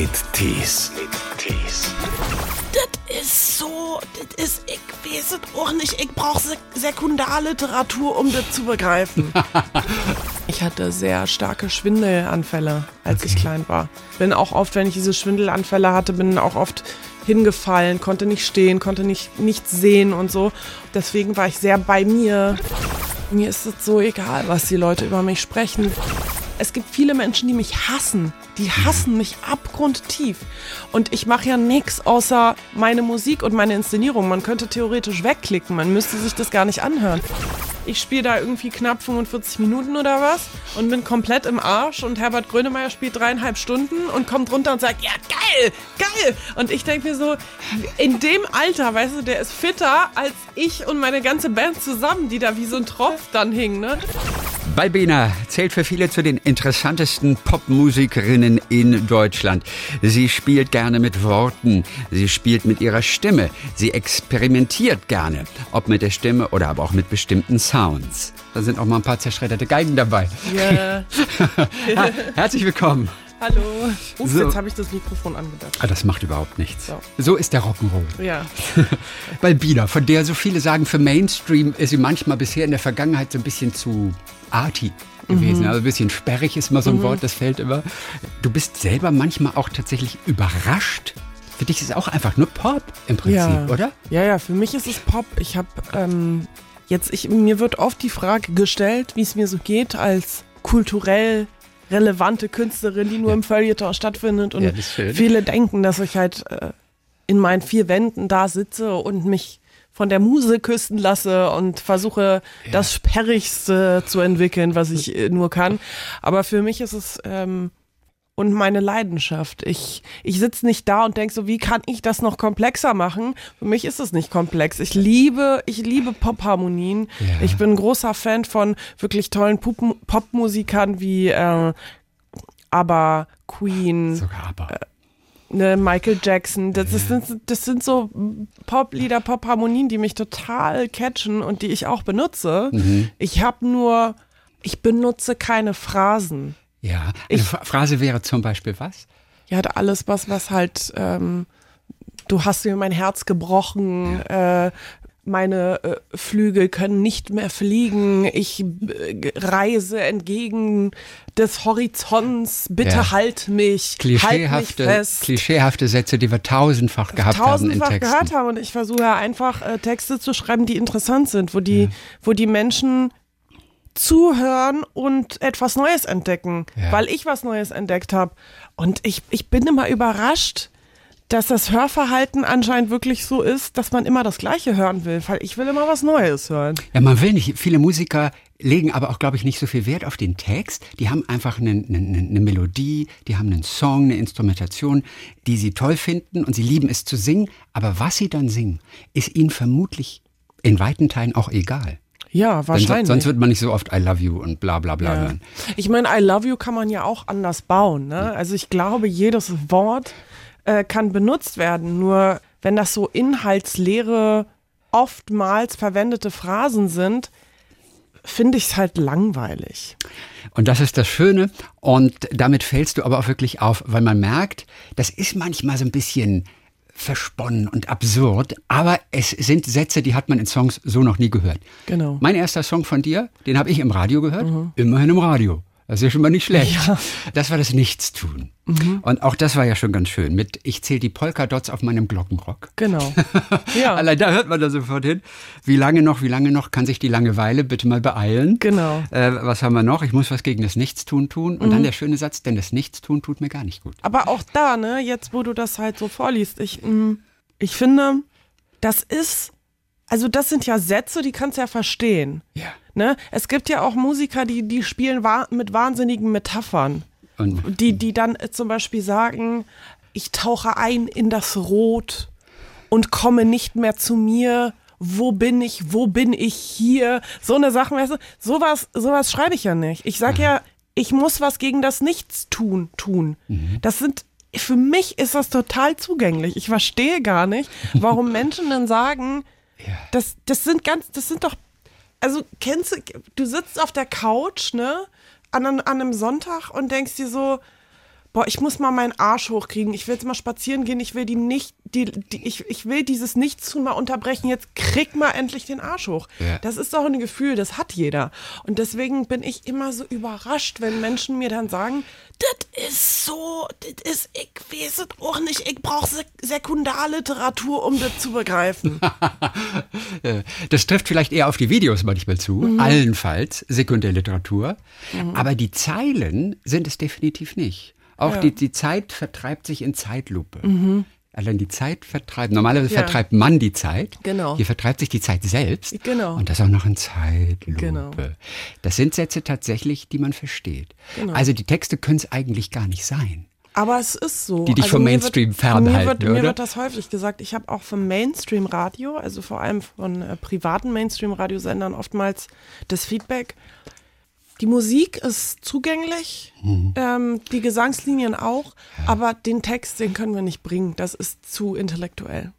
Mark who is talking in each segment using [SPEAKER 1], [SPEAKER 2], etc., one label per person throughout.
[SPEAKER 1] mit Tees. Tees.
[SPEAKER 2] Das ist so, das ist, ich weiß es auch nicht. Ich brauche Sekundarliteratur, um das zu begreifen. ich hatte sehr starke Schwindelanfälle, als ich klein war. Bin auch oft, wenn ich diese Schwindelanfälle hatte, bin auch oft hingefallen, konnte nicht stehen, konnte nicht nichts sehen und so. Deswegen war ich sehr bei mir. Mir ist es so egal, was die Leute über mich sprechen. Es gibt viele Menschen, die mich hassen. Die hassen mich abgrundtief. Und ich mache ja nichts außer meine Musik und meine Inszenierung. Man könnte theoretisch wegklicken, man müsste sich das gar nicht anhören. Ich spiele da irgendwie knapp 45 Minuten oder was und bin komplett im Arsch und Herbert Grönemeyer spielt dreieinhalb Stunden und kommt runter und sagt, ja geil, geil. Und ich denke mir so, in dem Alter, weißt du, der ist fitter als ich und meine ganze Band zusammen, die da wie so ein Tropf dann hing, ne?
[SPEAKER 3] Balbina zählt für viele zu den interessantesten Popmusikerinnen in Deutschland. Sie spielt gerne mit Worten, sie spielt mit ihrer Stimme, sie experimentiert gerne, ob mit der Stimme oder aber auch mit bestimmten Sounds. Da sind auch mal ein paar zerschredderte Geigen dabei.
[SPEAKER 2] Ja.
[SPEAKER 3] Herzlich willkommen.
[SPEAKER 2] Hallo. Ups,
[SPEAKER 3] So.
[SPEAKER 2] jetzt habe ich das Mikrofon angedacht.
[SPEAKER 3] Ah, das macht überhaupt nichts.
[SPEAKER 2] So.
[SPEAKER 3] So ist der Rock'n'Roll.
[SPEAKER 2] Ja.
[SPEAKER 3] Balbina, von der so viele sagen, für Mainstream ist sie manchmal bisher in der Vergangenheit so ein bisschen zu arty gewesen. Also ein bisschen sperrig ist immer so ein Wort, das fällt immer. Du bist selber manchmal auch tatsächlich überrascht. Für dich ist es auch einfach nur Pop im Prinzip,
[SPEAKER 2] ja.
[SPEAKER 3] oder?
[SPEAKER 2] Ja, ja, für mich ist es Pop. Ich habe ähm, jetzt, ich, mir wird oft die Frage gestellt, wie es mir so geht als kulturell relevante Künstlerin, die nur im Feuilleton stattfindet. Und
[SPEAKER 3] Ja,
[SPEAKER 2] viele denken, dass ich halt äh, in meinen vier Wänden da sitze und mich von der Muse küssen lasse und versuche, das Sperrigste zu entwickeln, was ich äh, nur kann. Aber für mich ist es ähm, und meine Leidenschaft. Ich, ich sitze nicht da und denke so, wie kann ich das noch komplexer machen? Für mich ist es nicht komplex. Ich liebe, ich liebe Popharmonien.
[SPEAKER 3] Ja.
[SPEAKER 2] Ich bin ein großer Fan von wirklich tollen Pup- Popmusikern wie äh, aber Queen,
[SPEAKER 3] Sogar aber.
[SPEAKER 2] Ne, Michael Jackson. Das, das, sind, das sind so Poplieder, Popharmonien, die mich total catchen und die ich auch benutze.
[SPEAKER 3] Mhm.
[SPEAKER 2] Ich habe nur, ich benutze keine Phrasen.
[SPEAKER 3] Ja. Eine
[SPEAKER 2] ich-
[SPEAKER 3] Phrase wäre zum Beispiel was?
[SPEAKER 2] Ja, alles was, was halt, ähm, du hast mir mein Herz gebrochen, äh, meine äh, Flügel können nicht mehr fliegen, ich äh, reise entgegen des Horizonts, bitte
[SPEAKER 3] Ja.
[SPEAKER 2] halt mich, halt mich
[SPEAKER 3] Klischeehafte,
[SPEAKER 2] fest.
[SPEAKER 3] klischeehafte Sätze, die wir tausendfach gehabt haben in
[SPEAKER 2] tausendfach
[SPEAKER 3] Texten.
[SPEAKER 2] gehört haben und ich versuche einfach äh, Texte zu schreiben, die interessant sind, wo die, wo die Menschen zuhören und etwas Neues entdecken,
[SPEAKER 3] Ja.
[SPEAKER 2] weil ich was Neues entdeckt habe. Und ich, ich bin immer überrascht, dass das Hörverhalten anscheinend wirklich so ist, dass man immer das Gleiche hören will, weil ich will immer was Neues hören.
[SPEAKER 3] Ja, man will nicht. Viele Musiker legen aber auch, glaube ich, nicht so viel Wert auf den Text. Die haben einfach eine, eine, eine Melodie, die haben einen Song, eine Instrumentation, die sie toll finden und sie lieben es zu singen. Aber was sie dann singen, ist ihnen vermutlich in weiten Teilen auch egal.
[SPEAKER 2] Ja,
[SPEAKER 3] Denn
[SPEAKER 2] wahrscheinlich.
[SPEAKER 3] sonst wird man nicht so oft I love you und bla bla bla
[SPEAKER 2] Ja.
[SPEAKER 3] hören.
[SPEAKER 2] Ich meine, I love you kann man ja auch anders bauen. Ne? Also ich glaube, jedes Wort äh, kann benutzt werden. Nur wenn das so inhaltsleere, oftmals verwendete Phrasen sind, finde ich es halt langweilig.
[SPEAKER 3] Und das ist das Schöne. Und damit fällst du aber auch wirklich auf, weil man merkt, das ist manchmal so ein bisschen versponnen und absurd, aber es sind Sätze, die hat man in Songs so noch nie gehört.
[SPEAKER 2] Genau.
[SPEAKER 3] Mein erster Song von dir, den habe ich im Radio gehört, immerhin im Radio. Das ist ja schon mal nicht schlecht. Das war das Nichtstun. Und auch das war ja schon ganz schön. Mit Ich zähle die Polkadots auf meinem Glockenrock.
[SPEAKER 2] Genau. Ja,
[SPEAKER 3] Allein da hört man da sofort hin. Wie lange noch, wie lange noch kann sich die Langeweile bitte mal beeilen?
[SPEAKER 2] Genau.
[SPEAKER 3] Äh, was haben wir noch? Ich muss was gegen das Nichtstun tun. Und dann der schöne Satz, denn das Nichtstun tut mir gar nicht gut.
[SPEAKER 2] aber auch da, ne, jetzt wo du das halt so vorliest, ich, mh, ich finde, das ist, also das sind ja Sätze, die kannst du ja verstehen.
[SPEAKER 3] Ja.
[SPEAKER 2] Ne? Es gibt ja auch Musiker, die, die spielen mit wahnsinnigen Metaphern.
[SPEAKER 3] Und
[SPEAKER 2] Die, die dann äh, zum Beispiel sagen, ich tauche ein in das Rot und komme nicht mehr zu mir. Wo bin ich? Wo bin ich hier? So eine Sache, weißt du, sowas, sowas schreibe ich ja nicht. Ich sag ja, ich muss was gegen das Nichtstun tun. Das sind, für mich ist das total zugänglich. Ich verstehe gar nicht, warum Menschen dann sagen, das, das sind ganz, das sind doch, also kennst du, du sitzt auf der Couch, ne, an, einem- an einem Sonntag und denkst dir so, boah, ich muss mal meinen Arsch hochkriegen. Ich will jetzt mal spazieren gehen. Ich will die nicht, die, die ich, ich will dieses Nichtstun mal unterbrechen. Jetzt krieg mal endlich den Arsch hoch.
[SPEAKER 3] Ja.
[SPEAKER 2] Das ist doch ein Gefühl, das hat jeder. Und deswegen bin ich immer so überrascht, wenn Menschen mir dann sagen, das ist so, das ist, ich weiß es auch nicht, ich brauche Sek Sekundarliteratur, um das zu begreifen.
[SPEAKER 3] Äh, Das trifft vielleicht eher auf die Videos manchmal zu,
[SPEAKER 2] Mhm.
[SPEAKER 3] allenfalls Sekundärliteratur. Aber die Zeilen sind es definitiv nicht. Auch
[SPEAKER 2] Ja. Mhm.
[SPEAKER 3] die, die Zeit vertreibt sich in Zeitlupe. Allein die Zeit vertreibt, normalerweise
[SPEAKER 2] Ja.
[SPEAKER 3] vertreibt man die Zeit.
[SPEAKER 2] Genau.
[SPEAKER 3] Hier vertreibt sich die Zeit selbst.
[SPEAKER 2] Genau.
[SPEAKER 3] Und das auch noch in Zeitlupe.
[SPEAKER 2] Genau.
[SPEAKER 3] Das sind Sätze tatsächlich, die man versteht.
[SPEAKER 2] Genau.
[SPEAKER 3] Also die Texte können es eigentlich gar nicht sein.
[SPEAKER 2] Aber es ist so.
[SPEAKER 3] Die dich vom
[SPEAKER 2] mir
[SPEAKER 3] Mainstream
[SPEAKER 2] wird,
[SPEAKER 3] fernhalten,
[SPEAKER 2] mir wird, Mir
[SPEAKER 3] oder?
[SPEAKER 2] wird das häufig gesagt. Ich habe auch vom Mainstream-Radio, also vor allem von äh, privaten Mainstream-Radiosendern oftmals das Feedback. Die Musik ist zugänglich,
[SPEAKER 3] Mhm.
[SPEAKER 2] ähm, die Gesangslinien auch, aber den Text, den können wir nicht bringen. Das ist zu intellektuell.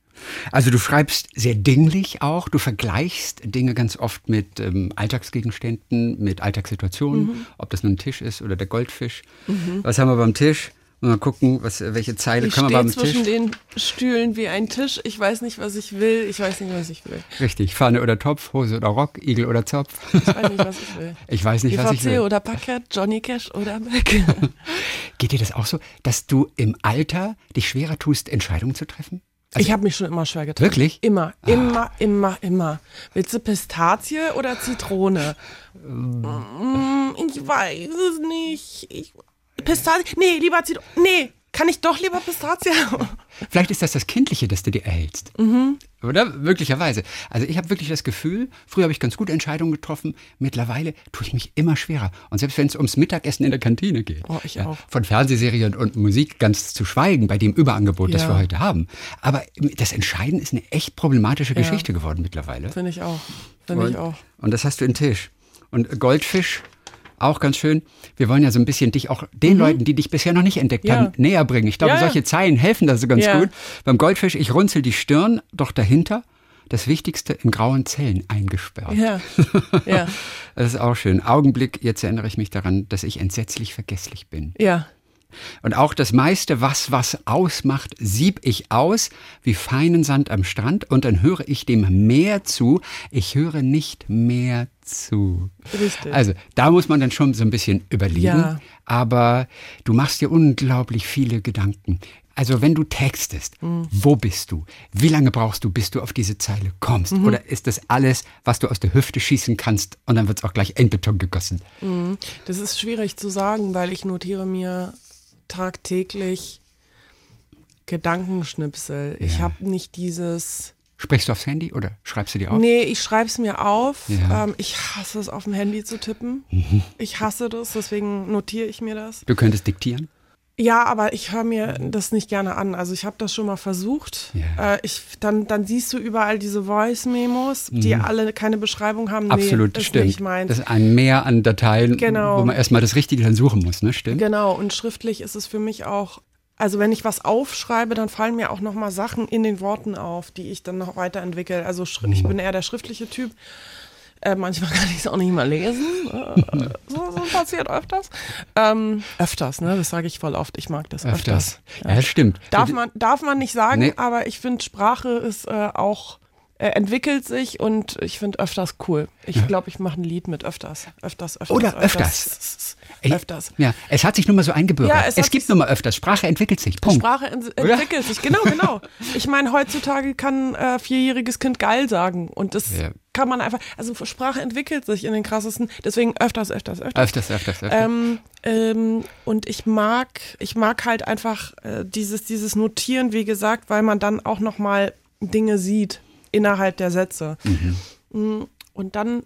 [SPEAKER 3] Also du schreibst sehr dinglich auch, du vergleichst Dinge ganz oft mit ähm, Alltagsgegenständen, mit Alltagssituationen,
[SPEAKER 2] Mhm.
[SPEAKER 3] ob das nun ein Tisch ist oder der Goldfisch. Was haben wir beim Tisch? Mal gucken, was, welche Zeile
[SPEAKER 2] Ich
[SPEAKER 3] können wir
[SPEAKER 2] stehe
[SPEAKER 3] beim
[SPEAKER 2] zwischen
[SPEAKER 3] Tisch?
[SPEAKER 2] den Stühlen wie ein Tisch. Ich weiß nicht, was ich will. Ich weiß nicht, was ich will.
[SPEAKER 3] Richtig, Pfanne oder Topf, Hose oder Rock, Igel oder Zopf.
[SPEAKER 2] Ich weiß nicht, was ich will.
[SPEAKER 3] Ich weiß nicht, was ich will.
[SPEAKER 2] oder Parkett, Johnny Cash oder Beck.
[SPEAKER 3] Geht dir das auch so, dass du im Alter dich schwerer tust, Entscheidungen zu treffen?
[SPEAKER 2] ich habe mich schon immer schwer getan.
[SPEAKER 3] Wirklich?
[SPEAKER 2] Immer, immer, immer, immer. Willst du Pistazie oder Zitrone? Mm, Ich weiß es nicht. Ich, Pistazie? Nee, lieber Zitrone. Nee, kann ich doch lieber Pistazie haben?
[SPEAKER 3] Vielleicht ist das das Kindliche, das du dir erhältst. Oder? Möglicherweise. Also ich habe wirklich das Gefühl, früher habe ich ganz gute Entscheidungen getroffen, mittlerweile tue ich mich immer schwerer. Und selbst wenn es ums Mittagessen in der Kantine geht.
[SPEAKER 2] Oh, ich auch.
[SPEAKER 3] Von Fernsehserien und Musik ganz zu schweigen, bei dem Überangebot, das
[SPEAKER 2] Ja.
[SPEAKER 3] wir heute haben. Aber das Entscheiden ist eine echt problematische
[SPEAKER 2] Ja.
[SPEAKER 3] Geschichte geworden mittlerweile.
[SPEAKER 2] Finde ich auch. Finde ich auch.
[SPEAKER 3] und das hast du in Tisch. Und Goldfisch, auch ganz schön. Wir wollen ja so ein bisschen dich auch den Leuten, die dich bisher noch nicht entdeckt
[SPEAKER 2] Mhm. Ja.
[SPEAKER 3] haben, näher bringen. Ich glaube,
[SPEAKER 2] Ja,
[SPEAKER 3] solche Zeilen helfen da so ganz gut. Beim Goldfisch, ich runzel die Stirn, doch dahinter das Wichtigste in grauen Zellen eingesperrt.
[SPEAKER 2] Ja. Ja.
[SPEAKER 3] Das ist auch schön. Augenblick, jetzt erinnere ich mich daran, dass ich entsetzlich vergesslich bin.
[SPEAKER 2] Ja.
[SPEAKER 3] Und auch das meiste, was was ausmacht, sieb ich aus, wie feinen Sand am Strand, und dann höre ich dem Meer zu. Ich höre nicht mehr zu.
[SPEAKER 2] Richtig.
[SPEAKER 3] Also, da muss man dann schon so ein bisschen überlegen.
[SPEAKER 2] Ja.
[SPEAKER 3] Aber du machst dir unglaublich viele Gedanken. Also, wenn du textest,
[SPEAKER 2] Mhm.
[SPEAKER 3] wo bist du? Wie lange brauchst du, bis du auf diese Zeile kommst?
[SPEAKER 2] Mhm.
[SPEAKER 3] Oder ist das alles, was du aus der Hüfte schießen kannst und dann wird es auch gleich Endbeton gegossen?
[SPEAKER 2] Das ist schwierig zu sagen, weil ich notiere mir tagtäglich Gedankenschnipsel. Ich
[SPEAKER 3] Ja.
[SPEAKER 2] habe nicht dieses.
[SPEAKER 3] Sprichst du aufs Handy oder schreibst du dir auf?
[SPEAKER 2] Nee, ich schreibe es mir auf.
[SPEAKER 3] Ja.
[SPEAKER 2] Ähm, ich hasse es, auf dem Handy zu tippen. Ich hasse das, deswegen notiere ich mir das.
[SPEAKER 3] Du könntest diktieren?
[SPEAKER 2] Ja, aber ich höre mir das nicht gerne an. Also ich habe das schon mal versucht.
[SPEAKER 3] Ja.
[SPEAKER 2] Äh, ich, dann, dann siehst du überall diese Voice-Memos, die alle keine Beschreibung haben. Nee,
[SPEAKER 3] Mhm. Absolut,
[SPEAKER 2] ist
[SPEAKER 3] stimmt.
[SPEAKER 2] nicht meins.
[SPEAKER 3] Das ist ein Mehr an Dateien,
[SPEAKER 2] Genau.
[SPEAKER 3] wo man erstmal das Richtige dann suchen muss, ne? Stimmt?
[SPEAKER 2] Genau, und schriftlich ist es für mich auch, also wenn ich was aufschreibe, dann fallen mir auch nochmal Sachen in den Worten auf, die ich dann noch weiterentwickle. Also ich bin eher der schriftliche Typ. Äh, manchmal kann ich es auch nicht mal lesen. Äh, so, so passiert öfters. Ähm, öfters, ne? Das sage ich voll oft. Ich mag das öfters.
[SPEAKER 3] Öfters. Ja, das stimmt.
[SPEAKER 2] Darf man, darf man nicht sagen,
[SPEAKER 3] Nee.
[SPEAKER 2] aber ich finde, Sprache ist äh, auch, äh, entwickelt sich und ich finde öfters cool. Ich glaube, ich mache ein Lied mit öfters. Öfters, öfters.
[SPEAKER 3] Oder
[SPEAKER 2] öfters.
[SPEAKER 3] Ey,
[SPEAKER 2] Öfters.
[SPEAKER 3] Ja, es hat sich nur mal so eingebürgert.
[SPEAKER 2] Ja, es
[SPEAKER 3] es gibt nur mal öfters. Sprache entwickelt sich. Punkt.
[SPEAKER 2] Sprache ent
[SPEAKER 3] Oder?
[SPEAKER 2] entwickelt sich, genau, genau. Ich meine, heutzutage kann ein äh, vierjähriges Kind geil sagen und das
[SPEAKER 3] Ja.
[SPEAKER 2] kann man einfach, also Sprache entwickelt sich in den krassesten, deswegen öfters, öfters, öfters.
[SPEAKER 3] Öfters, öfters, öfters.
[SPEAKER 2] Ähm, ähm, und ich mag, ich mag halt einfach äh, dieses, dieses Notieren, wie gesagt, weil man dann auch nochmal Dinge sieht innerhalb der Sätze. Mm, Und dann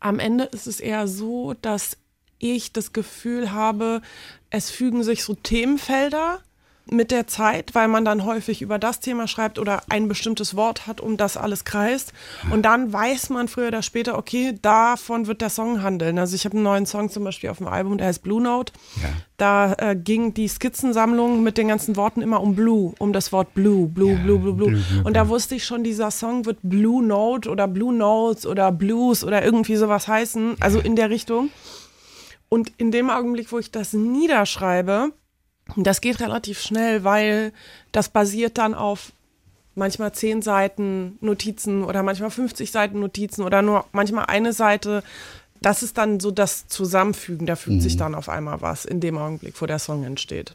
[SPEAKER 2] am Ende ist es eher so, dass ich das Gefühl habe, es fügen sich so Themenfelder mit der Zeit, weil man dann häufig über das Thema schreibt oder ein bestimmtes Wort hat, um das alles kreist. Und dann weiß man früher oder später, okay, davon wird der Song handeln. Also ich habe einen neuen Song zum Beispiel auf dem Album, der heißt Blue Note.
[SPEAKER 3] Ja.
[SPEAKER 2] Da äh, ging die Skizzensammlung mit den ganzen Worten immer um Blue, um das Wort Blue, Blue, Blue, Blue, Blue.
[SPEAKER 3] Blue, Blue,
[SPEAKER 2] Und da wusste ich schon, dieser Song wird Blue Note oder Blue Notes oder Blues oder irgendwie sowas heißen, also in der Richtung. Und in dem Augenblick, wo ich das niederschreibe, Das geht relativ schnell, weil das basiert dann auf manchmal zehn Seiten Notizen oder manchmal 50 Seiten Notizen oder nur manchmal eine Seite. Das ist dann so das Zusammenfügen, da fügt mhm. sich dann auf einmal was in dem Augenblick, wo der Song entsteht.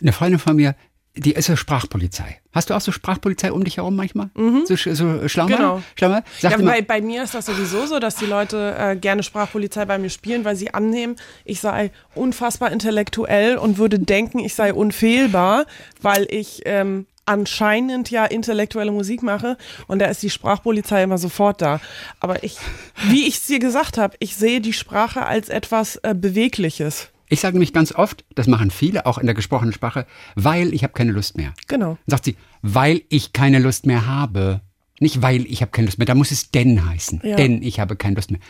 [SPEAKER 3] Eine Freundin von mir, die ist so Sprachpolizei. Hast du auch so Sprachpolizei um dich herum manchmal? Mhm. So, so Schlammer?
[SPEAKER 2] Genau.
[SPEAKER 3] Schlammer?
[SPEAKER 2] Ja, bei, bei, mir ist das sowieso so, dass die Leute äh, gerne Sprachpolizei bei mir spielen, weil sie annehmen, ich sei unfassbar intellektuell und würde denken, ich sei unfehlbar, weil ich ähm, anscheinend ja intellektuelle Musik mache und da ist die Sprachpolizei immer sofort da. Aber ich, wie ich es dir gesagt habe, ich sehe die Sprache als etwas äh, Bewegliches.
[SPEAKER 3] Ich sage nämlich ganz oft, das machen viele auch in der gesprochenen Sprache, weil ich habe keine Lust mehr.
[SPEAKER 2] Genau.
[SPEAKER 3] Dann sagt sie, weil ich keine Lust mehr habe. Nicht weil ich habe keine Lust mehr, da muss es denn heißen. Ja. Denn ich habe keine Lust mehr.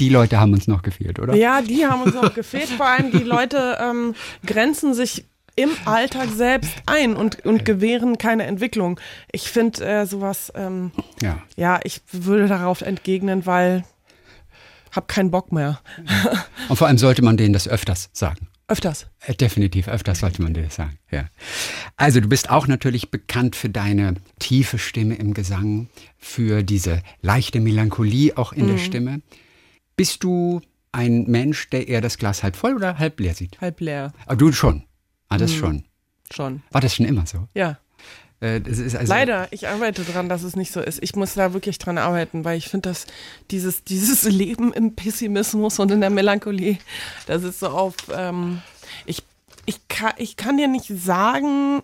[SPEAKER 3] Die Leute haben uns noch gefehlt, oder?
[SPEAKER 2] Ja, die haben uns noch gefehlt. Vor allem die Leute ähm, grenzen sich im Alltag selbst ein und, und gewähren keine Entwicklung. Ich finde äh, sowas, ähm, ja. ja, ich würde darauf entgegnen, weil hab keinen Bock mehr.
[SPEAKER 3] Und vor allem sollte man denen das öfters sagen.
[SPEAKER 2] Öfters.
[SPEAKER 3] Äh, definitiv, öfters sollte man das sagen. Ja. Also du bist auch natürlich bekannt für deine tiefe Stimme im Gesang, für diese leichte Melancholie auch in mhm. der Stimme. Bist du ein Mensch, der eher das Glas halb voll oder halb leer sieht?
[SPEAKER 2] Halb leer.
[SPEAKER 3] Aber ah, du schon. Ah, das mhm. schon.
[SPEAKER 2] Schon.
[SPEAKER 3] War das schon immer so?
[SPEAKER 2] Ja. Äh, also Leider, ich arbeite dran, dass es nicht so ist. Ich muss da wirklich dran arbeiten, weil ich finde, dass dieses, dieses Leben im Pessimismus und in der Melancholie, das ist so auf. Ähm, ich, ich, kann, ich kann dir nicht sagen,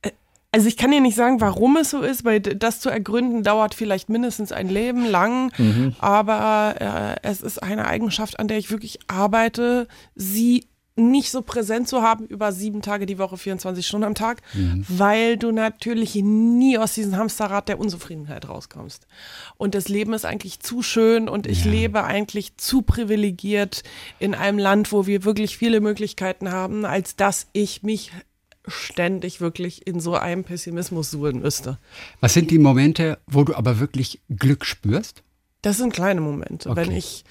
[SPEAKER 2] äh, also ich kann dir nicht sagen, warum es so ist, weil das zu ergründen dauert vielleicht mindestens ein Leben lang, mhm. aber äh, es ist eine Eigenschaft, an der ich wirklich arbeite, sie nicht so präsent zu haben über sieben Tage die Woche, 24 Stunden am Tag, mhm. weil du natürlich nie aus diesem Hamsterrad der Unzufriedenheit rauskommst. Und das Leben ist eigentlich zu schön und ich ja. lebe eigentlich zu privilegiert in einem Land, wo wir wirklich viele Möglichkeiten haben, als dass ich mich ständig wirklich in so einem Pessimismus suchen müsste.
[SPEAKER 3] Was sind die Momente, wo du aber wirklich Glück spürst?
[SPEAKER 2] Das sind kleine Momente. Okay. Wenn ich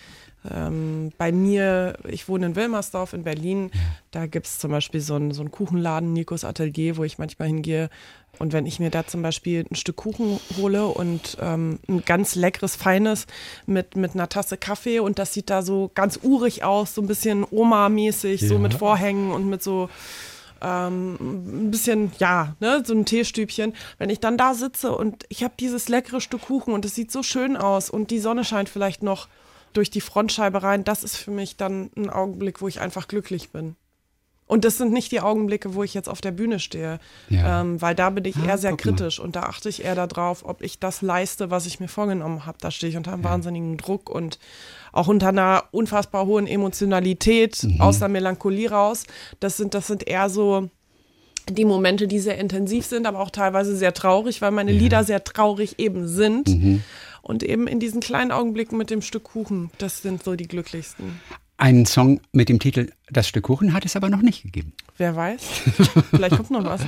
[SPEAKER 2] ähm, bei mir, ich wohne in Wilmersdorf in Berlin, da gibt es zum Beispiel so einen, so einen Kuchenladen, Nikos Atelier, wo ich manchmal hingehe. Und wenn ich mir da zum Beispiel ein Stück Kuchen hole und ähm, ein ganz leckeres, feines mit, mit einer Tasse Kaffee und das sieht da so ganz urig aus, so ein bisschen Oma-mäßig, ja. so mit Vorhängen und mit so ähm, ein bisschen, ja, ne, so ein Teestübchen. Wenn ich dann da sitze und ich habe dieses leckere Stück Kuchen und es sieht so schön aus und die Sonne scheint vielleicht noch durch die Frontscheibe rein, das ist für mich dann ein Augenblick, wo ich einfach glücklich bin. Und das sind nicht die Augenblicke, wo ich jetzt auf der Bühne stehe, ja. ähm, weil da bin ich ah, eher sehr kritisch und da achte ich eher darauf, ob ich das leiste, was ich mir vorgenommen habe. Da stehe ich unter einem ja. wahnsinnigen Druck und auch unter einer unfassbar hohen Emotionalität mhm. aus der Melancholie raus. Das sind, das sind eher so die Momente, die sehr intensiv sind, aber auch teilweise sehr traurig, weil meine. Lieder sehr traurig eben sind. Mhm. Und eben in diesen kleinen Augenblicken mit dem Stück Kuchen, das sind so die glücklichsten.
[SPEAKER 3] Einen Song mit dem Titel Das Stück Kuchen hat es aber noch nicht gegeben.
[SPEAKER 2] Wer weiß. Vielleicht kommt noch was.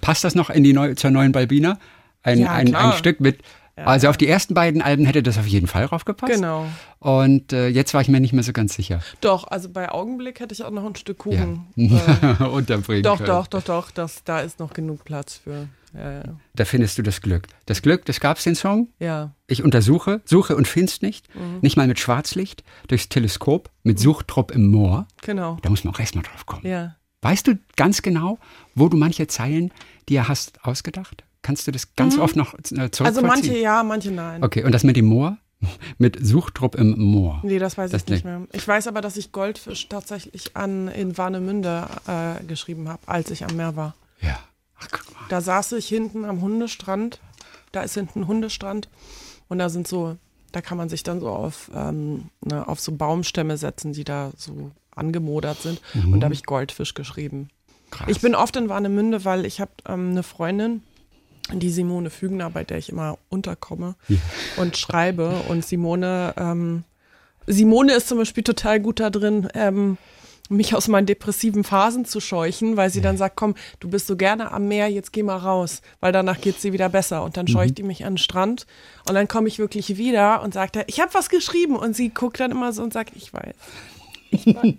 [SPEAKER 3] Passt das noch in die neu, zur neuen Balbina? Ein, ja, ein, ein Stück mit ja. Also auf die ersten beiden Alben hätte das auf jeden Fall draufgepasst.
[SPEAKER 2] Genau.
[SPEAKER 3] Und äh, jetzt war ich mir nicht mehr so ganz sicher.
[SPEAKER 2] Doch, also bei Augenblick hätte ich auch noch ein Stück Kuchen
[SPEAKER 3] ja. äh, unterbringen
[SPEAKER 2] Doch,
[SPEAKER 3] können.
[SPEAKER 2] doch, doch, doch, das, da ist noch genug Platz für. Ja, ja.
[SPEAKER 3] Da findest du das Glück. Das Glück, das gab es den Song.
[SPEAKER 2] Ja.
[SPEAKER 3] Ich untersuche, suche und find's nicht. Mhm. Nicht mal mit Schwarzlicht, durchs Teleskop, mit. Suchtrupp im Moor.
[SPEAKER 2] Genau.
[SPEAKER 3] Da muss man auch erstmal drauf kommen.
[SPEAKER 2] Ja.
[SPEAKER 3] Weißt du ganz genau, wo du manche Zeilen, die ihr hast, ausgedacht? Kannst du das ganz mhm. oft noch äh,
[SPEAKER 2] Also manche ja, manche nein.
[SPEAKER 3] Okay, und das mit dem Moor? Mit Suchtrupp im Moor.
[SPEAKER 2] Nee, das weiß das ich nicht mehr. Ich weiß aber, dass ich Goldfisch tatsächlich an, in Warnemünde äh, geschrieben habe, als ich am Meer war.
[SPEAKER 3] Ja.
[SPEAKER 2] Ach, guck mal. Da saß ich hinten am Hundestrand. Da ist hinten ein Hundestrand. Und da sind so, da kann man sich dann so auf, ähm, ne, auf so Baumstämme setzen, die da so angemodert sind. Mhm. Und da habe ich Goldfisch geschrieben. Krass. Ich bin oft in Warnemünde, weil ich habe ähm, eine Freundin, die Simone Fügner, bei der ich immer unterkomme ja. und schreibe. Und Simone, ähm, Simone ist zum Beispiel total gut da drin, ähm, mich aus meinen depressiven Phasen zu scheuchen, weil sie dann sagt, komm, du bist so gerne am Meer, jetzt geh mal raus, weil danach geht sie wieder besser. Und dann mhm. scheucht die mich an den Strand und dann komme ich wirklich wieder und sagt, ich habe was geschrieben und sie guckt dann immer so und sagt, ich weiß.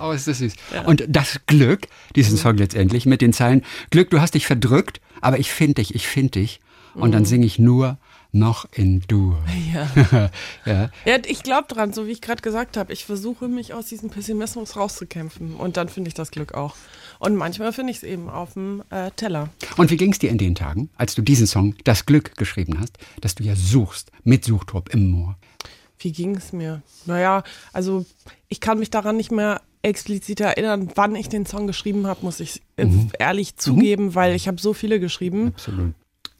[SPEAKER 3] Oh, ist das süß. Und das Glück, diesen Song letztendlich mit den Zeilen, Glück, du hast dich verdrückt, aber ich finde dich, ich finde dich. Und dann singe ich nur noch in Dur.
[SPEAKER 2] Ja.
[SPEAKER 3] ja.
[SPEAKER 2] Ja, ich glaube dran, so wie ich gerade gesagt habe. Ich versuche mich aus diesem Pessimismus rauszukämpfen. Und dann finde ich das Glück auch. Und manchmal finde ich es eben auf dem äh, Teller.
[SPEAKER 3] Und wie ging es dir in den Tagen, als du diesen Song, Das Glück, geschrieben hast, dass du ja suchst, mit Suchtrupp im Moor?
[SPEAKER 2] Wie ging es mir? Naja, also ich kann mich daran nicht mehr explizit erinnern, wann ich den Song geschrieben habe, muss ich äh, ehrlich zugeben, weil ich habe so viele geschrieben.
[SPEAKER 3] Absolut.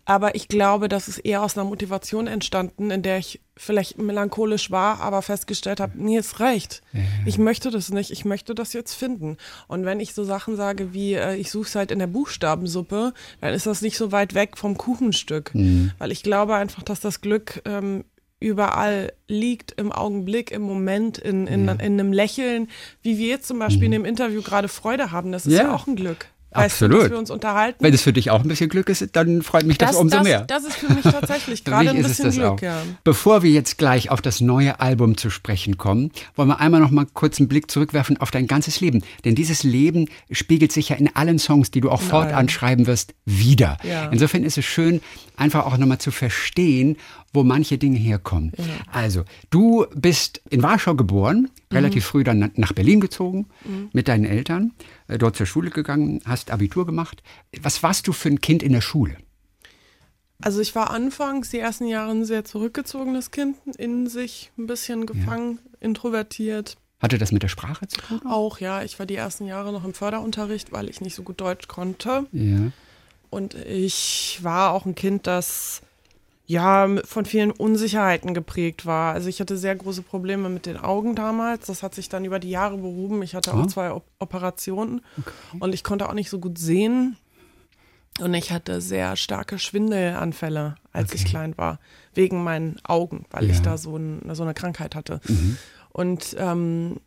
[SPEAKER 2] Aber ich glaube, das ist eher aus einer Motivation entstanden, in der ich vielleicht melancholisch war, aber festgestellt habe, nee, es reicht. Ich möchte das nicht, ich möchte das jetzt finden. Und wenn ich so Sachen sage wie, äh, ich suche es halt in der Buchstabensuppe, dann ist das nicht so weit weg vom Kuchenstück. Weil ich glaube einfach, dass das Glück ähm, überall liegt, im Augenblick, im Moment, in, in, in einem Lächeln, wie wir jetzt zum Beispiel in dem Interview gerade Freude haben. Das ist ja,
[SPEAKER 3] Ja.
[SPEAKER 2] auch ein Glück. Weißt Du,
[SPEAKER 3] Absolut.
[SPEAKER 2] dass wir uns unterhalten.
[SPEAKER 3] Wenn es für dich auch ein bisschen Glück ist, dann freut mich das, umso
[SPEAKER 2] das,
[SPEAKER 3] mehr.
[SPEAKER 2] Das ist für mich tatsächlich gerade ein bisschen
[SPEAKER 3] das
[SPEAKER 2] Glück, ja.
[SPEAKER 3] Bevor wir jetzt gleich auf das neue Album zu sprechen kommen, wollen wir einmal noch mal kurz einen Blick zurückwerfen auf dein ganzes Leben. Denn dieses Leben spiegelt sich ja in allen Songs, die du auch fortan schreiben wirst, wieder.
[SPEAKER 2] Ja.
[SPEAKER 3] Insofern ist es schön, einfach auch nochmal zu verstehen, wo manche Dinge herkommen. Also, du bist in Warschau geboren,
[SPEAKER 2] Mhm.
[SPEAKER 3] relativ früh dann nach Berlin gezogen mit deinen Eltern, äh, dort zur Schule gegangen, hast Abitur gemacht. Was warst du für ein Kind in der Schule?
[SPEAKER 2] Also ich war anfangs die ersten Jahre ein sehr zurückgezogenes Kind, in sich ein bisschen gefangen, introvertiert.
[SPEAKER 3] Hatte das mit der Sprache zu tun?
[SPEAKER 2] Auch, ja, ich war die ersten Jahre noch im Förderunterricht, weil ich nicht so gut Deutsch konnte.
[SPEAKER 3] Ja.
[SPEAKER 2] Und ich war auch ein Kind, das ja von vielen Unsicherheiten geprägt war. Also ich hatte sehr große Probleme mit den Augen damals. Das hat sich dann über die Jahre behoben. Ich hatte auch zwei Op Operationen und ich konnte auch nicht so gut sehen. Und ich hatte sehr starke Schwindelanfälle, als ich klein war, wegen meinen Augen, weil ich
[SPEAKER 3] Ja.
[SPEAKER 2] da so, ein, so eine Krankheit hatte. Und ähm,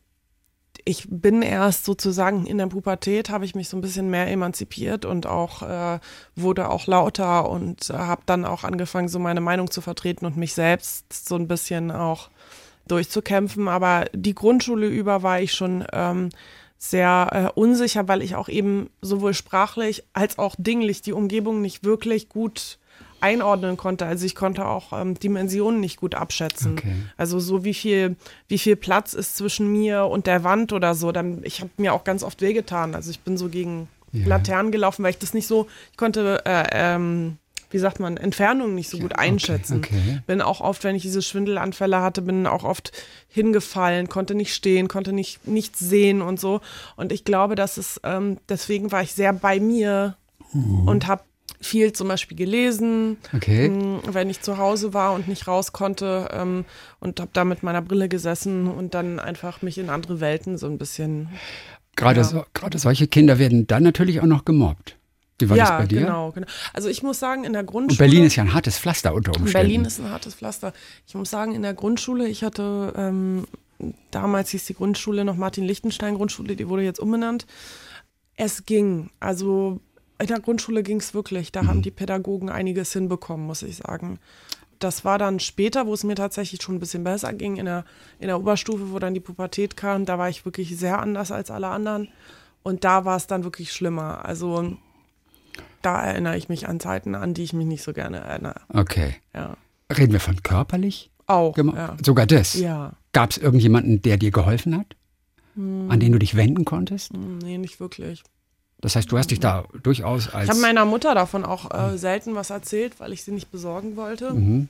[SPEAKER 2] ich bin erst sozusagen in der Pubertät, habe ich mich so ein bisschen mehr emanzipiert und auch äh, wurde auch lauter und äh, habe dann auch angefangen, so meine Meinung zu vertreten und mich selbst so ein bisschen auch durchzukämpfen. Aber die Grundschule über war ich schon ähm, sehr äh, unsicher, weil ich auch eben sowohl sprachlich als auch dinglich die Umgebung nicht wirklich gut einordnen konnte. Also ich konnte auch ähm, Dimensionen nicht gut abschätzen.
[SPEAKER 3] Okay.
[SPEAKER 2] Also so wie viel, wie viel Platz ist zwischen mir und der Wand oder so. Dann, ich habe mir auch ganz oft wehgetan. Also ich bin so gegen
[SPEAKER 3] Ja.
[SPEAKER 2] Laternen gelaufen, weil ich das nicht so, ich konnte, äh, ähm, wie sagt man, Entfernung nicht so gut einschätzen.
[SPEAKER 3] okay.
[SPEAKER 2] Bin auch oft, wenn ich diese Schwindelanfälle hatte, bin auch oft hingefallen, konnte nicht stehen, konnte nicht nichts sehen und so. Und ich glaube, dass es, ähm, deswegen war ich sehr bei mir und habe viel zum Beispiel gelesen,
[SPEAKER 3] Okay.
[SPEAKER 2] mh, wenn ich zu Hause war und nicht raus konnte ähm, und habe da mit meiner Brille gesessen und dann einfach mich in andere Welten so ein bisschen.
[SPEAKER 3] Gerade,
[SPEAKER 2] Ja.
[SPEAKER 3] so, gerade solche Kinder werden dann natürlich auch noch gemobbt. Wie war das
[SPEAKER 2] ja,
[SPEAKER 3] bei dir?
[SPEAKER 2] genau, genau. Also ich muss sagen, in der
[SPEAKER 3] Und
[SPEAKER 2] Grundschule.
[SPEAKER 3] Berlin ist ja ein hartes Pflaster unter Umständen.
[SPEAKER 2] Berlin ist ein hartes Pflaster. Ich muss sagen, in der Grundschule, ich hatte ähm, damals hieß die Grundschule noch Martin-Lichtenstein-Grundschule, die wurde jetzt umbenannt. Es ging. Also in der Grundschule ging es wirklich. Da haben die Pädagogen einiges hinbekommen, muss ich sagen. Das war dann später, wo es mir tatsächlich schon ein bisschen besser ging, in der, in der Oberstufe, wo dann die Pubertät kam. Da war ich wirklich sehr anders als alle anderen. Und da war es dann wirklich schlimmer. Also da erinnere ich mich an Zeiten an, die ich mich nicht so gerne erinnere.
[SPEAKER 3] Okay.
[SPEAKER 2] Ja.
[SPEAKER 3] Reden wir von körperlich?
[SPEAKER 2] Auch. Ja.
[SPEAKER 3] Sogar das?
[SPEAKER 2] ja.
[SPEAKER 3] Gab es irgendjemanden, der dir geholfen hat? An den du dich wenden konntest?
[SPEAKER 2] Hm, Nee, nicht wirklich.
[SPEAKER 3] Das heißt, du hast dich da durchaus als.
[SPEAKER 2] Ich habe meiner Mutter davon auch äh, selten was erzählt, weil ich sie nicht besorgen wollte.
[SPEAKER 3] Mhm.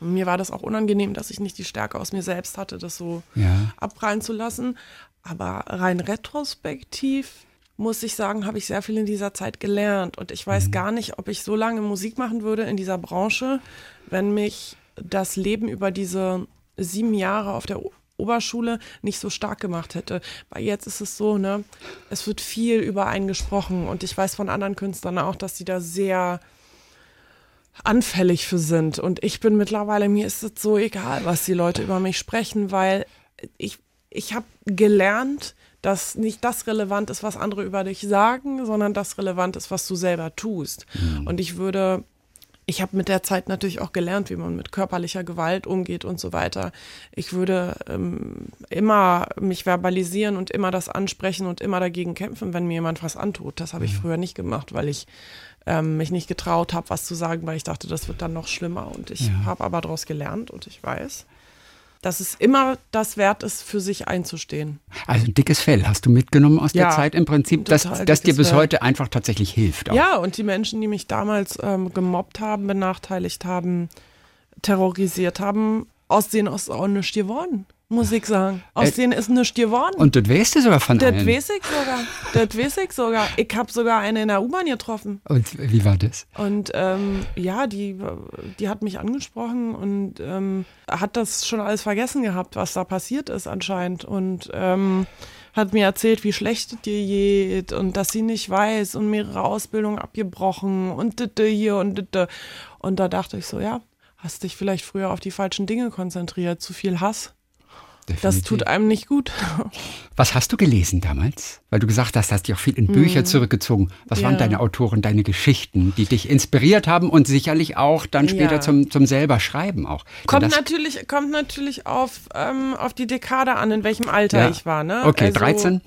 [SPEAKER 2] Mir war das auch unangenehm, dass ich nicht die Stärke aus mir selbst hatte, das so
[SPEAKER 3] ja.
[SPEAKER 2] abprallen zu lassen. Aber rein retrospektiv muss ich sagen, habe ich sehr viel in dieser Zeit gelernt. Und ich
[SPEAKER 3] Mhm.
[SPEAKER 2] weiß gar nicht, ob ich so lange Musik machen würde in dieser Branche, wenn mich das Leben über diese sieben Jahre auf der Oberschule nicht so stark gemacht hätte. Weil jetzt ist es so, ne, es wird viel über einen gesprochen und ich weiß von anderen Künstlern auch, dass die da sehr anfällig für sind. Und ich bin mittlerweile, mir ist es so egal, was die Leute über mich sprechen, weil ich, ich habe gelernt, dass nicht das relevant ist, was andere über dich sagen, sondern das relevant ist, was du selber tust. Und ich würde ich habe mit der Zeit natürlich auch gelernt, wie man mit körperlicher Gewalt umgeht und so weiter. Ich würde ähm, immer mich verbalisieren und immer das ansprechen und immer dagegen kämpfen, wenn mir jemand was antut. Das habe ich früher nicht gemacht, weil ich ähm, mich nicht getraut habe, was zu sagen, weil ich dachte, das wird dann noch schlimmer. Und ich
[SPEAKER 3] Ja.
[SPEAKER 2] habe aber daraus gelernt und ich weiß, dass es immer das wert ist, für sich einzustehen.
[SPEAKER 3] Also ein dickes Fell hast du mitgenommen aus der
[SPEAKER 2] Ja,
[SPEAKER 3] Zeit im Prinzip, das,
[SPEAKER 2] total
[SPEAKER 3] das dir bis
[SPEAKER 2] Fell.
[SPEAKER 3] heute einfach tatsächlich hilft. Auch.
[SPEAKER 2] Ja, und die Menschen, die mich damals ähm, gemobbt haben, benachteiligt haben, terrorisiert haben, aus denen ist auch nichts geworden, muss ich sagen. Aus
[SPEAKER 3] Äh,
[SPEAKER 2] denen ist nichts geworden.
[SPEAKER 3] Und das weißt du sogar von
[SPEAKER 2] das
[SPEAKER 3] allen.
[SPEAKER 2] weiß ich sogar. Das weiß ich sogar. Ich habe sogar eine in der U-Bahn getroffen.
[SPEAKER 3] Und wie war das?
[SPEAKER 2] Und ähm, ja, die, die hat mich angesprochen und ähm, hat das schon alles vergessen gehabt, was da passiert ist anscheinend. Und ähm, hat mir erzählt, wie schlecht es dir geht und dass sie nicht weiß und mehrere Ausbildungen abgebrochen und ditte hier und ditte. Und da dachte ich so, ja, hast dich vielleicht früher auf die falschen Dinge konzentriert, zu viel Hass. Das
[SPEAKER 3] Definitiv.
[SPEAKER 2] tut einem nicht gut.
[SPEAKER 3] Was hast du gelesen damals? Weil du gesagt hast, hast dich auch viel in Bücher zurückgezogen. Was waren
[SPEAKER 2] Mhm. Ja.
[SPEAKER 3] deine Autoren, deine Geschichten, die dich inspiriert haben und sicherlich auch dann später
[SPEAKER 2] Ja.
[SPEAKER 3] zum, zum selber Schreiben auch?
[SPEAKER 2] Kommt
[SPEAKER 3] das,
[SPEAKER 2] natürlich, kommt natürlich auf, ähm, auf die Dekade an, in welchem Alter
[SPEAKER 3] Ja.
[SPEAKER 2] ich war. Ne?
[SPEAKER 3] Okay,
[SPEAKER 2] Also,
[SPEAKER 3] 13?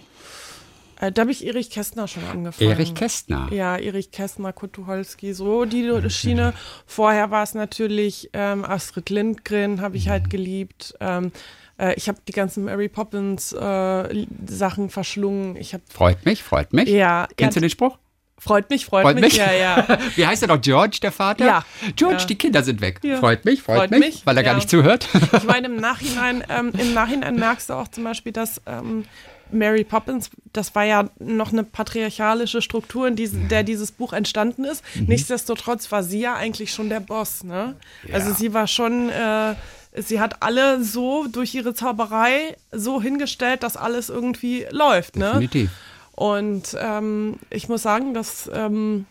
[SPEAKER 2] Äh, da habe ich Erich Kästner schon angefangen.
[SPEAKER 3] Erich Kästner.
[SPEAKER 2] Ja, Erich Kästner, Kurt Tucholsky, so die Schiene. Vorher war es natürlich ähm, Astrid Lindgren, habe ich halt geliebt. Ähm, äh, ich habe die ganzen Mary Poppins äh, Sachen verschlungen. Ich habe
[SPEAKER 3] Freut mich, freut mich.
[SPEAKER 2] ja,
[SPEAKER 3] Kennst
[SPEAKER 2] ja,
[SPEAKER 3] du den Spruch?
[SPEAKER 2] freut mich, freut,
[SPEAKER 3] Freut
[SPEAKER 2] mich.
[SPEAKER 3] mich?
[SPEAKER 2] Ja, ja.
[SPEAKER 3] Wie heißt er doch? George, der Vater?
[SPEAKER 2] Ja.
[SPEAKER 3] George,
[SPEAKER 2] Ja.
[SPEAKER 3] die Kinder sind weg.
[SPEAKER 2] Ja.
[SPEAKER 3] Freut mich, freut,
[SPEAKER 2] Freut
[SPEAKER 3] mich,
[SPEAKER 2] mich,
[SPEAKER 3] weil er gar
[SPEAKER 2] ja.
[SPEAKER 3] nicht zuhört.
[SPEAKER 2] Ich meine, im Nachhinein, ähm, im Nachhinein merkst du auch zum Beispiel, dass ähm, Mary Poppins, das war ja noch eine patriarchalische Struktur, in diese, der dieses Buch entstanden ist.
[SPEAKER 3] Mhm.
[SPEAKER 2] Nichtsdestotrotz war sie ja eigentlich schon der Boss. Ne? Also sie war schon, äh, sie hat alle so durch ihre Zauberei so hingestellt, dass alles irgendwie läuft. Ne?
[SPEAKER 3] Definitiv.
[SPEAKER 2] Und ähm, ich muss sagen, dass ähm,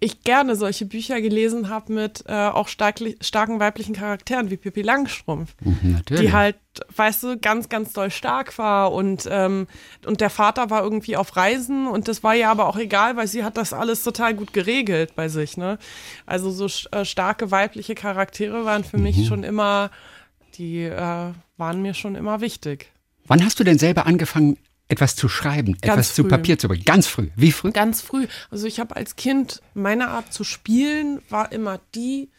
[SPEAKER 2] ich gerne solche Bücher gelesen habe mit äh, auch starkli- starken weiblichen Charakteren wie Pippi Langstrumpf,
[SPEAKER 3] Mhm, Natürlich.
[SPEAKER 2] die halt, weißt du, ganz, ganz doll stark war und, ähm, und der Vater war irgendwie auf Reisen und das war ihr aber auch egal, weil sie hat das alles total gut geregelt bei sich. Ne? Also so äh, starke weibliche Charaktere waren für mich schon immer, die äh, waren mir schon immer wichtig.
[SPEAKER 3] Wann hast du denn selber angefangen, etwas zu schreiben, etwas zu
[SPEAKER 2] früh.
[SPEAKER 3] Papier zu bringen? Ganz früh. Wie früh?
[SPEAKER 2] Ganz früh. Also ich habe als Kind, meine Art zu spielen war immer die,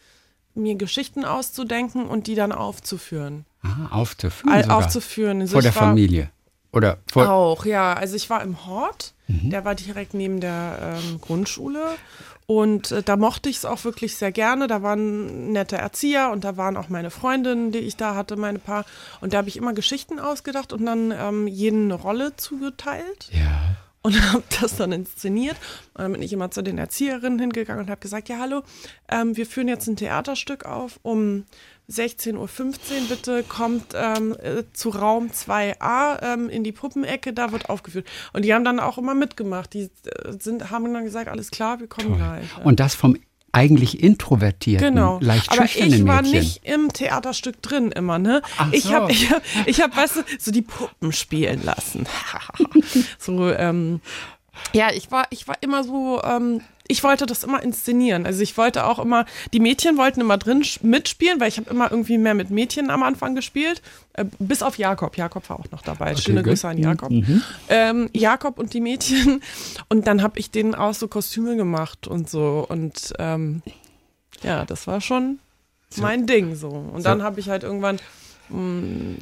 [SPEAKER 2] mir Geschichten auszudenken und die dann aufzuführen.
[SPEAKER 3] Ah, aufzuführen.
[SPEAKER 2] All-
[SPEAKER 3] sogar.
[SPEAKER 2] aufzuführen. Also
[SPEAKER 3] Vor der
[SPEAKER 2] war-
[SPEAKER 3] Familie. Oder vor.
[SPEAKER 2] Auch, ja. Also ich war im Hort,
[SPEAKER 3] Mhm.
[SPEAKER 2] der war direkt neben der ähm, Grundschule. Und äh, da mochte ich es auch wirklich sehr gerne. Da waren nette Erzieher und da waren auch meine Freundinnen, die ich da hatte, meine Paar. Und da habe ich immer Geschichten ausgedacht und dann ähm, jeden eine Rolle zugeteilt
[SPEAKER 3] Ja.
[SPEAKER 2] und habe das dann inszeniert. Und dann bin ich immer zu den Erzieherinnen hingegangen und habe gesagt, ja hallo, ähm, wir führen jetzt ein Theaterstück auf um 16.15 Uhr bitte kommt ähm, äh, zu Raum 2a ähm, in die Puppenecke, da wird aufgeführt. Und die haben dann auch immer mitgemacht. Die äh, sind, haben dann gesagt, alles klar, wir kommen gleich. Ja.
[SPEAKER 3] Und das vom eigentlich introvertierten,
[SPEAKER 2] Genau.
[SPEAKER 3] leicht
[SPEAKER 2] Aber
[SPEAKER 3] schüchternen
[SPEAKER 2] ich war
[SPEAKER 3] Mädchen.
[SPEAKER 2] nicht im Theaterstück drin immer, ne?
[SPEAKER 3] Ach
[SPEAKER 2] ich
[SPEAKER 3] so.
[SPEAKER 2] habe ich ich hab, weißt du, so die Puppen spielen lassen. so, ähm, ja, ich war, ich war immer so, ähm, ich wollte das immer inszenieren. Also ich wollte auch immer, die Mädchen wollten immer drin mitspielen, weil ich habe immer irgendwie mehr mit Mädchen am Anfang gespielt. Äh, bis auf Jakob. Jakob war auch noch dabei. Schöne
[SPEAKER 3] gut.
[SPEAKER 2] Grüße an Jakob. Ähm, Jakob und die Mädchen. Und dann habe ich denen auch so Kostüme gemacht und so. Und ähm, ja, das war schon mein Ding so. Und dann habe ich halt irgendwann,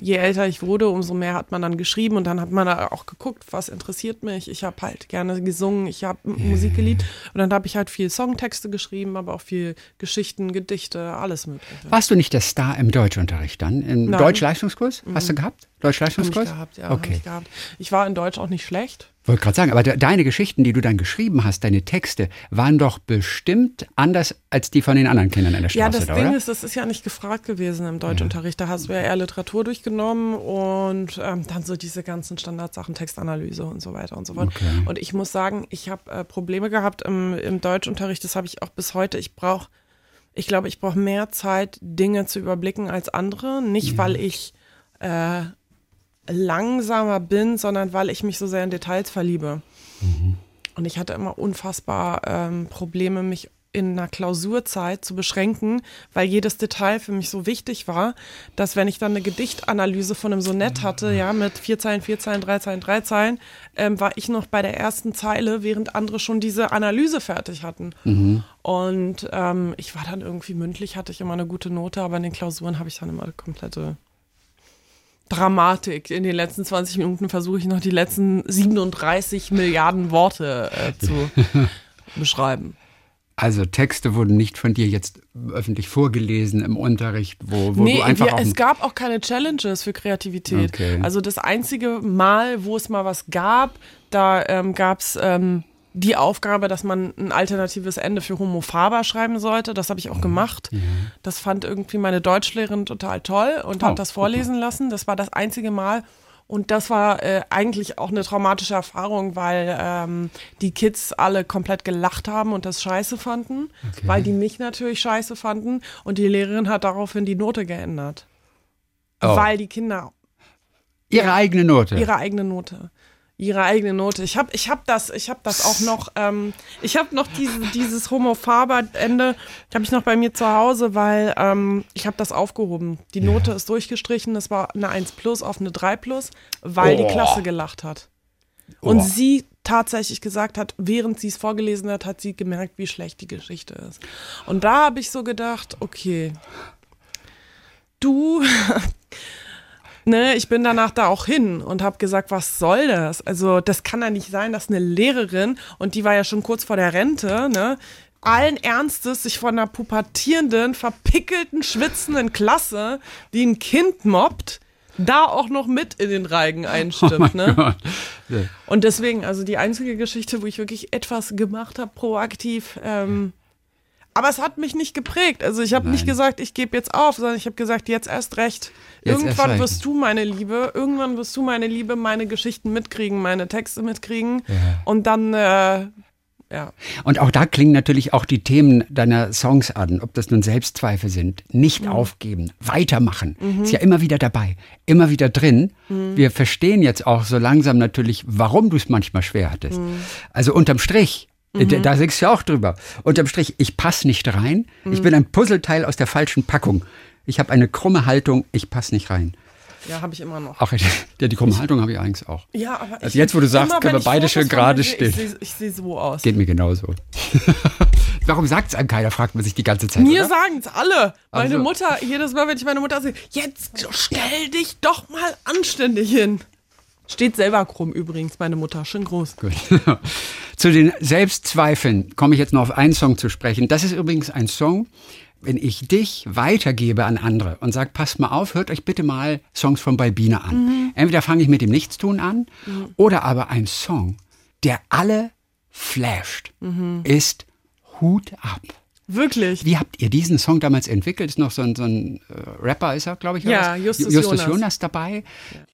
[SPEAKER 2] je älter ich wurde, umso mehr hat man dann geschrieben und dann hat man auch geguckt, was interessiert mich. Ich habe halt gerne gesungen, ich habe Musik geliebt und dann habe ich halt viel Songtexte geschrieben, aber auch viel Geschichten, Gedichte, alles mögliche.
[SPEAKER 3] Warst du nicht der Star im Deutschunterricht dann? Im. Deutschleistungskurs? Hast du gehabt?
[SPEAKER 2] Hab
[SPEAKER 3] Deutschleistungskurs?
[SPEAKER 2] ich gehabt, ja. Hab
[SPEAKER 3] Okay.
[SPEAKER 2] ich, gehabt. ich war in Deutsch auch nicht schlecht.
[SPEAKER 3] Wollte gerade sagen, aber de deine Geschichten, die du dann geschrieben hast, deine Texte, waren doch bestimmt anders als die von den anderen Kindern in der
[SPEAKER 2] Ja,
[SPEAKER 3] Straße,
[SPEAKER 2] das
[SPEAKER 3] da,
[SPEAKER 2] Ding
[SPEAKER 3] oder?
[SPEAKER 2] ist, das ist ja nicht gefragt gewesen im Deutschunterricht. Da hast du ja eher Literatur durchgenommen und ähm, dann so diese ganzen Standardsachen, Textanalyse und so weiter und so fort.
[SPEAKER 3] Okay.
[SPEAKER 2] Und ich muss sagen, ich habe äh, Probleme gehabt im, im Deutschunterricht. Das habe ich auch bis heute. Ich brauche, ich glaube, ich brauche mehr Zeit, Dinge zu überblicken als andere. Nicht, weil ich äh, langsamer bin, sondern weil ich mich so sehr in Details verliebe. Und ich hatte immer unfassbar ähm, Probleme, mich in einer Klausurzeit zu beschränken, weil jedes Detail für mich so wichtig war, dass wenn ich dann eine Gedichtanalyse von einem Sonett hatte, ja, mit vier Zeilen, vier Zeilen, drei Zeilen, drei Zeilen, ähm, war ich noch bei der ersten Zeile, während andere schon diese Analyse fertig hatten. Und ähm, ich war dann irgendwie mündlich, hatte ich immer eine gute Note, aber in den Klausuren habe ich dann immer komplette Dramatik. In den letzten 20 Minuten versuche ich noch die letzten 37 Milliarden Worte äh, zu beschreiben.
[SPEAKER 3] Also Texte wurden nicht von dir jetzt öffentlich vorgelesen im Unterricht, wo, wo
[SPEAKER 2] nee,
[SPEAKER 3] du einfach auch
[SPEAKER 2] es gab auch keine Challenges für Kreativität.
[SPEAKER 3] Okay.
[SPEAKER 2] Also das einzige Mal, wo es mal was gab, da ähm, gab es ähm, die Aufgabe, dass man ein alternatives Ende für Homo Faber schreiben sollte. Das habe ich auch gemacht. Das fand irgendwie meine Deutschlehrerin total toll und
[SPEAKER 3] Oh,
[SPEAKER 2] hat das vorlesen lassen. Das war das einzige Mal. Und das war äh, eigentlich auch eine traumatische Erfahrung, weil ähm, die Kids alle komplett gelacht haben und das scheiße fanden, weil die mich natürlich scheiße fanden. Und die Lehrerin hat daraufhin die Note geändert.
[SPEAKER 3] Oh.
[SPEAKER 2] Weil die Kinder
[SPEAKER 3] ihre eigene Note.
[SPEAKER 2] ihre eigene Note. Ihre eigene Note. Ich habe ich hab das, ich habe das auch noch, ähm, ich habe noch diese, dieses Homo Faber Ende, habe ich noch bei mir zu Hause, weil ähm, ich habe das aufgehoben. Die Note ist durchgestrichen, das war eine 1 plus auf eine 3 plus, weil die
[SPEAKER 3] Oh.
[SPEAKER 2] Klasse gelacht hat. Und
[SPEAKER 3] Oh.
[SPEAKER 2] sie tatsächlich gesagt hat, während sie es vorgelesen hat, hat sie gemerkt, wie schlecht die Geschichte ist. Und da habe ich so gedacht, okay, du, ne, ich bin danach da auch hin und habe gesagt, was soll das? Also das kann ja nicht sein, dass eine Lehrerin, und die war ja schon kurz vor der Rente, ne, allen Ernstes sich von einer pubertierenden, verpickelten, schwitzenden Klasse, die ein Kind mobbt, da auch noch mit in den Reigen einstimmt, ne?
[SPEAKER 3] Gott.
[SPEAKER 2] Und deswegen, also die einzige Geschichte, wo ich wirklich etwas gemacht habe, proaktiv. Ähm, aber es hat mich nicht geprägt. Also ich habe nicht gesagt, ich gebe jetzt auf, sondern ich habe gesagt, jetzt erst recht.
[SPEAKER 3] Jetzt erst
[SPEAKER 2] irgendwann
[SPEAKER 3] recht.
[SPEAKER 2] wirst du meine Liebe, irgendwann wirst du meine Liebe, meine Geschichten mitkriegen, meine Texte mitkriegen.
[SPEAKER 3] Ja.
[SPEAKER 2] Und dann, äh, ja.
[SPEAKER 3] Und auch da klingen natürlich auch die Themen deiner Songs an, ob das nun Selbstzweifel sind. Nicht
[SPEAKER 2] Mhm.
[SPEAKER 3] aufgeben, weitermachen. Ist ja immer wieder dabei, immer wieder drin.
[SPEAKER 2] Mhm.
[SPEAKER 3] Wir verstehen jetzt auch so langsam natürlich, warum du es manchmal schwer hattest.
[SPEAKER 2] Mhm.
[SPEAKER 3] Also unterm Strich. Äh, Da singst du ja auch drüber. Unterm Strich, ich passe nicht rein.
[SPEAKER 2] Mhm.
[SPEAKER 3] Ich bin ein Puzzleteil aus der falschen Packung. Ich habe eine krumme Haltung, ich passe nicht rein.
[SPEAKER 2] Ja, habe ich immer noch.
[SPEAKER 3] Auch ja, die krumme Haltung habe ich eigentlich auch.
[SPEAKER 2] Ja, aber
[SPEAKER 3] Also jetzt, wo du sagst,
[SPEAKER 2] immer,
[SPEAKER 3] können wir beide schön gerade
[SPEAKER 2] sehe,
[SPEAKER 3] stehen.
[SPEAKER 2] Ich sehe ich seh so aus.
[SPEAKER 3] Geht mir genauso. Warum sagt es einem keiner, fragt man sich die ganze Zeit.
[SPEAKER 2] Mir sagen es alle. Meine
[SPEAKER 3] Also-
[SPEAKER 2] Mutter, jedes Mal, wenn ich meine Mutter sehe, jetzt stell dich doch mal anständig hin. Steht selber krumm übrigens, meine Mutter. Schön groß.
[SPEAKER 3] Gut. Zu den Selbstzweifeln komme ich jetzt noch auf einen Song zu sprechen. Das ist übrigens ein Song, wenn ich dich weitergebe an andere und sage, passt mal auf, hört euch bitte mal Songs von Balbina an. Entweder fange ich mit dem Nichtstun an oder aber ein Song, der alle flasht, ist Hut ab.
[SPEAKER 2] Wirklich.
[SPEAKER 3] Wie habt ihr diesen Song damals entwickelt? Ist noch so ein, so ein äh, Rapper, ist er, glaube ich.
[SPEAKER 2] Ja? Justus
[SPEAKER 3] Justus
[SPEAKER 2] Jonas.
[SPEAKER 3] Jonas dabei.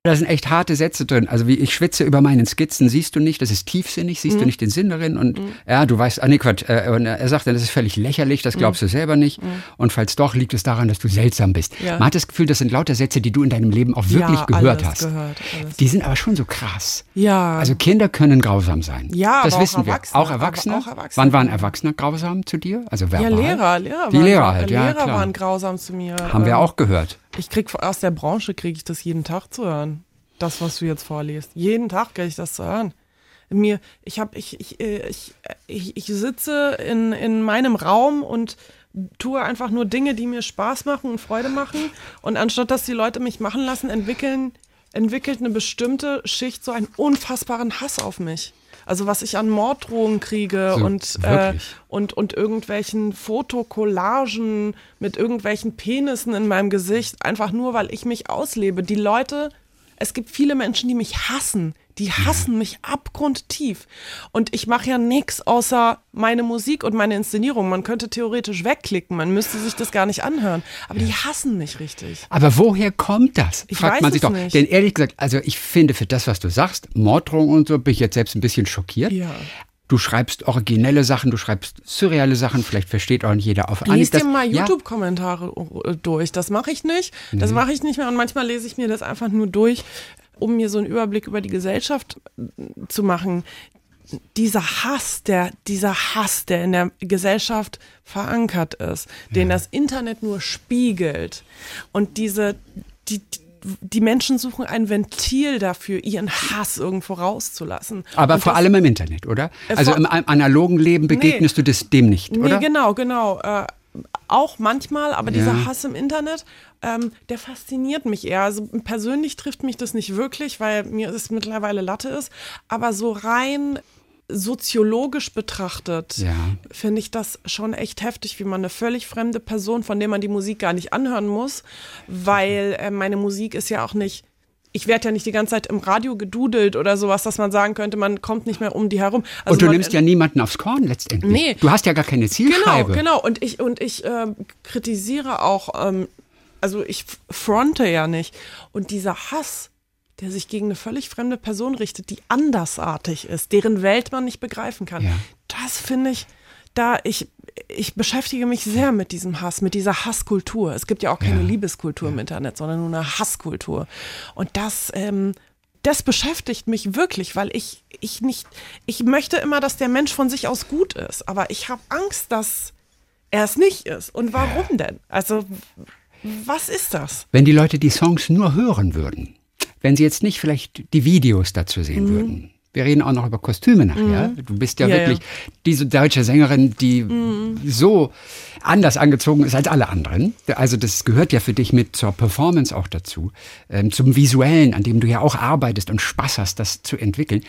[SPEAKER 3] Da sind echt harte Sätze drin. Also wie ich schwitze über meinen Skizzen, siehst du nicht, das ist tiefsinnig, siehst
[SPEAKER 2] Mhm.
[SPEAKER 3] du nicht den Sinn darin. Und ja, du weißt, ah nee, Quatsch. Äh, und er sagt dann, das ist völlig lächerlich, das glaubst du selber nicht. Und falls doch, liegt es daran, dass du seltsam bist.
[SPEAKER 2] Mhm. Ja.
[SPEAKER 3] Man hat das Gefühl, das sind lauter Sätze, die du in deinem Leben auch wirklich
[SPEAKER 2] ja,
[SPEAKER 3] gehört hast.
[SPEAKER 2] Gehört.
[SPEAKER 3] Die sind aber schon so krass.
[SPEAKER 2] Ja.
[SPEAKER 3] Also Kinder können grausam sein.
[SPEAKER 2] Ja,
[SPEAKER 3] das
[SPEAKER 2] aber auch
[SPEAKER 3] wissen wir.
[SPEAKER 2] Erwachsene,
[SPEAKER 3] Auch Erwachsene.
[SPEAKER 2] auch Erwachsene.
[SPEAKER 3] Wann waren Erwachsene grausam zu dir? Also
[SPEAKER 2] ja? Lehrer, Lehrer.
[SPEAKER 3] Die
[SPEAKER 2] waren,
[SPEAKER 3] Lehrer halt, ja,
[SPEAKER 2] Lehrer
[SPEAKER 3] klar.
[SPEAKER 2] waren grausam zu mir.
[SPEAKER 3] Haben wir
[SPEAKER 2] Ähm,
[SPEAKER 3] auch gehört.
[SPEAKER 2] Ich krieg aus der Branche kriege ich das jeden Tag zu hören. Das, was du jetzt vorliest. Jeden Tag kriege ich das zu hören. Mir, ich habe, ich, ich, äh, ich, äh, ich, ich sitze in, in meinem Raum und tue einfach nur Dinge, die mir Spaß machen und Freude machen. Und anstatt dass die Leute mich machen lassen, entwickeln, entwickelt eine bestimmte Schicht so einen unfassbaren Hass auf mich. Also was ich an Morddrohungen kriege
[SPEAKER 3] So,
[SPEAKER 2] und, äh, und, und irgendwelchen Fotokollagen mit irgendwelchen Penissen in meinem Gesicht, einfach nur, weil ich mich auslebe. Die Leute, es gibt viele Menschen, die mich hassen. Die hassen mich abgrundtief. Und ich mache ja nichts außer meine Musik und meine Inszenierung. Man könnte theoretisch wegklicken, man müsste sich das gar nicht anhören. Aber die hassen mich richtig.
[SPEAKER 3] Aber woher kommt das?
[SPEAKER 2] Ich
[SPEAKER 3] Fragt
[SPEAKER 2] weiß
[SPEAKER 3] man sich
[SPEAKER 2] es
[SPEAKER 3] doch.
[SPEAKER 2] nicht.
[SPEAKER 3] Denn ehrlich gesagt, also ich finde für das, was du sagst, Morddrohung und so, bin ich jetzt selbst ein bisschen schockiert.
[SPEAKER 2] Ja.
[SPEAKER 3] Du schreibst originelle Sachen, du schreibst surreale Sachen, vielleicht versteht auch nicht jeder auf Anhieb.
[SPEAKER 2] Lies dir mal
[SPEAKER 3] ja,
[SPEAKER 2] YouTube-Kommentare äh, durch. Das mache ich nicht. Das mache ich nicht mehr. Und manchmal lese ich mir das einfach nur durch, um mir so einen Überblick über die Gesellschaft äh, zu machen. dieser Hass, der, dieser Hass, der in der Gesellschaft verankert ist, den das Internet nur spiegelt und diese, die, die Menschen suchen ein Ventil dafür, ihren Hass irgendwo rauszulassen.
[SPEAKER 3] Aber
[SPEAKER 2] Und
[SPEAKER 3] vor
[SPEAKER 2] das-
[SPEAKER 3] allem im Internet, oder?
[SPEAKER 2] Äh,
[SPEAKER 3] Also im analogen Leben begegnest du das dem nicht,
[SPEAKER 2] Nee,
[SPEAKER 3] oder?
[SPEAKER 2] genau, genau. Äh, auch manchmal, aber dieser
[SPEAKER 3] Ja.
[SPEAKER 2] Hass im Internet, ähm, der fasziniert mich eher. Also persönlich trifft mich das nicht wirklich, weil mir es mittlerweile Latte ist. Aber so rein soziologisch betrachtet,
[SPEAKER 3] Ja.
[SPEAKER 2] finde ich das schon echt heftig, wie man eine völlig fremde Person, von der man die Musik gar nicht anhören muss, weil äh, meine Musik ist ja auch nicht. Ich werde ja nicht die ganze Zeit im Radio gedudelt oder sowas, dass man sagen könnte, man kommt nicht mehr um die herum. Also
[SPEAKER 3] Und du
[SPEAKER 2] man,
[SPEAKER 3] nimmst ja niemanden aufs Korn letztendlich.
[SPEAKER 2] Nee.
[SPEAKER 3] Du hast ja gar keine
[SPEAKER 2] Genau,
[SPEAKER 3] Zielscheibe.
[SPEAKER 2] genau. Und ich, und ich ähm, kritisiere auch, ähm, also ich fronte ja nicht. Und dieser Hass, der sich gegen eine völlig fremde Person richtet, die andersartig ist, deren Welt man nicht begreifen kann,
[SPEAKER 3] Ja.
[SPEAKER 2] das finde ich, da ich, ich beschäftige mich sehr mit diesem Hass, mit dieser Hasskultur. Es gibt ja auch keine
[SPEAKER 3] Ja.
[SPEAKER 2] Liebeskultur im Internet, sondern nur eine Hasskultur. Und das, ähm, das beschäftigt mich wirklich, weil ich, ich nicht, ich möchte immer, dass der Mensch von sich aus gut ist, aber ich habe Angst, dass er es nicht ist. Und warum denn? Also, was ist das?
[SPEAKER 3] Wenn die Leute die Songs nur hören würden, wenn sie jetzt nicht vielleicht die Videos dazu
[SPEAKER 2] Mhm.
[SPEAKER 3] sehen würden. Wir reden auch noch über Kostüme nachher. Du bist ja,
[SPEAKER 2] Ja,
[SPEAKER 3] wirklich
[SPEAKER 2] ja.
[SPEAKER 3] diese deutsche Sängerin, die so anders angezogen ist als alle anderen. Also das gehört ja für dich mit zur Performance auch dazu, ähm, zum Visuellen, an dem du ja auch arbeitest und Spaß hast, das zu entwickeln.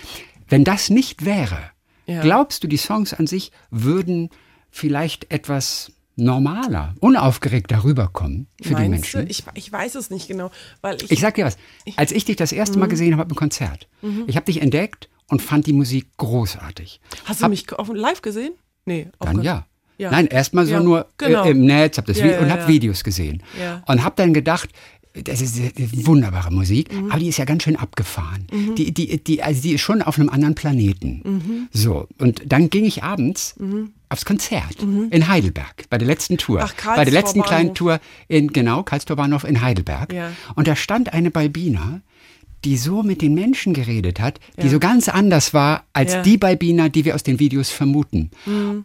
[SPEAKER 3] Wenn das nicht wäre,
[SPEAKER 2] Ja.
[SPEAKER 3] glaubst du, die Songs an sich würden vielleicht etwas normaler, unaufgeregter rüberkommen für die
[SPEAKER 2] Meinst
[SPEAKER 3] Menschen?
[SPEAKER 2] du? Ich, ich weiß es nicht genau, weil ich,
[SPEAKER 3] Ich sag dir was, als ich dich das erste Mal gesehen habe im Konzert, ich habe dich entdeckt und fand die Musik großartig.
[SPEAKER 2] hast du
[SPEAKER 3] hab-
[SPEAKER 2] mich auf, live gesehen? Nee,
[SPEAKER 3] Dann ja.
[SPEAKER 2] Ja.
[SPEAKER 3] Nein, erstmal so
[SPEAKER 2] Ja,
[SPEAKER 3] nur
[SPEAKER 2] genau.
[SPEAKER 3] äh, im Netz, hab das
[SPEAKER 2] Ja,
[SPEAKER 3] und hab
[SPEAKER 2] ja.
[SPEAKER 3] Videos gesehen. Und hab dann gedacht, das ist äh, wunderbare Musik,
[SPEAKER 2] Mhm.
[SPEAKER 3] aber die ist ja ganz schön abgefahren. Die, die, die, also die ist schon auf einem anderen Planeten.
[SPEAKER 2] Mhm.
[SPEAKER 3] So, und dann ging ich abends aufs Konzert in Heidelberg, bei der letzten Tour.
[SPEAKER 2] Ach,
[SPEAKER 3] bei der letzten kleinen. Tour in, genau, Karlstor Bahnhof in Heidelberg.
[SPEAKER 2] Ja.
[SPEAKER 3] Und da stand eine Balbina, die so mit den Menschen geredet hat, die
[SPEAKER 2] Ja.
[SPEAKER 3] so ganz anders war als
[SPEAKER 2] Ja.
[SPEAKER 3] die Balbina, die wir aus den Videos vermuten.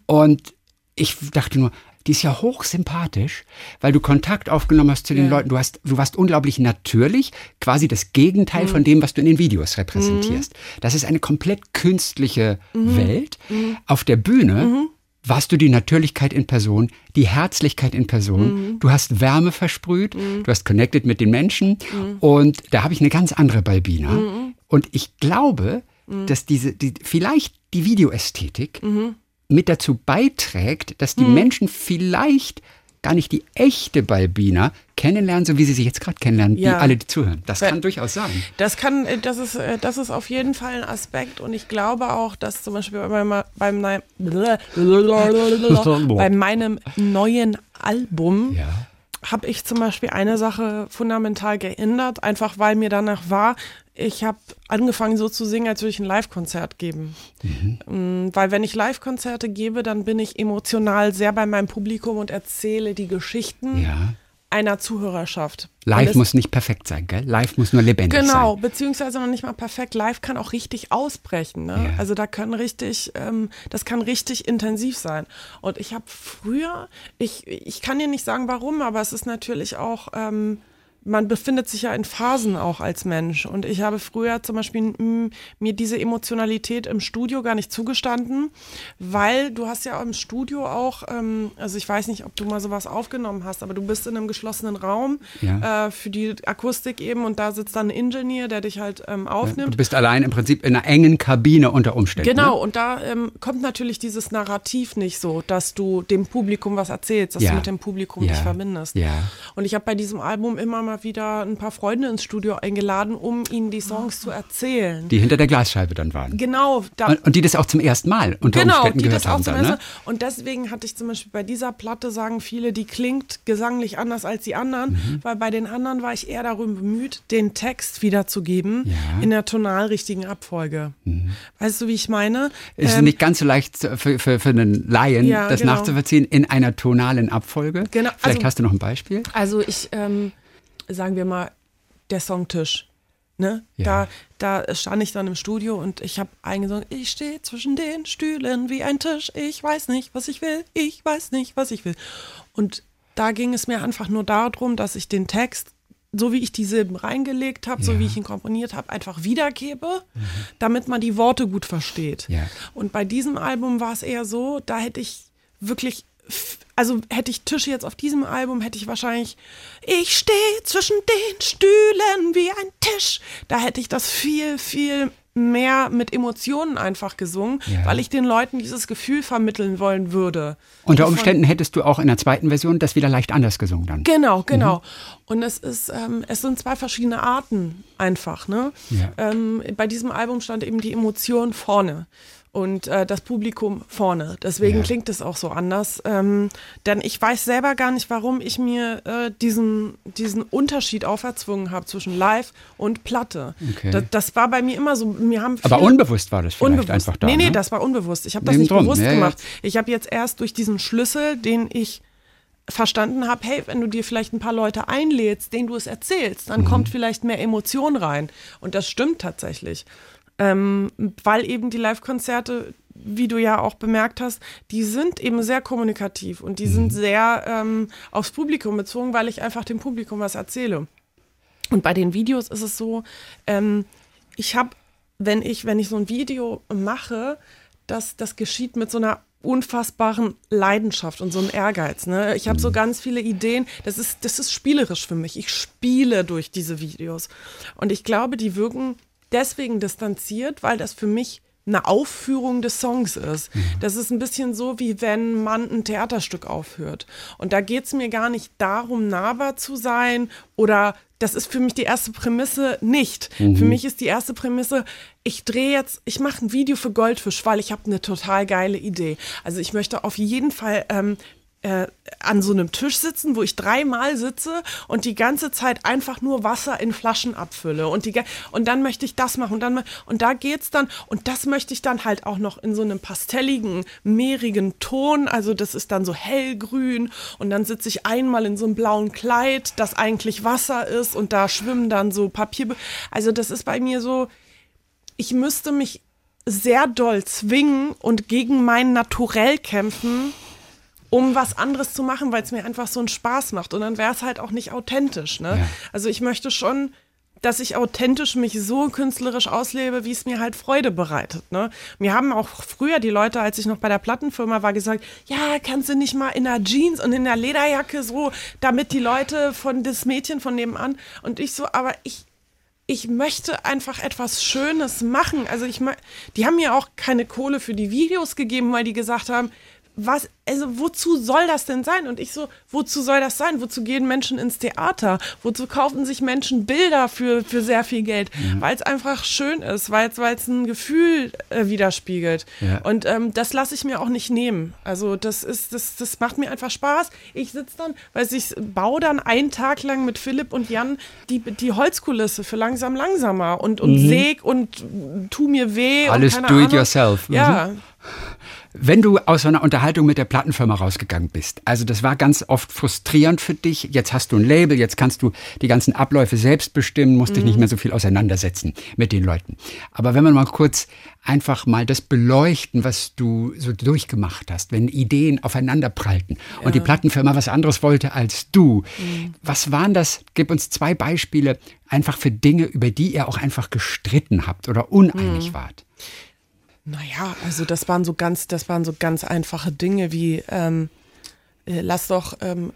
[SPEAKER 3] Und ich dachte nur, die ist ja hochsympathisch, weil du Kontakt aufgenommen hast zu den
[SPEAKER 2] Ja.
[SPEAKER 3] Leuten. Du, hast, du warst unglaublich natürlich, quasi das Gegenteil von dem, was du in den Videos repräsentierst. Das ist eine komplett künstliche Welt. Auf der Bühne warst du die Natürlichkeit in Person, die Herzlichkeit in Person. Du hast Wärme versprüht, du hast connected mit den Menschen. Und da habe ich eine ganz andere Balbina. Und ich glaube, dass diese, die, vielleicht die Videoästhetik mit dazu beiträgt, dass die Menschen vielleicht gar nicht die echte Balbina kennenlernen, so wie sie sich jetzt gerade kennenlernen,
[SPEAKER 2] Ja.
[SPEAKER 3] die alle, die zuhören. Das kann durchaus sein.
[SPEAKER 2] Das kann, äh, das ist, äh, das ist auf jeden Fall ein Aspekt und ich glaube auch, dass zum Beispiel bei, meinem- beim, nei- bei meinem neuen Album
[SPEAKER 3] Ja.
[SPEAKER 2] habe ich zum Beispiel eine Sache fundamental geändert, einfach weil mir danach war, ich habe angefangen so zu singen, als würde ich ein Live-Konzert geben. Mm, Weil wenn ich Live-Konzerte gebe, dann bin ich emotional sehr bei meinem Publikum und erzähle die Geschichten
[SPEAKER 3] Ja.
[SPEAKER 2] einer Zuhörerschaft.
[SPEAKER 3] Live muss nicht perfekt sein, gell? Live muss nur lebendig
[SPEAKER 2] Genau,
[SPEAKER 3] sein.
[SPEAKER 2] beziehungsweise noch nicht mal perfekt. Live kann auch richtig ausbrechen. Ne?
[SPEAKER 3] Ja.
[SPEAKER 2] Also da kann richtig, ähm, das kann richtig intensiv sein. Und ich habe früher, ich, ich kann dir nicht sagen warum, aber es ist natürlich auch, ähm, man befindet sich ja in Phasen auch als Mensch. Und ich habe früher zum Beispiel mm, mir diese Emotionalität im Studio gar nicht zugestanden, weil du hast ja im Studio auch, ähm, also ich weiß nicht, ob du mal sowas aufgenommen hast, aber du bist in einem geschlossenen Raum
[SPEAKER 3] Ja.
[SPEAKER 2] äh, für die Akustik eben und da sitzt dann ein Ingenieur, der dich halt ähm,
[SPEAKER 3] Du
[SPEAKER 2] aufnimmt.
[SPEAKER 3] bist allein im Prinzip in einer engen Kabine unter Umständen.
[SPEAKER 2] Genau,
[SPEAKER 3] Ne?
[SPEAKER 2] und da ähm, kommt natürlich dieses Narrativ nicht so, dass du dem Publikum was erzählst, dass
[SPEAKER 3] Ja.
[SPEAKER 2] du mit dem Publikum
[SPEAKER 3] Ja.
[SPEAKER 2] dich verbindest.
[SPEAKER 3] Ja.
[SPEAKER 2] Und ich habe bei diesem Album immer mal wieder ein paar Freunde ins Studio eingeladen, um ihnen die Songs zu erzählen.
[SPEAKER 3] Die hinter der Glasscheibe dann waren.
[SPEAKER 2] genau, da,
[SPEAKER 3] Und, und die das auch zum ersten Mal unter
[SPEAKER 2] Genau,
[SPEAKER 3] Umständen
[SPEAKER 2] die
[SPEAKER 3] gehört
[SPEAKER 2] das auch
[SPEAKER 3] haben
[SPEAKER 2] zum
[SPEAKER 3] dann,
[SPEAKER 2] ersten
[SPEAKER 3] ne?
[SPEAKER 2] Mal. Und deswegen hatte ich zum Beispiel bei dieser Platte, sagen viele, die klingt gesanglich anders als die anderen,
[SPEAKER 3] Mhm.
[SPEAKER 2] weil bei den anderen war ich eher darum bemüht, den Text wiederzugeben
[SPEAKER 3] Ja. Mhm.
[SPEAKER 2] in der tonal richtigen Abfolge. Weißt du, wie ich meine?
[SPEAKER 3] Es ist
[SPEAKER 2] Ähm,
[SPEAKER 3] nicht ganz so leicht für, für, für einen Laien,
[SPEAKER 2] Ja,
[SPEAKER 3] das
[SPEAKER 2] genau.
[SPEAKER 3] nachzuvollziehen in einer tonalen Abfolge.
[SPEAKER 2] Genau,
[SPEAKER 3] Vielleicht
[SPEAKER 2] also-
[SPEAKER 3] hast du noch ein Beispiel.
[SPEAKER 2] Also ich, ähm, sagen wir mal, der Song Tisch. Ne?
[SPEAKER 3] Ja.
[SPEAKER 2] Da, da stand ich dann im Studio und ich habe eingesungen, ich stehe zwischen den Stühlen wie ein Tisch, ich weiß nicht, was ich will, ich weiß nicht, was ich will. Und da ging es mir einfach nur darum, dass ich den Text, so wie ich die Silben reingelegt habe, so
[SPEAKER 3] Ja.
[SPEAKER 2] wie ich ihn komponiert habe, einfach wiedergebe, damit man die Worte gut versteht.
[SPEAKER 3] Ja.
[SPEAKER 2] Und bei diesem Album war es eher so, da hätte ich wirklich, also hätte ich Tische jetzt auf diesem Album, hätte ich wahrscheinlich, ich stehe zwischen den Stühlen wie ein Tisch. Da hätte ich das viel, viel mehr mit Emotionen einfach gesungen,
[SPEAKER 3] Ja.
[SPEAKER 2] weil ich den Leuten dieses Gefühl vermitteln wollen würde.
[SPEAKER 3] Unter Umständen hättest du auch in der zweiten Version das wieder leicht anders gesungen dann.
[SPEAKER 2] Genau, genau. Und es ist, ähm, es sind zwei verschiedene Arten einfach. Ne?
[SPEAKER 3] Ja.
[SPEAKER 2] Ähm, bei diesem Album stand eben die Emotion vorne und äh, das Publikum vorne. Deswegen
[SPEAKER 3] Ja.
[SPEAKER 2] klingt es auch so anders. Ähm, denn ich weiß selber gar nicht, warum ich mir äh, diesen, diesen Unterschied auferzwungen habe zwischen Live und Platte.
[SPEAKER 3] Okay.
[SPEAKER 2] Das, das war bei mir immer so. Mir haben
[SPEAKER 3] Aber unbewusst war das vielleicht
[SPEAKER 2] unbewusst.
[SPEAKER 3] einfach da.
[SPEAKER 2] nee, nee,
[SPEAKER 3] ne?
[SPEAKER 2] das war unbewusst. Ich habe das
[SPEAKER 3] Eben
[SPEAKER 2] nicht
[SPEAKER 3] drum,
[SPEAKER 2] bewusst
[SPEAKER 3] ja, ja.
[SPEAKER 2] gemacht. Ich habe jetzt erst durch diesen Schlüssel, den ich verstanden habe, hey, wenn du dir vielleicht ein paar Leute einlädst, denen du es erzählst,
[SPEAKER 3] Mhm.
[SPEAKER 2] dann kommt vielleicht mehr Emotion rein. Und das stimmt tatsächlich. Ähm, weil eben die Live-Konzerte, wie du ja auch bemerkt hast, die sind eben sehr kommunikativ und die
[SPEAKER 3] Mhm.
[SPEAKER 2] sind sehr ähm, aufs Publikum bezogen, weil ich einfach dem Publikum was erzähle. Und bei den Videos ist es so, ähm, ich habe, wenn ich, wenn ich so ein Video mache, das, das geschieht mit so einer unfassbaren Leidenschaft und so einem Ehrgeiz. Ne? Ich habe so ganz viele Ideen. Das ist, das ist spielerisch für mich. Ich spiele durch diese Videos. Und ich glaube, die wirken deswegen distanziert, weil das für mich eine Aufführung des Songs ist. Das ist ein bisschen so, wie wenn man ein Theaterstück aufhört. Und da geht es mir gar nicht darum, nahbar zu sein oder das ist für mich die erste Prämisse nicht. Für mich ist die erste Prämisse, ich drehe jetzt, ich mache ein Video für Goldfisch, weil ich habe eine total geile Idee. Also ich möchte auf jeden Fall ähm, äh, an so einem Tisch sitzen, wo ich dreimal sitze und die ganze Zeit einfach nur Wasser in Flaschen abfülle und die und dann möchte ich das machen und dann und da geht's dann und das möchte ich dann halt auch noch in so einem pastelligen, mehrigen Ton, also das ist dann so hellgrün und dann sitze ich einmal in so einem blauen Kleid, das eigentlich Wasser ist und da schwimmen dann so Papier, also das ist bei mir so ich müsste mich sehr doll zwingen und gegen mein Naturell kämpfen, um was anderes zu machen, weil es mir einfach so einen Spaß macht. Und dann wäre es halt auch nicht authentisch. Ne?
[SPEAKER 3] Ja.
[SPEAKER 2] Also ich möchte schon, dass ich authentisch mich so künstlerisch auslebe, wie es mir halt Freude bereitet. Ne? Mir haben auch früher die Leute, als ich noch bei der Plattenfirma war, gesagt, ja, kannst du nicht mal in der Jeans und in der Lederjacke so, damit die Leute von das Mädchen von nebenan. Und ich so, aber ich, ich möchte einfach etwas Schönes machen. Also ich die haben mir auch keine Kohle für die Videos gegeben, weil die gesagt haben, was, also wozu soll das denn sein? Und ich so, wozu soll das sein? Wozu gehen Menschen ins Theater? Wozu kaufen sich Menschen Bilder für, für sehr viel Geld? Weil es einfach schön ist, weil es ein Gefühl äh, widerspiegelt.
[SPEAKER 3] Ja.
[SPEAKER 2] Und ähm, das lasse ich mir auch nicht nehmen. Also das ist, das, das macht mir einfach Spaß. Ich sitze dann, weiß ich, baue dann einen Tag lang mit Philipp und Jan die, die Holzkulisse für langsam langsamer und, und säg und tu mir weh.
[SPEAKER 3] Mhm. Alles do it
[SPEAKER 2] Ahnung.
[SPEAKER 3] yourself. Mhm.
[SPEAKER 2] Ja,
[SPEAKER 3] Wenn du aus so einer Unterhaltung mit der Plattenfirma rausgegangen bist, also das war ganz oft frustrierend für dich. Jetzt hast du ein Label, jetzt kannst du die ganzen Abläufe selbst bestimmen, musst dich nicht mehr so viel auseinandersetzen mit den Leuten. Aber wenn wir mal kurz einfach mal das beleuchten, was du so durchgemacht hast, wenn Ideen aufeinander prallten und die Plattenfirma was anderes wollte als du. Was waren das? Gib uns zwei Beispiele einfach für Dinge, über die ihr auch einfach gestritten habt oder uneinig wart.
[SPEAKER 2] Naja, also das waren so ganz, das waren so ganz einfache Dinge wie ähm, äh, lass doch, ähm,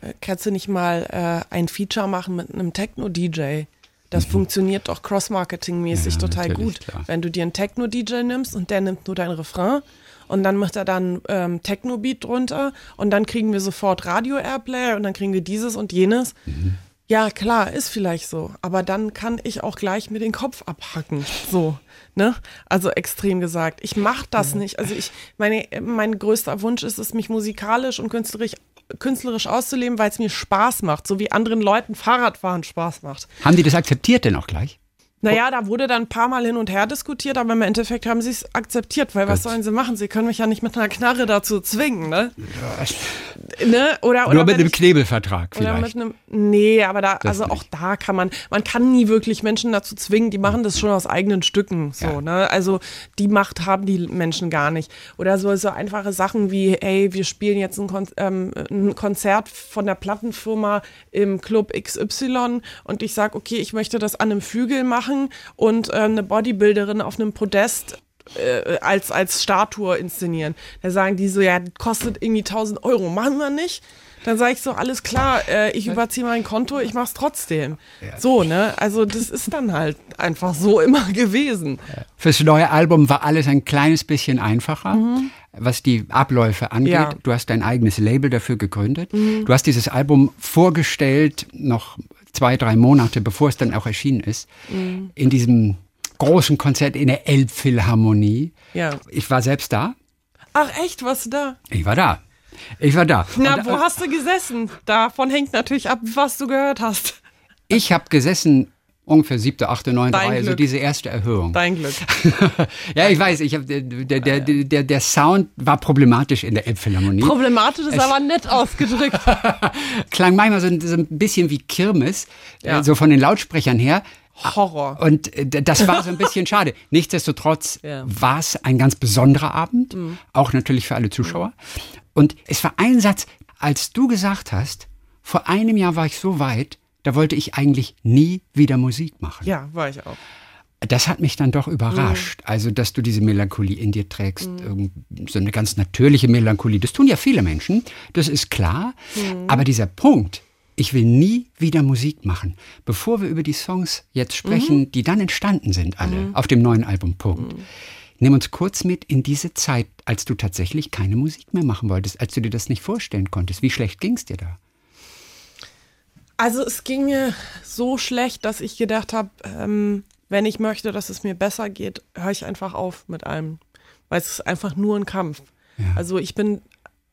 [SPEAKER 2] du nicht mal äh, ein Feature machen mit einem Techno-DJ? Das funktioniert doch cross-marketing-mäßig
[SPEAKER 3] Mhm. Ja,
[SPEAKER 2] total gut.
[SPEAKER 3] klar.
[SPEAKER 2] Wenn du dir einen Techno-DJ nimmst und der nimmt nur dein Refrain und dann macht er dann ähm, Techno-Beat drunter und dann kriegen wir sofort Radio-Airplay und dann kriegen wir dieses und jenes.
[SPEAKER 3] Mhm.
[SPEAKER 2] Ja, klar, ist vielleicht so. Aber dann kann ich auch gleich mir den Kopf abhacken. So, ne? Also extrem gesagt. Ich mache das nicht. Also ich, meine, mein größter Wunsch ist es, mich musikalisch und künstlerisch, künstlerisch auszuleben, weil es mir Spaß macht. So wie anderen Leuten Fahrradfahren Spaß macht.
[SPEAKER 3] Haben die das akzeptiert denn auch gleich?
[SPEAKER 2] Naja, da wurde dann ein paar Mal hin und her diskutiert, aber im Endeffekt haben sie es akzeptiert, weil was sollen sie machen? Sie können mich ja nicht mit einer Knarre dazu zwingen, ne? ne? Oder, oder
[SPEAKER 3] Nur mit einem
[SPEAKER 2] ich-
[SPEAKER 3] Knebelvertrag
[SPEAKER 2] Oder
[SPEAKER 3] vielleicht.
[SPEAKER 2] mit einem. Nee, aber da,
[SPEAKER 3] Das
[SPEAKER 2] also auch da kann man, man kann nie wirklich Menschen dazu zwingen, die machen das schon aus eigenen Stücken. So,
[SPEAKER 3] Ja.
[SPEAKER 2] ne? Also die Macht haben die Menschen gar nicht. Oder so, so einfache Sachen wie, ey, wir spielen jetzt ein, Kon ähm, ein Konzert von der Plattenfirma im Club XY und ich sage, okay, ich möchte das an einem Flügel machen und äh, eine Bodybuilderin auf einem Podest äh, als, als Statue inszenieren. Da sagen die so, ja, kostet irgendwie 1000 Euro, machen wir nicht. Dann sage ich so, alles klar, äh, ich überziehe mein Konto, ich mach's trotzdem. So, ne? Also das ist dann halt einfach so immer gewesen.
[SPEAKER 3] Fürs neue Album war alles ein kleines bisschen einfacher, was die Abläufe angeht.
[SPEAKER 2] Ja.
[SPEAKER 3] Du hast dein eigenes Label dafür gegründet. Du hast dieses Album vorgestellt, noch zwei, drei Monate, bevor es dann auch erschienen ist, in diesem großen Konzert in der Elbphilharmonie.
[SPEAKER 2] Ja.
[SPEAKER 3] Ich war selbst da.
[SPEAKER 2] Ach echt, was da?
[SPEAKER 3] Ich war da. Ich war da.
[SPEAKER 2] Na,
[SPEAKER 3] Und,
[SPEAKER 2] wo
[SPEAKER 3] äh,
[SPEAKER 2] hast du gesessen? Davon hängt natürlich ab, was du gehört hast.
[SPEAKER 3] ich habe gesessen, ungefähr siebte, achte, neunte Reihe, also
[SPEAKER 2] Glück.
[SPEAKER 3] diese erste Erhöhung.
[SPEAKER 2] Dein Glück.
[SPEAKER 3] ja, ich weiß, ich hab, der, der, der, der, Sound war problematisch in der Elbphilharmonie.
[SPEAKER 2] Problematisch ist aber nett ausgedrückt.
[SPEAKER 3] Klang manchmal so, ein- so ein bisschen wie Kirmes,
[SPEAKER 2] Ja.
[SPEAKER 3] äh, so von den Lautsprechern her.
[SPEAKER 2] Horror.
[SPEAKER 3] Und äh, das war so ein bisschen schade. Nichtsdestotrotz
[SPEAKER 2] Ja. Mhm.
[SPEAKER 3] war es ein ganz besonderer Abend, auch natürlich für alle Zuschauer. Und es war ein Satz, als du gesagt hast, vor einem Jahr war ich so weit, da wollte ich eigentlich nie wieder Musik machen.
[SPEAKER 2] Ja, war ich auch.
[SPEAKER 3] Das hat mich dann doch überrascht.
[SPEAKER 2] Mhm.
[SPEAKER 3] Also, dass du diese Melancholie in dir trägst, irgend- so eine ganz natürliche Melancholie. Das tun ja viele Menschen, das ist klar.
[SPEAKER 2] Mhm.
[SPEAKER 3] Aber dieser Punkt, ich will nie wieder Musik machen. Bevor wir über die Songs jetzt sprechen,
[SPEAKER 2] Mhm.
[SPEAKER 3] die dann entstanden sind, alle auf dem neuen Album Punkt. Nimm uns kurz mit in diese Zeit, als du tatsächlich keine Musik mehr machen wolltest, als du dir das nicht vorstellen konntest. Wie schlecht ging es dir da?
[SPEAKER 2] Also es ging mir so schlecht, dass ich gedacht habe, ähm, wenn ich möchte, dass es mir besser geht, höre ich einfach auf mit allem. Weil es ist einfach nur ein Kampf. Also ich bin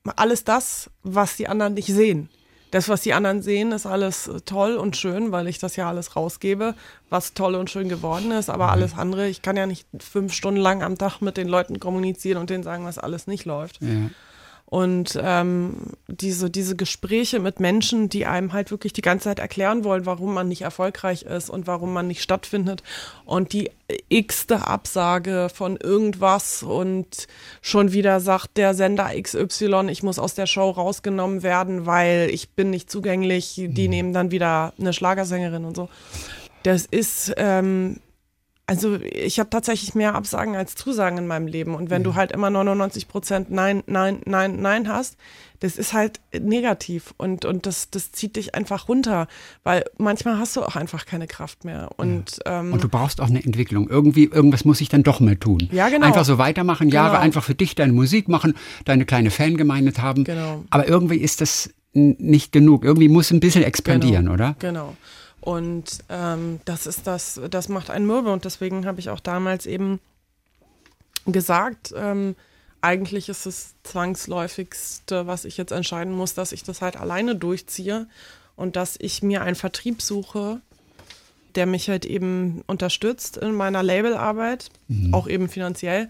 [SPEAKER 2] alles das, was die anderen nicht sehen. Das, was die anderen sehen, ist alles äh, toll und schön, weil ich das ja alles rausgebe, was toll und schön geworden ist. Aber alles andere, ich kann ja nicht fünf Stunden lang am Tag mit den Leuten kommunizieren und denen sagen, was alles nicht läuft.
[SPEAKER 3] Ja.
[SPEAKER 2] Und ähm, diese, diese Gespräche mit Menschen, die einem halt wirklich die ganze Zeit erklären wollen, warum man nicht erfolgreich ist und warum man nicht stattfindet. Und die x-te Absage von irgendwas und schon wieder sagt der Sender XY, ich muss aus der Show rausgenommen werden, weil ich bin nicht zugänglich. Die nehmen dann wieder eine Schlagersängerin und so. Das ist, ähm, also ich habe tatsächlich mehr Absagen als Zusagen in meinem Leben. Und wenn du halt immer 99 Prozent Nein, Nein, Nein, Nein hast, das ist halt negativ und, und das, das zieht dich einfach runter, weil manchmal hast du auch einfach keine Kraft mehr. Und, ähm,
[SPEAKER 3] Und du brauchst auch eine Entwicklung. Irgendwie, irgendwas muss ich dann doch mehr tun.
[SPEAKER 2] Ja, genau.
[SPEAKER 3] Einfach so weitermachen, Jahre
[SPEAKER 2] Genau.
[SPEAKER 3] einfach für dich deine Musik machen, deine kleine Fangemeinde haben.
[SPEAKER 2] Genau.
[SPEAKER 3] Aber irgendwie ist das nicht genug. Irgendwie muss ein bisschen expandieren,
[SPEAKER 2] genau,
[SPEAKER 3] oder?
[SPEAKER 2] Genau. Und ähm, das ist das, das macht einen mürbe. Und deswegen habe ich auch damals eben gesagt, ähm, eigentlich ist es zwangsläufigste, was ich jetzt entscheiden muss, dass ich das halt alleine durchziehe und dass ich mir einen Vertrieb suche, der mich halt eben unterstützt in meiner Labelarbeit, auch eben finanziell.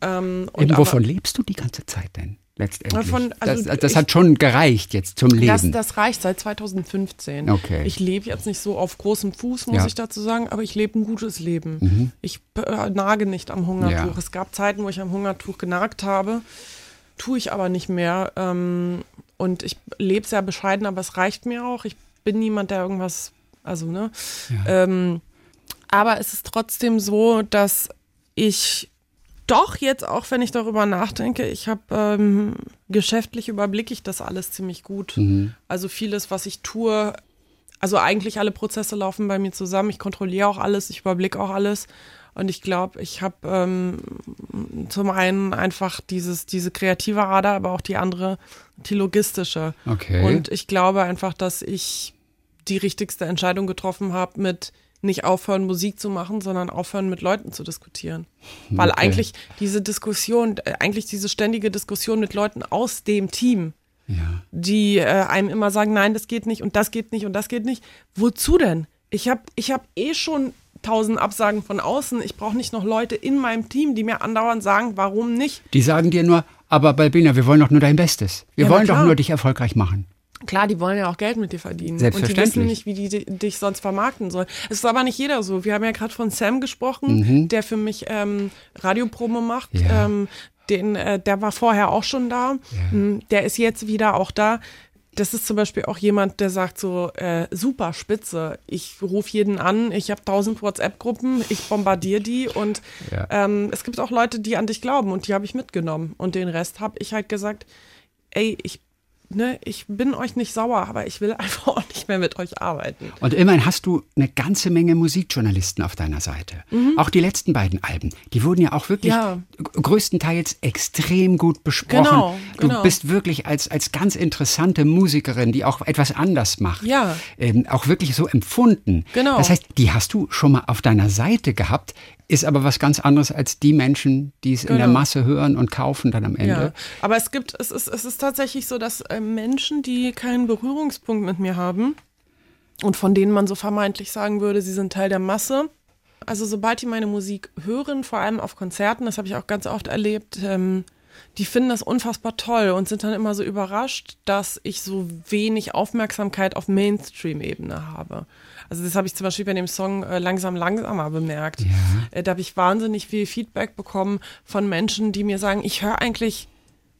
[SPEAKER 2] Ähm, und
[SPEAKER 3] Eben,
[SPEAKER 2] aber-
[SPEAKER 3] wovon lebst du die ganze Zeit denn letztendlich?
[SPEAKER 2] Von- also
[SPEAKER 3] das das
[SPEAKER 2] ich-
[SPEAKER 3] hat schon gereicht jetzt zum Leben.
[SPEAKER 2] Das, das reicht seit 2015.
[SPEAKER 3] Okay.
[SPEAKER 2] Ich lebe jetzt nicht so auf großem Fuß, muss
[SPEAKER 3] Ja. Mhm.
[SPEAKER 2] ich dazu sagen, aber ich lebe ein gutes Leben. Ich äh, nage nicht am Hungertuch.
[SPEAKER 3] Ja.
[SPEAKER 2] Es gab Zeiten, wo ich am Hungertuch genagt habe, tue ich aber nicht mehr. Ähm, und ich lebe sehr bescheiden, aber es reicht mir auch. Ich bin niemand, der irgendwas, also, ne? Ähm, aber es ist trotzdem so, dass ich doch jetzt auch, wenn ich darüber nachdenke, ich habe ähm, geschäftlich überblicke ich das alles ziemlich gut. Also vieles, was ich tue, also eigentlich alle Prozesse laufen bei mir zusammen. Ich kontrolliere auch alles, ich überblicke auch alles. Und ich glaube, ich habe ähm, zum einen einfach dieses, diese kreative Ader, aber auch die andere, die logistische.
[SPEAKER 3] Okay.
[SPEAKER 2] Und ich glaube einfach, dass ich die richtigste Entscheidung getroffen habe mit nicht aufhören, Musik zu machen, sondern aufhören, mit Leuten zu diskutieren. Weil
[SPEAKER 3] Okay.
[SPEAKER 2] eigentlich diese Diskussion, äh, eigentlich diese ständige Diskussion mit Leuten aus dem Team,
[SPEAKER 3] ja.
[SPEAKER 2] die äh, einem immer sagen, nein, das geht nicht und das geht nicht und das geht nicht. Wozu denn? Ich habe ich hab eh schon tausend Absagen von außen. Ich brauche nicht noch Leute in meinem Team, die mir andauernd sagen, warum nicht.
[SPEAKER 3] Die sagen dir nur, aber Balbina, wir wollen doch nur dein Bestes. Wir
[SPEAKER 2] Ja,
[SPEAKER 3] wollen doch nur dich erfolgreich machen.
[SPEAKER 2] Klar, die wollen ja auch Geld mit dir verdienen. Und die
[SPEAKER 3] Selbstverständlich.
[SPEAKER 2] wissen nicht, wie die di- dich sonst vermarkten sollen. Es ist aber nicht jeder so. Wir haben ja gerade von Sam gesprochen, der für mich ähm, Radiopromo macht.
[SPEAKER 3] Mhm. Ja.
[SPEAKER 2] Ähm, den, äh, der war vorher auch schon da. Mm, Der ist jetzt wieder auch da. Das ist zum Beispiel auch jemand, der sagt so, äh, super spitze. Ich rufe jeden an, ich habe tausend WhatsApp-Gruppen, ich bombardiere die und
[SPEAKER 3] Ja.
[SPEAKER 2] ähm, es gibt auch Leute, die an dich glauben und die habe ich mitgenommen. Und den Rest habe ich halt gesagt, ey, ich, ne, ich bin euch nicht sauer, aber ich will einfach auch nicht mehr mit euch arbeiten.
[SPEAKER 3] Und immerhin hast du eine ganze Menge Musikjournalisten auf deiner Seite. Auch die letzten beiden Alben, die wurden ja auch wirklich
[SPEAKER 2] Mhm. Ja.
[SPEAKER 3] größtenteils extrem gut besprochen.
[SPEAKER 2] Genau,
[SPEAKER 3] Du
[SPEAKER 2] genau.
[SPEAKER 3] bist wirklich als, als ganz interessante Musikerin, die auch etwas anders macht,
[SPEAKER 2] Ja.
[SPEAKER 3] ähm, auch wirklich so empfunden.
[SPEAKER 2] Genau.
[SPEAKER 3] Das heißt, die hast du schon mal auf deiner Seite gehabt, ist aber was ganz anderes als die Menschen, die es in der
[SPEAKER 2] Genau.
[SPEAKER 3] Masse hören und kaufen dann am Ende.
[SPEAKER 2] Ja, aber es gibt, es ist, es ist tatsächlich so, dass äh, Menschen, die keinen Berührungspunkt mit mir haben und von denen man so vermeintlich sagen würde, sie sind Teil der Masse. Also sobald die meine Musik hören, vor allem auf Konzerten, das habe ich auch ganz oft erlebt, ähm, die finden das unfassbar toll und sind dann immer so überrascht, dass ich so wenig Aufmerksamkeit auf Mainstream-Ebene habe. Also das habe ich zum Beispiel bei dem Song äh, Langsam Langsamer bemerkt. Äh, da habe ich wahnsinnig viel Feedback bekommen von Menschen, die mir sagen, ich höre eigentlich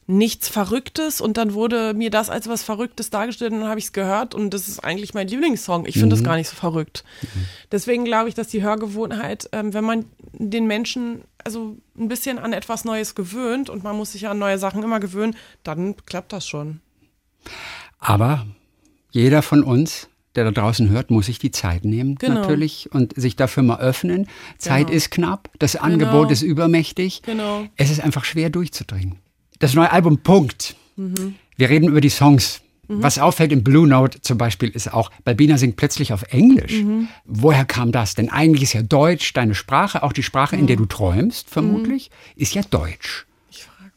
[SPEAKER 2] nichts Verrücktes und dann wurde mir das als was Verrücktes dargestellt und dann habe ich es gehört und das ist eigentlich mein Lieblingssong. Ich finde das gar nicht so verrückt. Deswegen glaube ich, dass die Hörgewohnheit, ähm, wenn man den Menschen also ein bisschen an etwas Neues gewöhnt und man muss sich ja an neue Sachen immer gewöhnen, dann klappt das schon.
[SPEAKER 3] Aber jeder von uns, der da draußen hört, muss sich die Zeit nehmen,
[SPEAKER 2] Genau.
[SPEAKER 3] natürlich, und sich dafür mal öffnen. Zeit
[SPEAKER 2] Genau.
[SPEAKER 3] ist knapp, das Angebot ist übermächtig.
[SPEAKER 2] Genau.
[SPEAKER 3] Es ist einfach schwer durchzudringen. Das neue Album, Punkt.
[SPEAKER 2] Mhm.
[SPEAKER 3] Wir reden über die Songs. Was auffällt im Blue Note zum Beispiel ist auch, Balbina singt plötzlich auf Englisch.
[SPEAKER 2] Mhm.
[SPEAKER 3] Woher kam das? Denn eigentlich ist ja Deutsch deine Sprache, auch die Sprache, in der du träumst, vermutlich, ist ja Deutsch.
[SPEAKER 2] Ich frage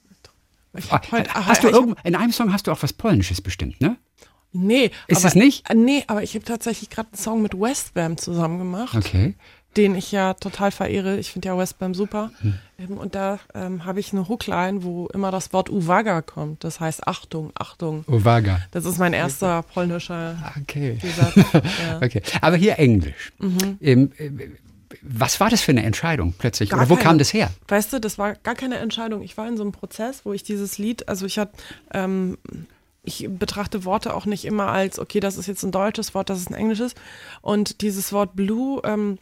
[SPEAKER 2] mich. Ich heute,
[SPEAKER 3] hast du irgend, in einem Song hast du auch was Polnisches bestimmt, ne?
[SPEAKER 2] Nee.
[SPEAKER 3] Ist
[SPEAKER 2] aber,
[SPEAKER 3] es nicht?
[SPEAKER 2] äh, Nee, aber ich habe tatsächlich gerade einen Song mit Westbam zusammen gemacht.
[SPEAKER 3] Okay.
[SPEAKER 2] den ich ja total verehre. Ich finde ja Westbam super.
[SPEAKER 3] Hm.
[SPEAKER 2] Ähm, und da ähm, habe ich eine Hookline, wo immer das Wort Uwaga kommt. Das heißt Achtung, Achtung.
[SPEAKER 3] Uwaga.
[SPEAKER 2] Das ist mein erster polnischer
[SPEAKER 3] Okay.
[SPEAKER 2] Ja.
[SPEAKER 3] okay. Aber hier Englisch. Ähm, äh, was war das für eine Entscheidung plötzlich?
[SPEAKER 2] Gar
[SPEAKER 3] Oder wo
[SPEAKER 2] keine.
[SPEAKER 3] kam das her?
[SPEAKER 2] Weißt du, das war gar keine Entscheidung. Ich war in so einem Prozess, wo ich dieses Lied, also ich hatte, ähm, ich betrachte Worte auch nicht immer als, okay, das ist jetzt ein deutsches Wort, das ist ein englisches. Und dieses Wort Blue, ähm,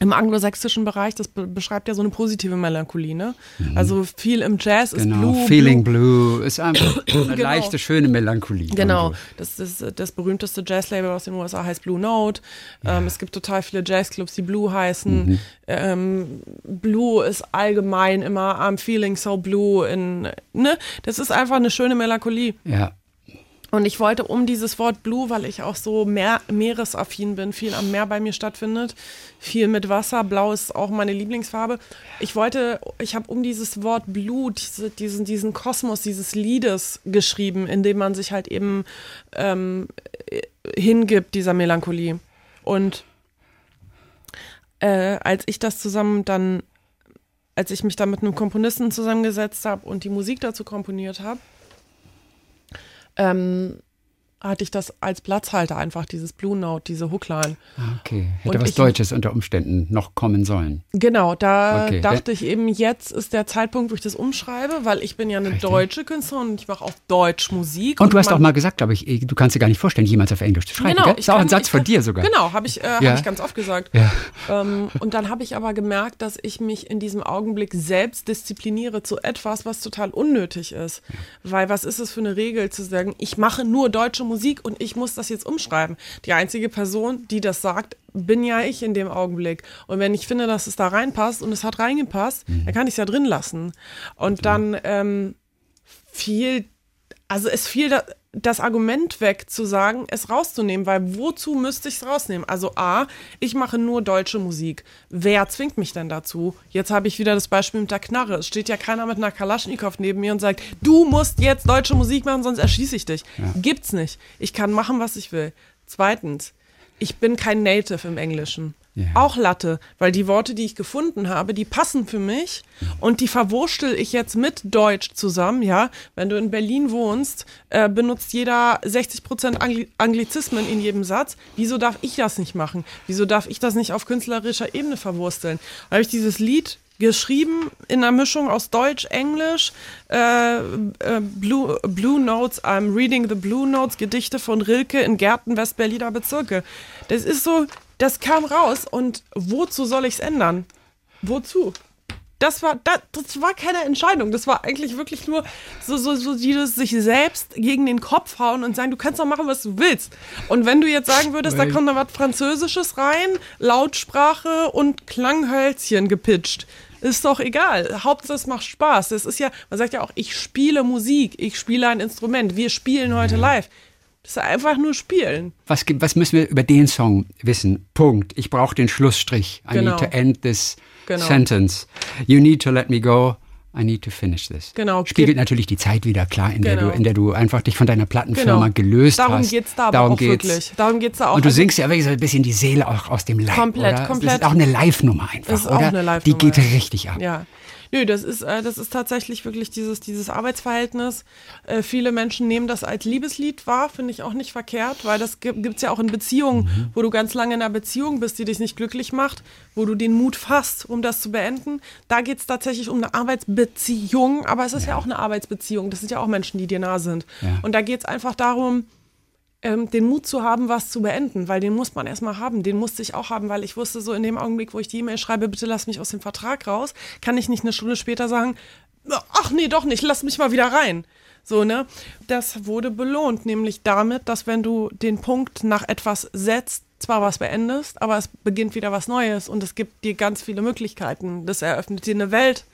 [SPEAKER 2] im anglosächsischen Bereich, das be beschreibt ja so eine positive Melancholie, ne? Also viel im Jazz ist
[SPEAKER 3] Genau.
[SPEAKER 2] Blue.
[SPEAKER 3] Feeling
[SPEAKER 2] Blue.
[SPEAKER 3] Blue ist einfach eine leichte, schöne Melancholie.
[SPEAKER 2] Genau, das ist das berühmteste Jazzlabel aus den USA heißt Blue Note. Ähm, es gibt total viele Jazzclubs, die Blue heißen.
[SPEAKER 3] Mhm.
[SPEAKER 2] Ähm, Blue ist allgemein immer I'm feeling so blue in ne, das ist einfach eine schöne Melancholie.
[SPEAKER 3] Ja.
[SPEAKER 2] Und ich wollte um dieses Wort Blue, weil ich auch so Meer, meeresaffin bin, viel am Meer bei mir stattfindet, viel mit Wasser, Blau ist auch meine Lieblingsfarbe. Ich wollte, ich habe um dieses Wort Blue, diese, diesen, diesen Kosmos dieses Liedes geschrieben, in dem man sich halt eben ähm, äh, hingibt, dieser Melancholie. Und äh, als ich das zusammen dann, als ich mich da mit einem Komponisten zusammengesetzt habe und die Musik dazu komponiert habe, ähm, hatte ich das als Platzhalter einfach, dieses Blue Note, diese Hookline.
[SPEAKER 3] Ah, Okay. Hätte
[SPEAKER 2] Und
[SPEAKER 3] was
[SPEAKER 2] ich-
[SPEAKER 3] Deutsches unter Umständen noch kommen sollen.
[SPEAKER 2] Genau, da
[SPEAKER 3] Okay.
[SPEAKER 2] dachte ich eben, jetzt ist der Zeitpunkt, wo ich das umschreibe, weil ich bin ja eine
[SPEAKER 3] Richtig.
[SPEAKER 2] deutsche Künstlerin und ich mache auf Deutsch Musik.
[SPEAKER 3] Und du hast auch mal gesagt, glaube ich, eh, du kannst dir gar nicht vorstellen, jemals auf Englisch zu schreiben.
[SPEAKER 2] Genau,
[SPEAKER 3] gell? ist auch ein Satz von
[SPEAKER 2] kann-
[SPEAKER 3] dir sogar.
[SPEAKER 2] Genau, habe ich, äh,
[SPEAKER 3] Ja.
[SPEAKER 2] hab ich ganz oft gesagt.
[SPEAKER 3] Ja.
[SPEAKER 2] Ähm, und dann habe ich aber gemerkt, dass ich mich in diesem Augenblick selbst diszipliniere zu etwas, was total unnötig ist. Weil was ist es für eine Regel zu sagen, ich mache nur deutsche Musik und ich muss das jetzt umschreiben. Die einzige Person, die das sagt, bin ja ich in dem Augenblick. Und wenn ich finde, dass es da reinpasst und es hat reingepasst, dann kann ich es ja drin lassen. Und dann ähm, fiel, also es fiel da, das Argument weg zu sagen, es rauszunehmen, weil wozu müsste ich es rausnehmen? Also A, ich mache nur deutsche Musik. Wer zwingt mich denn dazu? Jetzt habe ich wieder das Beispiel mit der Knarre. Es steht ja keiner mit einer Kalaschnikow neben mir und sagt, du musst jetzt deutsche Musik machen, sonst erschieße ich dich. Gibt's nicht. Ich kann machen, was ich will. Zweitens, ich bin kein Native im Englischen.
[SPEAKER 3] Ja.
[SPEAKER 2] auch Latte, weil die Worte, die ich gefunden habe, die passen für mich und die verwurschtel ich jetzt mit Deutsch zusammen, ja. Wenn du in Berlin wohnst, äh, benutzt jeder 60 Prozent Angli Anglizismen in jedem Satz. Wieso darf ich das nicht machen? Wieso darf ich das nicht auf künstlerischer Ebene verwursteln? Habe ich dieses Lied geschrieben in einer Mischung aus Deutsch, Englisch, äh, äh, Blue, Blue Notes, I'm reading the Blue Notes, Gedichte von Rilke in Gärten Westberliner Bezirke. Das ist so, das kam raus und wozu soll ich es ändern? Wozu? Das war, das, das war keine Entscheidung. Das war eigentlich wirklich nur so, so, so dieses sich selbst gegen den Kopf hauen und sagen, du kannst doch machen, was du willst. Und wenn du jetzt sagen würdest, da kommt da was Französisches rein, Lautsprache und Klanghölzchen gepitcht. Ist doch egal. Hauptsache es macht Spaß. Das ist ja, man sagt ja auch, ich spiele Musik, ich spiele ein Instrument, wir spielen heute live. Das ist einfach nur spielen.
[SPEAKER 3] Was, was müssen wir über den Song wissen? Punkt. Ich brauche den Schlussstrich. I
[SPEAKER 2] Genau.
[SPEAKER 3] need to end this
[SPEAKER 2] Genau.
[SPEAKER 3] sentence. You need to let me go. I need to finish this.
[SPEAKER 2] Genau.
[SPEAKER 3] Spiegelt
[SPEAKER 2] Geht-
[SPEAKER 3] natürlich die Zeit wieder, klar, in, der,
[SPEAKER 2] Genau.
[SPEAKER 3] du, in der du einfach dich von deiner Plattenfirma gelöst
[SPEAKER 2] Darum
[SPEAKER 3] hast.
[SPEAKER 2] geht's da aber
[SPEAKER 3] Darum
[SPEAKER 2] auch
[SPEAKER 3] geht's.
[SPEAKER 2] wirklich. Darum geht's da auch.
[SPEAKER 3] Und du
[SPEAKER 2] Also-
[SPEAKER 3] singst ja wirklich so ein bisschen die Seele auch aus dem Leib,
[SPEAKER 2] Komplett,
[SPEAKER 3] oder?
[SPEAKER 2] komplett.
[SPEAKER 3] Das ist auch eine Live-Nummer einfach,
[SPEAKER 2] Das ist auch
[SPEAKER 3] oder?
[SPEAKER 2] eine
[SPEAKER 3] Die
[SPEAKER 2] Live-Nummer,
[SPEAKER 3] geht
[SPEAKER 2] ja.
[SPEAKER 3] richtig ab.
[SPEAKER 2] Ja. Nö, das ist, äh, das ist tatsächlich wirklich dieses, dieses Arbeitsverhältnis. Äh, viele Menschen nehmen das als Liebeslied wahr, finde ich auch nicht verkehrt, weil das gibt es ja auch in Beziehungen,
[SPEAKER 3] Mhm.
[SPEAKER 2] wo du ganz lange in einer Beziehung bist, die dich nicht glücklich macht, wo du den Mut fasst, um das zu beenden. Da geht es tatsächlich um eine Arbeitsbeziehung, aber es ist ja. auch eine Arbeitsbeziehung. Das sind ja auch Menschen, die dir nah sind.
[SPEAKER 3] Ja.
[SPEAKER 2] Und da geht es einfach darum, ähm, den Mut zu haben, was zu beenden, weil den muss man erstmal haben. Den musste ich auch haben, weil ich wusste, so in dem Augenblick, wo ich die E-Mail schreibe, bitte lass mich aus dem Vertrag raus, kann ich nicht eine Stunde später sagen, ach nee, doch nicht, lass mich mal wieder rein. So, ne? Das wurde belohnt, nämlich damit, dass wenn du den Punkt nach etwas setzt, zwar was beendest, aber es beginnt wieder was Neues und es gibt dir ganz viele Möglichkeiten. Das eröffnet dir eine Welt.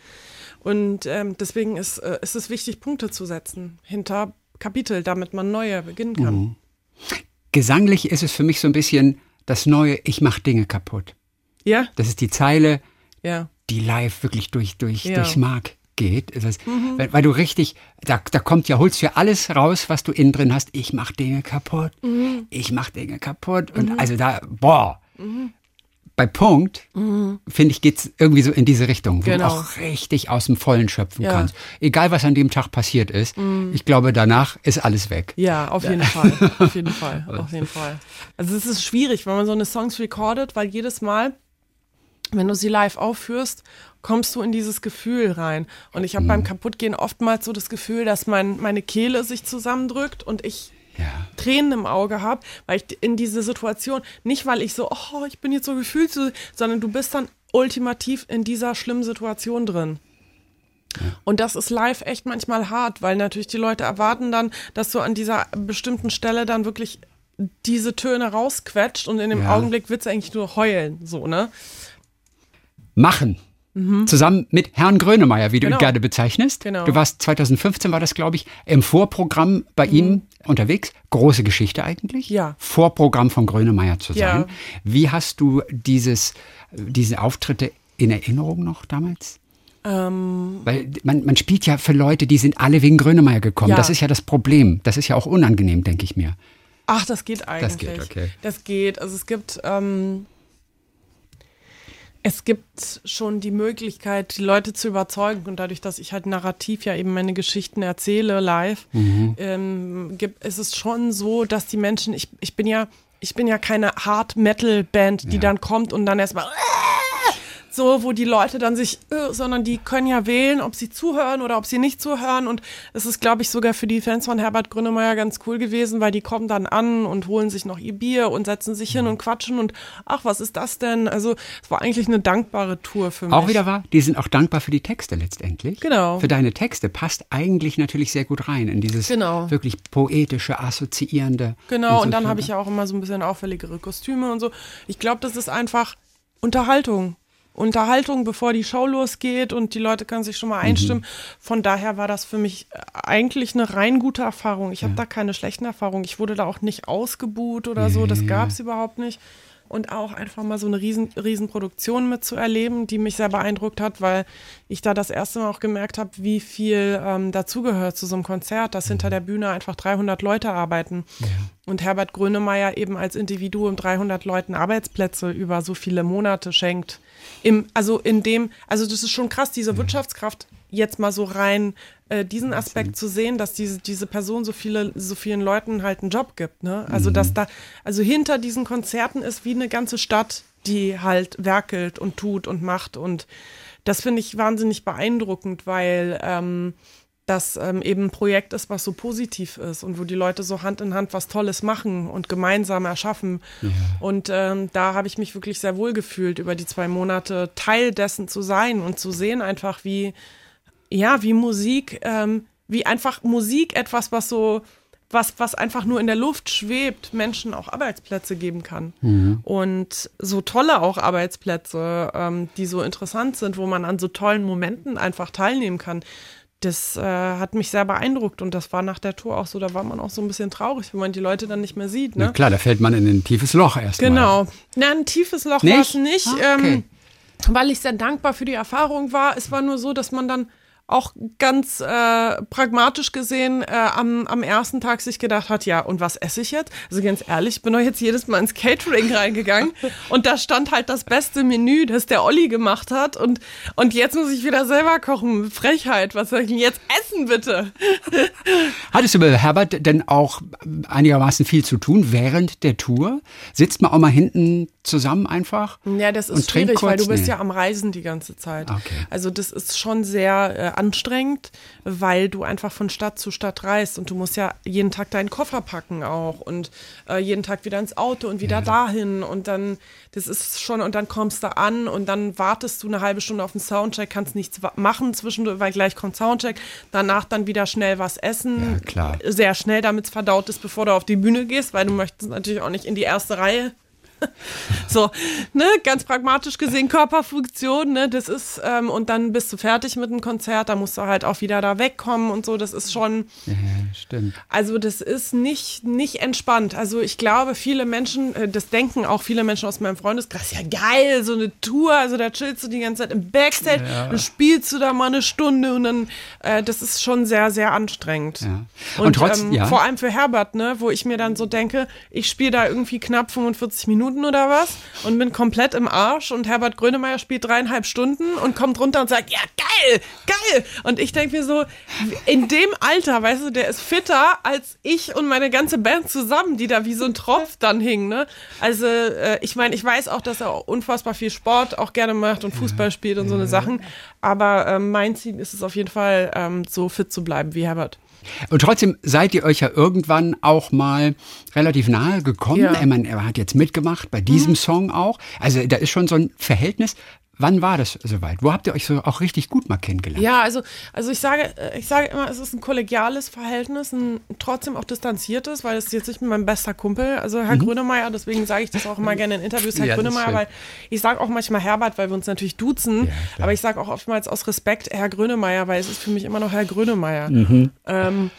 [SPEAKER 2] Und ähm, deswegen ist, äh, ist es wichtig, Punkte zu setzen hinter Kapitel, damit man neue beginnen kann.
[SPEAKER 3] Gesanglich ist es für mich so ein bisschen das neue Ich mach Dinge kaputt.
[SPEAKER 2] Ja,
[SPEAKER 3] Das ist die Zeile,
[SPEAKER 2] ja.
[SPEAKER 3] die live wirklich durch, durch,
[SPEAKER 2] Ja. Mhm.
[SPEAKER 3] durchs Mark geht. Das, weil, weil du richtig, da, da kommt ja, holst du ja alles raus, was du innen drin hast. Ich mach Dinge kaputt.
[SPEAKER 2] Mhm.
[SPEAKER 3] Ich mach Dinge kaputt. Und also da, boah. Bei Punkt, finde ich, geht's irgendwie so in diese Richtung, wo
[SPEAKER 2] Mhm. Genau.
[SPEAKER 3] du auch richtig aus dem Vollen schöpfen
[SPEAKER 2] Ja. Mhm.
[SPEAKER 3] kannst. Egal, was an dem Tag passiert ist. Ich glaube, danach ist alles weg.
[SPEAKER 2] Ja, auf jeden Fall. Auf jeden Fall. Auf jeden Fall. Also es ist schwierig, wenn man so eine Songs recordet, weil jedes Mal, wenn du sie live aufführst, kommst du in dieses Gefühl rein. Und ich habe beim Kaputtgehen oftmals so das Gefühl, dass mein, meine Kehle sich zusammendrückt und ich
[SPEAKER 3] Ja.
[SPEAKER 2] Tränen im Auge habe, weil ich in diese Situation, nicht weil ich so, oh, ich bin jetzt so gefühlt, sondern du bist dann ultimativ in dieser schlimmen Situation drin. Und das ist live echt manchmal hart, weil natürlich die Leute erwarten dann, dass du an dieser bestimmten Stelle dann wirklich diese Töne rausquetscht und in dem
[SPEAKER 3] Ja.
[SPEAKER 2] Augenblick willst du eigentlich nur heulen, so, ne?
[SPEAKER 3] Machen. Zusammen mit Herrn Grönemeyer, wie du ihn
[SPEAKER 2] Mhm. Genau.
[SPEAKER 3] gerne bezeichnest.
[SPEAKER 2] Genau.
[SPEAKER 3] Du warst 2015, war das, glaube ich, im Vorprogramm bei Ihnen unterwegs. Große Geschichte eigentlich.
[SPEAKER 2] Mhm. Ja.
[SPEAKER 3] Vorprogramm von Grönemeyer zu
[SPEAKER 2] Ja.
[SPEAKER 3] sein. Wie hast du dieses, diese Auftritte in Erinnerung noch damals?
[SPEAKER 2] Ähm,
[SPEAKER 3] Weil man, man spielt ja für Leute, die sind alle wegen Grönemeyer gekommen.
[SPEAKER 2] Ja.
[SPEAKER 3] Das ist ja das Problem. Das ist ja auch unangenehm, denke ich mir.
[SPEAKER 2] ach, das geht eigentlich.
[SPEAKER 3] geht, okay.
[SPEAKER 2] Das geht. Also es gibt, ähm, es gibt schon die Möglichkeit, die Leute zu überzeugen. Und dadurch, dass ich halt narrativ ja eben meine Geschichten erzähle live,
[SPEAKER 3] Mhm.
[SPEAKER 2] ähm, gibt, ist es schon so, dass die Menschen, ich, ich bin ja, ich bin ja keine Hard-Metal-Band, die
[SPEAKER 3] Ja.
[SPEAKER 2] dann kommt und dann erstmal so, wo die Leute dann sich, äh, sondern die können ja wählen, ob sie zuhören oder ob sie nicht zuhören. Und es ist, glaube ich, sogar für die Fans von Herbert Grönemeyer ganz cool gewesen, weil die kommen dann an und holen sich noch ihr Bier und setzen sich
[SPEAKER 3] Mhm.
[SPEAKER 2] hin und quatschen und ach, was ist das denn? Also es war eigentlich eine dankbare Tour für mich.
[SPEAKER 3] Auch wieder wahr, die sind auch dankbar für die Texte letztendlich.
[SPEAKER 2] Genau.
[SPEAKER 3] Für deine Texte passt eigentlich natürlich sehr gut rein in dieses
[SPEAKER 2] Genau.
[SPEAKER 3] wirklich poetische, assoziierende.
[SPEAKER 2] Genau, und dann habe ich ja auch immer so ein bisschen auffälligere Kostüme und so. Ich glaube, das ist einfach Unterhaltung. Unterhaltung, bevor die Show losgeht und die Leute können sich schon mal einstimmen. Von daher war das für mich äh, eigentlich eine rein gute Erfahrung. Ich habe da keine schlechten Erfahrungen. Ich wurde da auch nicht ausgebuht oder so. Das gab es überhaupt nicht. und auch einfach mal so eine riesen, riesen Produktion mitzuerleben, die mich sehr beeindruckt hat, weil ich da das erste Mal auch gemerkt habe, wie viel ähm, dazugehört zu so einem Konzert, dass hinter der Bühne einfach 300 Leute arbeiten. Ja. Und Herbert Grönemeyer eben als Individuum 300 Leuten Arbeitsplätze über so viele Monate schenkt. Im, also in dem, also das ist schon krass, diese Wirtschaftskraft jetzt mal so rein äh, diesen Aspekt zu sehen, dass diese, diese Person so viele, so vielen Leuten halt einen Job gibt. Ne? Also mhm. dass da, also hinter diesen Konzerten ist wie eine ganze Stadt, die halt werkelt und tut und macht. Und das finde ich wahnsinnig beeindruckend, weil ähm, das ähm, eben ein Projekt ist, was so positiv ist und wo die Leute so Hand in Hand was Tolles machen und gemeinsam erschaffen. Ja. Und ähm, da habe ich mich wirklich sehr wohl gefühlt, über die zwei Monate Teil dessen zu sein und zu sehen einfach, wie ja, wie Musik, ähm, wie einfach Musik etwas, was so, was, was einfach nur in der Luft schwebt, Menschen auch Arbeitsplätze geben kann. Mhm. Und so tolle auch Arbeitsplätze, ähm, die so interessant sind, wo man an so tollen Momenten einfach teilnehmen kann. Das äh, hat mich sehr beeindruckt und das war nach der Tour auch so, da war man auch so ein bisschen traurig, wenn man die Leute dann nicht mehr sieht. Ne?
[SPEAKER 3] Na klar, da fällt man in ein tiefes Loch erstmal.
[SPEAKER 2] Genau. Na, ein tiefes Loch war es nicht, ah, okay. ähm, weil ich sehr dankbar für die Erfahrung war. Es war nur so, dass man dann auch ganz äh, pragmatisch gesehen äh, am, am ersten Tag sich gedacht hat, ja, und was esse ich jetzt? Also ganz ehrlich, ich bin doch jetzt jedes Mal ins Catering reingegangen und da stand halt das beste Menü, das der Olli gemacht hat und, und jetzt muss ich wieder selber kochen. Frechheit, was soll ich denn jetzt essen, bitte?
[SPEAKER 3] Hattest du mit Herbert denn auch einigermaßen viel zu tun während der Tour? Sitzt man auch mal hinten zusammen einfach?
[SPEAKER 2] Ja, das ist schwierig, weil du bist nee. ja am Reisen die ganze Zeit. Okay. Also das ist schon sehr äh, anstrengend, weil du einfach von Stadt zu Stadt reist und du musst ja jeden Tag deinen Koffer packen auch und äh, jeden Tag wieder ins Auto und wieder ja. dahin und dann, das ist schon, und dann kommst du an und dann wartest du eine halbe Stunde auf den Soundcheck, kannst nichts machen zwischendurch, weil gleich kommt Soundcheck, danach dann wieder schnell was essen. Ja, klar. Sehr schnell, damit es verdaut ist, bevor du auf die Bühne gehst, weil du möchtest natürlich auch nicht in die erste Reihe so, ne, ganz pragmatisch gesehen, Körperfunktion, ne, das ist, ähm, und dann bist du fertig mit dem Konzert, da musst du halt auch wieder da wegkommen und so, das ist schon.
[SPEAKER 3] Ja, stimmt.
[SPEAKER 2] Also, das ist nicht, nicht entspannt. Also, ich glaube, viele Menschen, äh, das denken auch viele Menschen aus meinem Freundeskreis, ja geil, so eine Tour, also da chillst du die ganze Zeit im Backstage, ja. dann spielst du da mal eine Stunde und dann, äh, das ist schon sehr, sehr anstrengend. Ja. Und, und trotz, ähm, vor allem für Herbert, ne, wo ich mir dann so denke, ich spiele da irgendwie knapp 45 Minuten Minuten oder was und bin komplett im Arsch und Herbert Grönemeyer spielt dreieinhalb Stunden und kommt runter und sagt, ja, geil, geil. Und ich denke mir so, in dem Alter, weißt du, der ist fitter als ich und meine ganze Band zusammen, die da wie so ein Tropf dann hing, ne? Also, äh, ich meine, ich weiß auch, dass er auch unfassbar viel Sport auch gerne macht und Fußball spielt und so eine Sachen, aber äh, mein Ziel ist es auf jeden Fall, ähm, so fit zu bleiben wie Herbert.
[SPEAKER 3] Und trotzdem seid ihr euch ja irgendwann auch mal relativ nahe gekommen. Ja. Er, man, er hat jetzt mitgemacht bei diesem mhm. Song auch. Also da ist schon so ein Verhältnis. Wann war das soweit? Wo habt ihr euch so auch richtig gut mal kennengelernt?
[SPEAKER 2] Ja, also, also ich sage, ich sage immer, es ist ein kollegiales Verhältnis, ein trotzdem auch distanziertes, weil es jetzt nicht mit meinem bester Kumpel, also Herr mhm. Grönemeyer, deswegen sage ich das auch immer gerne in Interviews, Herr ja, Grönemeyer, weil ich sage auch manchmal Herbert, weil wir uns natürlich duzen, ja, aber ich sage auch oftmals aus Respekt Herr Grönemeyer, weil es ist für mich immer noch Herr Grönemeyer. Mhm. Ähm,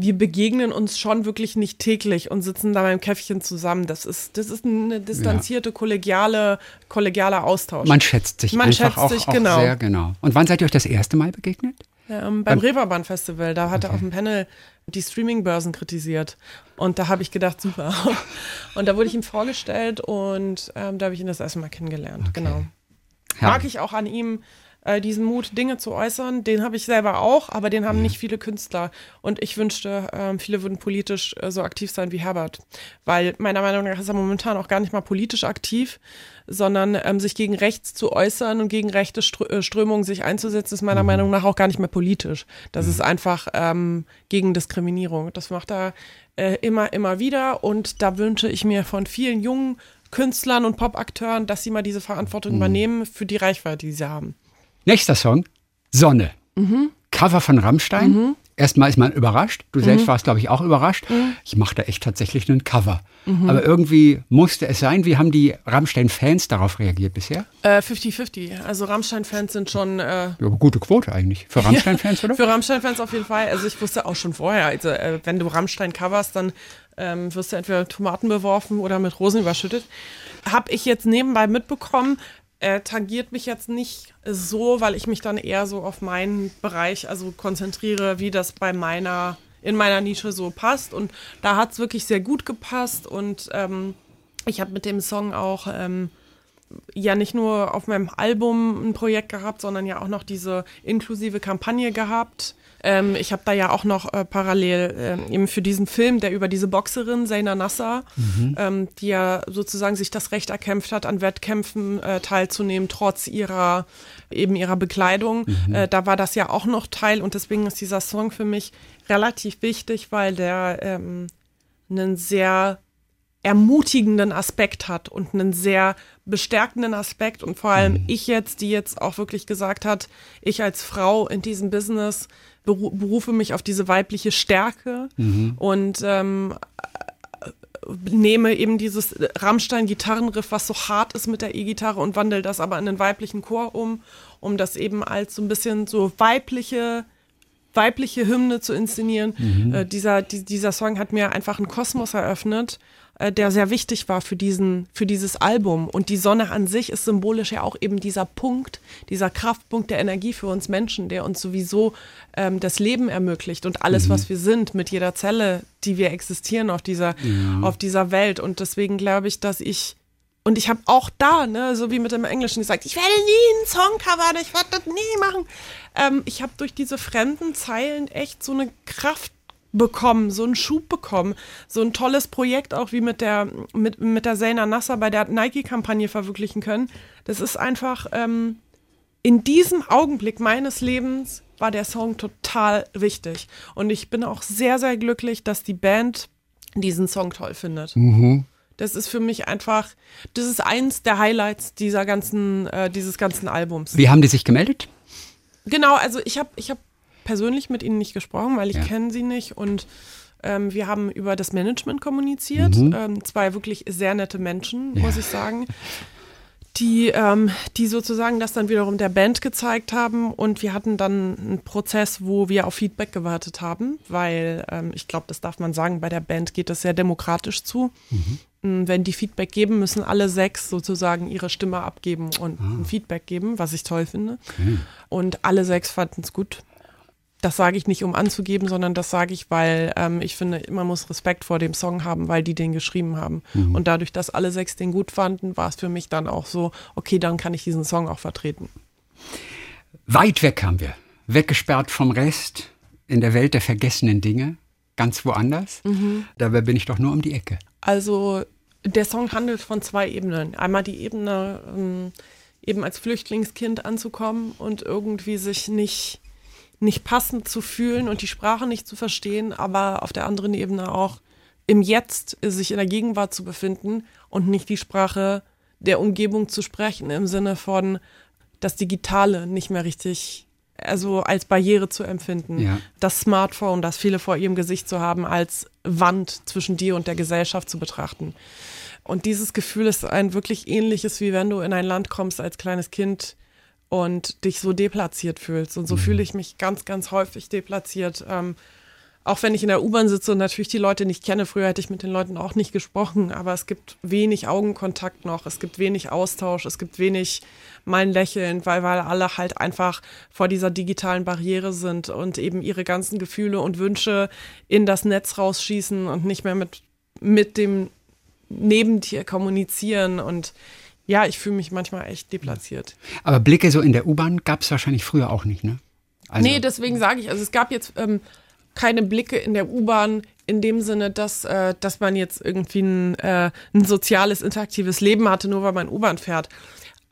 [SPEAKER 2] wir begegnen uns schon wirklich nicht täglich und sitzen da beim Käffchen zusammen. Das ist, das ist eine distanzierte, kollegiale, kollegialer Austausch.
[SPEAKER 3] Man schätzt sich Man einfach schätzt auch, sich, auch genau. sehr genau. Und wann seid ihr euch das erste Mal begegnet?
[SPEAKER 2] Ähm, beim, beim Reeperbahn Festival, da hat okay. er auf dem Panel die Streamingbörsen kritisiert. Und da habe ich gedacht, super. Und da wurde ich ihm vorgestellt und ähm, da habe ich ihn das erste Mal kennengelernt. Okay. Genau. Mag ich auch an ihm, äh, diesen Mut, Dinge zu äußern. Den habe ich selber auch, aber den haben mhm. nicht viele Künstler. Und ich wünschte, äh, viele würden politisch äh, so aktiv sein wie Herbert. Weil meiner Meinung nach ist er momentan auch gar nicht mal politisch aktiv, sondern ähm, sich gegen rechts zu äußern und gegen rechte äh, Strömungen sich einzusetzen, ist meiner mhm. Meinung nach auch gar nicht mehr politisch. Das mhm. ist einfach ähm, gegen Diskriminierung. Das macht er äh, immer, immer wieder. Und da wünsche ich mir von vielen jungen Künstlern und Popakteuren, dass sie mal diese Verantwortung mhm. übernehmen für die Reichweite, die sie haben.
[SPEAKER 3] Nächster Song, Sonne. Mhm. Cover von Rammstein. Mhm. erstmal ist man überrascht. Du selbst
[SPEAKER 2] Mhm.
[SPEAKER 3] warst, glaube ich, auch überrascht. Ich mache da echt tatsächlich einen Cover. Aber irgendwie musste es sein. Wie haben die Rammstein-Fans darauf reagiert bisher?
[SPEAKER 2] Äh, 50-50. Also Rammstein-Fans sind schon äh,
[SPEAKER 3] Ja, gute Quote eigentlich. Für Rammstein-Fans, oder?
[SPEAKER 2] Für Rammstein-Fans auf jeden Fall. Also ich wusste auch schon vorher, also äh, wenn du Rammstein coverst, dann ähm, wirst du entweder Tomaten beworfen oder mit Rosen überschüttet. Hab ich jetzt nebenbei mitbekommen, äh, tangiert mich jetzt nicht so, weil ich mich dann eher so auf meinen Bereich also konzentriere, wie das bei meiner in meiner Nische so passt. Und da hat es wirklich sehr gut gepasst. Und ähm, ich habe mit dem Song auch ähm, ja nicht nur auf meinem Album ein Projekt gehabt, sondern ja auch noch diese inklusive Kampagne gehabt. Ähm, ich habe da ja auch noch äh, parallel ähm, eben für diesen Film, der über diese Boxerin Zaina Nasser, ähm, die ja sozusagen sich das Recht erkämpft hat, an Wettkämpfen äh, teilzunehmen, trotz ihrer eben ihrer Bekleidung. Äh, da war das ja auch noch Teil und deswegen ist dieser Song für mich relativ wichtig, weil der ähm, einen sehr ermutigenden Aspekt hat und einen sehr bestärkenden Aspekt. Und vor allem ich jetzt, die jetzt auch wirklich gesagt hat, ich als Frau in diesem Business berufe mich auf diese weibliche Stärke und ähm, nehme eben dieses Rammstein-Gitarrenriff, was so hart ist mit der E-Gitarre und wandle das aber in einen weiblichen Chor um, um das eben als so ein bisschen so weibliche weibliche Hymne zu inszenieren. Äh, dieser, die, dieser Song hat mir einfach einen Kosmos eröffnet, äh, der sehr wichtig war für, diesen, für dieses Album. Und die Sonne an sich ist symbolisch ja auch eben dieser Punkt, dieser Kraftpunkt der Energie für uns Menschen, der uns sowieso ähm, das Leben ermöglicht und alles, was wir sind, mit jeder Zelle, die wir existieren auf dieser, auf dieser Welt. Und deswegen glaube ich, dass ich und ich habe auch da, ne, so wie mit dem Englischen gesagt, ich werde nie einen Song covern, ich werde das nie machen. Ähm, ich habe durch diese fremden Zeilen echt so eine Kraft bekommen, so einen Schub bekommen, so ein tolles Projekt auch wie mit der mit, mit der Zaina Nasser bei der Nike-Kampagne verwirklichen können. Das ist einfach ähm, in diesem Augenblick meines Lebens war der Song total wichtig und ich bin auch sehr sehr glücklich, dass die Band diesen Song toll findet. Das ist für mich einfach, das ist eins der Highlights dieser ganzen, äh, dieses ganzen Albums.
[SPEAKER 3] Wie haben die sich gemeldet?
[SPEAKER 2] Genau, also ich habe ich hab persönlich mit ihnen nicht gesprochen, weil ich
[SPEAKER 3] Ja.
[SPEAKER 2] kenne sie nicht und ähm, wir haben über das Management kommuniziert.
[SPEAKER 3] Mhm.
[SPEAKER 2] Ähm, zwei wirklich sehr nette Menschen, muss ich sagen, die, ähm, die sozusagen das dann wiederum der Band gezeigt haben und wir hatten dann einen Prozess, wo wir auf Feedback gewartet haben, weil ähm, ich glaube, das darf man sagen, bei der Band geht das sehr demokratisch zu. Mm, Wenn die Feedback geben, müssen alle sechs sozusagen ihre Stimme abgeben und ein Feedback geben, was ich toll finde. Und alle sechs fanden es gut. Das sage ich nicht, um anzugeben, sondern das sage ich, weil ähm, ich finde, man muss Respekt vor dem Song haben, weil die den geschrieben haben. Und dadurch, dass alle sechs den gut fanden, war es für mich dann auch so, okay, dann kann ich diesen Song auch vertreten.
[SPEAKER 3] Weit weg haben wir. Weggesperrt vom Rest, in der Welt der vergessenen Dinge, ganz woanders. Dabei bin ich doch nur um die Ecke.
[SPEAKER 2] Also der Song handelt von zwei Ebenen. Einmal die Ebene, ähm, eben als Flüchtlingskind anzukommen und irgendwie sich nicht, nicht passend zu fühlen und die Sprache nicht zu verstehen, aber auf der anderen Ebene auch im Jetzt sich in der Gegenwart zu befinden und nicht die Sprache der Umgebung zu sprechen, im Sinne von das Digitale nicht mehr richtig, also als Barriere zu empfinden.
[SPEAKER 3] Ja.
[SPEAKER 2] Das Smartphone, das viele vor ihrem Gesicht zu haben, als Wand zwischen dir und der Gesellschaft zu betrachten. Und dieses Gefühl ist ein wirklich ähnliches, wie wenn du in ein Land kommst als kleines Kind und dich so deplatziert fühlst. Und so fühle ich mich ganz, ganz häufig deplatziert. Ähm, auch wenn ich in der U-Bahn sitze und natürlich die Leute nicht kenne, früher hätte ich mit den Leuten auch nicht gesprochen, aber es gibt wenig Augenkontakt noch, es gibt wenig Austausch, es gibt wenig mal ein Lächeln, weil, weil alle halt einfach vor dieser digitalen Barriere sind und eben ihre ganzen Gefühle und Wünsche in das Netz rausschießen und nicht mehr mit, mit dem Nebentier kommunizieren. Und ja, ich fühle mich manchmal echt deplatziert.
[SPEAKER 3] Aber Blicke so in der U-Bahn gab es wahrscheinlich früher auch nicht, ne? Also,
[SPEAKER 2] nee, deswegen sage ich, also es gab jetzt ähm, keine Blicke in der U-Bahn in dem Sinne, dass, äh, dass man jetzt irgendwie ein, äh, ein soziales, interaktives Leben hatte, nur weil man U-Bahn fährt.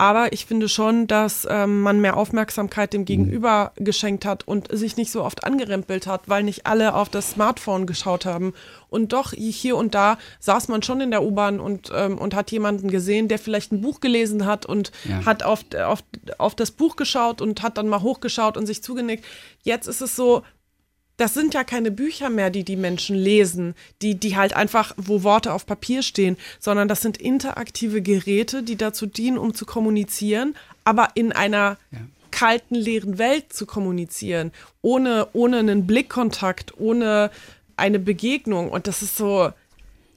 [SPEAKER 2] Aber ich finde schon, dass ähm, man mehr Aufmerksamkeit dem Gegenüber geschenkt hat und sich nicht so oft angerempelt hat, weil nicht alle auf das Smartphone geschaut haben. Und doch hier und da saß man schon in der U-Bahn und, ähm, und hat jemanden gesehen, der vielleicht ein Buch gelesen hat und
[SPEAKER 3] Ja.
[SPEAKER 2] hat auf, auf, auf das Buch geschaut und hat dann mal hochgeschaut und sich zugenickt. Jetzt ist es so, das sind ja keine Bücher mehr, die die Menschen lesen, die, die halt einfach, wo Worte auf Papier stehen, sondern das sind interaktive Geräte, die dazu dienen, um zu kommunizieren, aber in einer ja. kalten, leeren Welt zu kommunizieren, ohne, ohne einen Blickkontakt, ohne eine Begegnung. Und das ist so,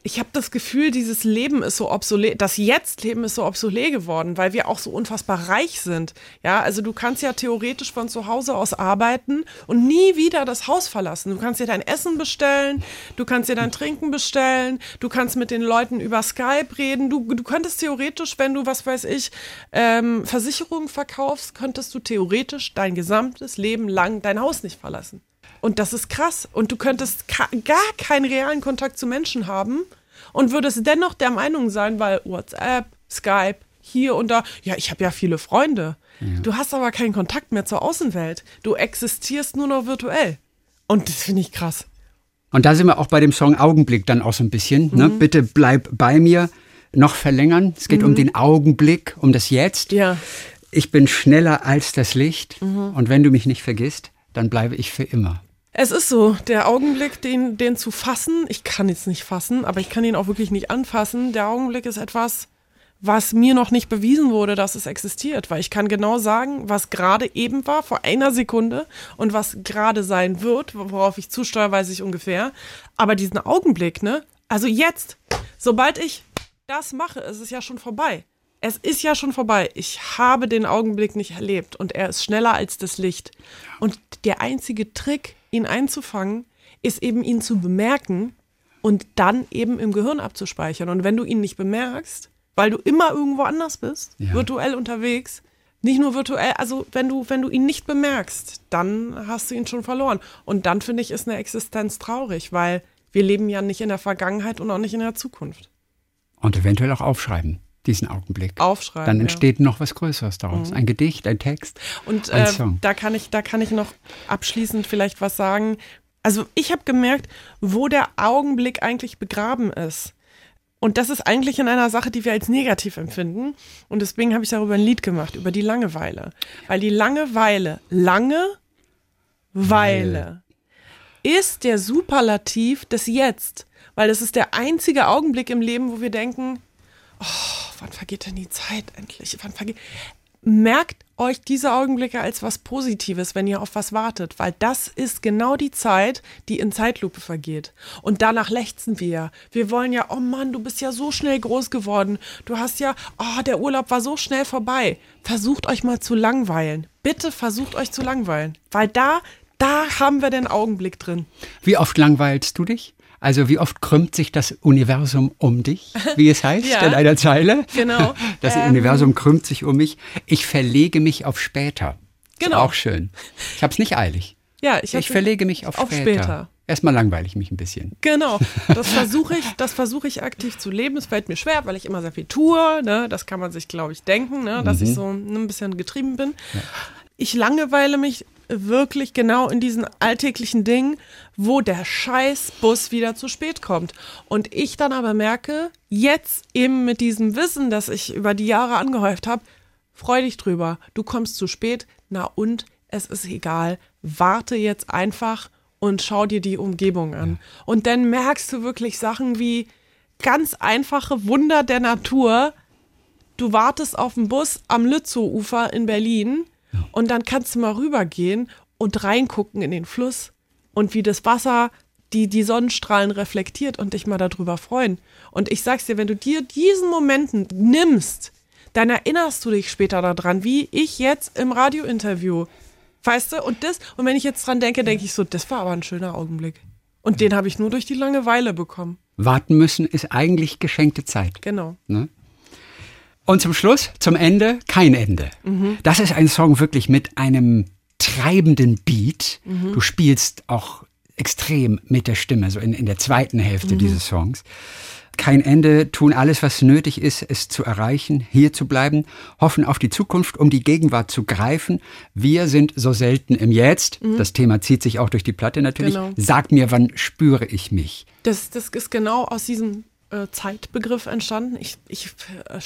[SPEAKER 2] ich habe das Gefühl, dieses Leben ist so obsolet, das Jetzt-Leben ist so obsolet geworden, weil wir auch so unfassbar reich sind. Ja, also du kannst ja theoretisch von zu Hause aus arbeiten und nie wieder das Haus verlassen. Du kannst dir dein Essen bestellen, du kannst dir dein Trinken bestellen, du kannst mit den Leuten über Skype reden. Du, du könntest theoretisch, wenn du, was weiß ich, ähm, Versicherungen verkaufst, könntest du theoretisch dein gesamtes Leben lang dein Haus nicht verlassen. Und das ist krass. Und du könntest gar keinen realen Kontakt zu Menschen haben und würdest dennoch der Meinung sein, weil WhatsApp, Skype, hier und da, ja, ich habe ja viele Freunde. Ja. Du hast aber keinen Kontakt mehr zur Außenwelt. Du existierst nur noch virtuell. Und das finde ich krass.
[SPEAKER 3] Und da sind wir auch bei dem Song Augenblick dann auch so ein bisschen. Ne? Mhm. Bitte bleib bei mir. Noch verlängern. Es geht mhm. um den Augenblick, um das Jetzt.
[SPEAKER 2] Ja.
[SPEAKER 3] Ich bin schneller als das Licht. Mhm. Und wenn du mich nicht vergisst, dann bleibe ich für immer.
[SPEAKER 2] Es ist so, der Augenblick, den, den zu fassen, ich kann jetzt nicht fassen, aber ich kann ihn auch wirklich nicht anfassen. Der Augenblick ist etwas, was mir noch nicht bewiesen wurde, dass es existiert, weil ich kann genau sagen, was gerade eben war, vor einer Sekunde und was gerade sein wird, worauf ich zusteuere, weiß ich ungefähr. Aber diesen Augenblick, ne? Also jetzt, sobald ich das mache, ist es ja schon vorbei. Es ist ja schon vorbei. Ich habe den Augenblick nicht erlebt und er ist schneller als das Licht. Und der einzige Trick, ihn einzufangen, ist eben ihn zu bemerken und dann eben im Gehirn abzuspeichern. Und wenn du ihn nicht bemerkst, weil du immer irgendwo anders bist, ja. virtuell unterwegs, nicht nur virtuell, also wenn du, wenn du ihn nicht bemerkst, dann hast du ihn schon verloren. Und dann finde ich, ist eine Existenz traurig, weil wir leben ja nicht in der Vergangenheit und auch nicht in der Zukunft.
[SPEAKER 3] Und eventuell auch aufschreiben diesen Augenblick.
[SPEAKER 2] Aufschreiben.
[SPEAKER 3] Dann entsteht ja. noch was Größeres daraus. Mhm. Ein Gedicht, ein Text.
[SPEAKER 2] Und ein äh, Song. da kann ich, da kann ich noch abschließend vielleicht was sagen. Also ich habe gemerkt, wo der Augenblick eigentlich begraben ist. Und das ist eigentlich in einer Sache, die wir als negativ empfinden. Und deswegen habe ich darüber ein Lied gemacht, über die Langeweile. Weil die Langeweile, lange Weile, ist der Superlativ des Jetzt. Weil das ist der einzige Augenblick im Leben, wo wir denken, oh, wann vergeht denn die Zeit endlich? Wann vergeht. Merkt euch diese Augenblicke als was Positives, wenn ihr auf was wartet, weil das ist genau die Zeit, die in Zeitlupe vergeht. Und danach lechzen wir. Wir wollen ja, oh Mann, du bist ja so schnell groß geworden. Du hast ja, oh, der Urlaub war so schnell vorbei. Versucht euch mal zu langweilen. Bitte versucht euch zu langweilen, weil da, da haben wir den Augenblick drin.
[SPEAKER 3] Wie oft langweilst du dich? Also wie oft krümmt sich das Universum um dich, wie es heißt ja, in einer Zeile?
[SPEAKER 2] Genau.
[SPEAKER 3] Das ähm, Universum krümmt sich um mich. Ich verlege mich auf später. Genau. Ist auch schön. Ich habe es nicht eilig.
[SPEAKER 2] Ja, ich,
[SPEAKER 3] ich verlege mich auf, auf später. später. Erstmal langweile ich mich ein bisschen.
[SPEAKER 2] Genau, das versuche ich, das versuche ich aktiv zu leben. Es fällt mir schwer, weil ich immer sehr viel tue. Ne? Das kann man sich, glaube ich, denken, ne? dass mhm. ich so ein bisschen getrieben bin. Ja. Ich langeweile mich wirklich genau in diesen alltäglichen Dingen, wo der Scheißbus wieder zu spät kommt. Und ich dann aber merke, jetzt eben mit diesem Wissen, das ich über die Jahre angehäuft habe, freu dich drüber. Du kommst zu spät, na und es ist egal. Warte jetzt einfach und schau dir die Umgebung an. Und dann merkst du wirklich Sachen wie ganz einfache Wunder der Natur. Du wartest auf den Bus am Lützow-Ufer in Berlin und dann kannst du mal rübergehen und reingucken in den Fluss und wie das Wasser die, die Sonnenstrahlen reflektiert und dich mal darüber freuen. Und ich sag's dir, wenn du dir diesen Momenten nimmst, dann erinnerst du dich später daran, wie ich jetzt im Radiointerview. Weißt du? Und das, und wenn ich jetzt dran denke, denke ich so, das war aber ein schöner Augenblick. Und den habe ich nur durch die Langeweile bekommen.
[SPEAKER 3] Warten müssen ist eigentlich geschenkte Zeit.
[SPEAKER 2] Genau. Ne?
[SPEAKER 3] Und zum Schluss, zum Ende, kein Ende. Mhm. Das ist ein Song wirklich mit einem treibenden Beat. Mhm. Du spielst auch extrem mit der Stimme, so in, in der zweiten Hälfte mhm. dieses Songs. Kein Ende, tun alles, was nötig ist, es zu erreichen, hier zu bleiben, hoffen auf die Zukunft, um die Gegenwart zu greifen. Wir sind so selten im Jetzt. Mhm. Das Thema zieht sich auch durch die Platte natürlich. Genau. Sag mir, wann spüre ich mich?
[SPEAKER 2] Das, das ist genau aus diesem Zeitbegriff entstanden. Ich, ich äh,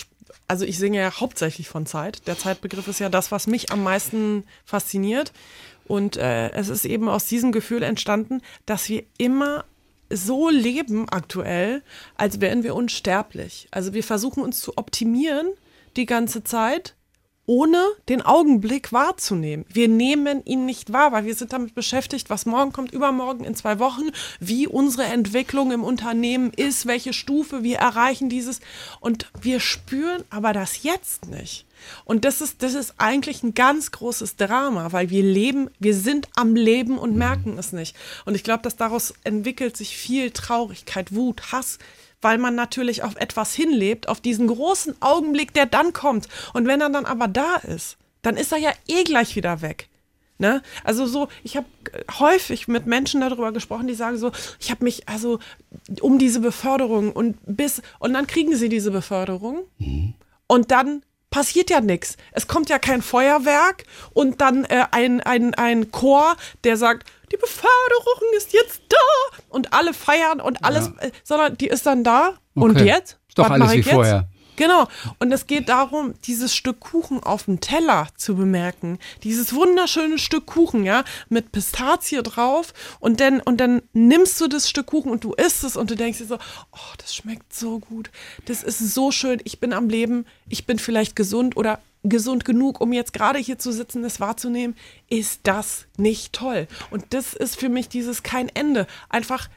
[SPEAKER 2] also ich singe ja hauptsächlich von Zeit. Der Zeitbegriff ist ja das, was mich am meisten fasziniert. Und äh, es ist eben aus diesem Gefühl entstanden, dass wir immer so leben aktuell, als wären wir unsterblich. Also wir versuchen uns zu optimieren die ganze Zeit, ohne den Augenblick wahrzunehmen. Wir nehmen ihn nicht wahr, weil wir sind damit beschäftigt, was morgen kommt, übermorgen, in zwei Wochen, wie unsere Entwicklung im Unternehmen ist, welche Stufe wir erreichen dieses. Und wir spüren aber das jetzt nicht. Und das ist, das ist eigentlich ein ganz großes Drama, weil wir leben, wir sind am Leben und merken es nicht. Und ich glaube, dass daraus entwickelt sich viel Traurigkeit, Wut, Hass, weil man natürlich auf etwas hinlebt, auf diesen großen Augenblick, der dann kommt. Und wenn er dann aber da ist, dann ist er ja eh gleich wieder weg. Ne? Also so, ich habe häufig mit Menschen darüber gesprochen, die sagen so, ich habe mich also um diese Beförderung und bis und dann kriegen sie diese Beförderung mhm. und dann passiert ja nichts. Es kommt ja kein Feuerwerk und dann äh, ein, ein, ein Chor, der sagt, die Beförderung ist jetzt da und alle feiern und alles, ja. äh, sondern die ist dann da okay. und jetzt?
[SPEAKER 3] Ist doch Was alles wie jetzt? vorher.
[SPEAKER 2] Genau. Und es geht darum, dieses Stück Kuchen auf dem Teller zu bemerken. Dieses wunderschöne Stück Kuchen, ja, mit Pistazie drauf. Und dann, und dann nimmst du das Stück Kuchen und du isst es und du denkst dir so, oh, das schmeckt so gut. Das ist so schön. Ich bin am Leben. Ich bin vielleicht gesund oder gesund genug, um jetzt gerade hier zu sitzen, das wahrzunehmen, ist das nicht toll. Und das ist für mich dieses kein Ende. Einfach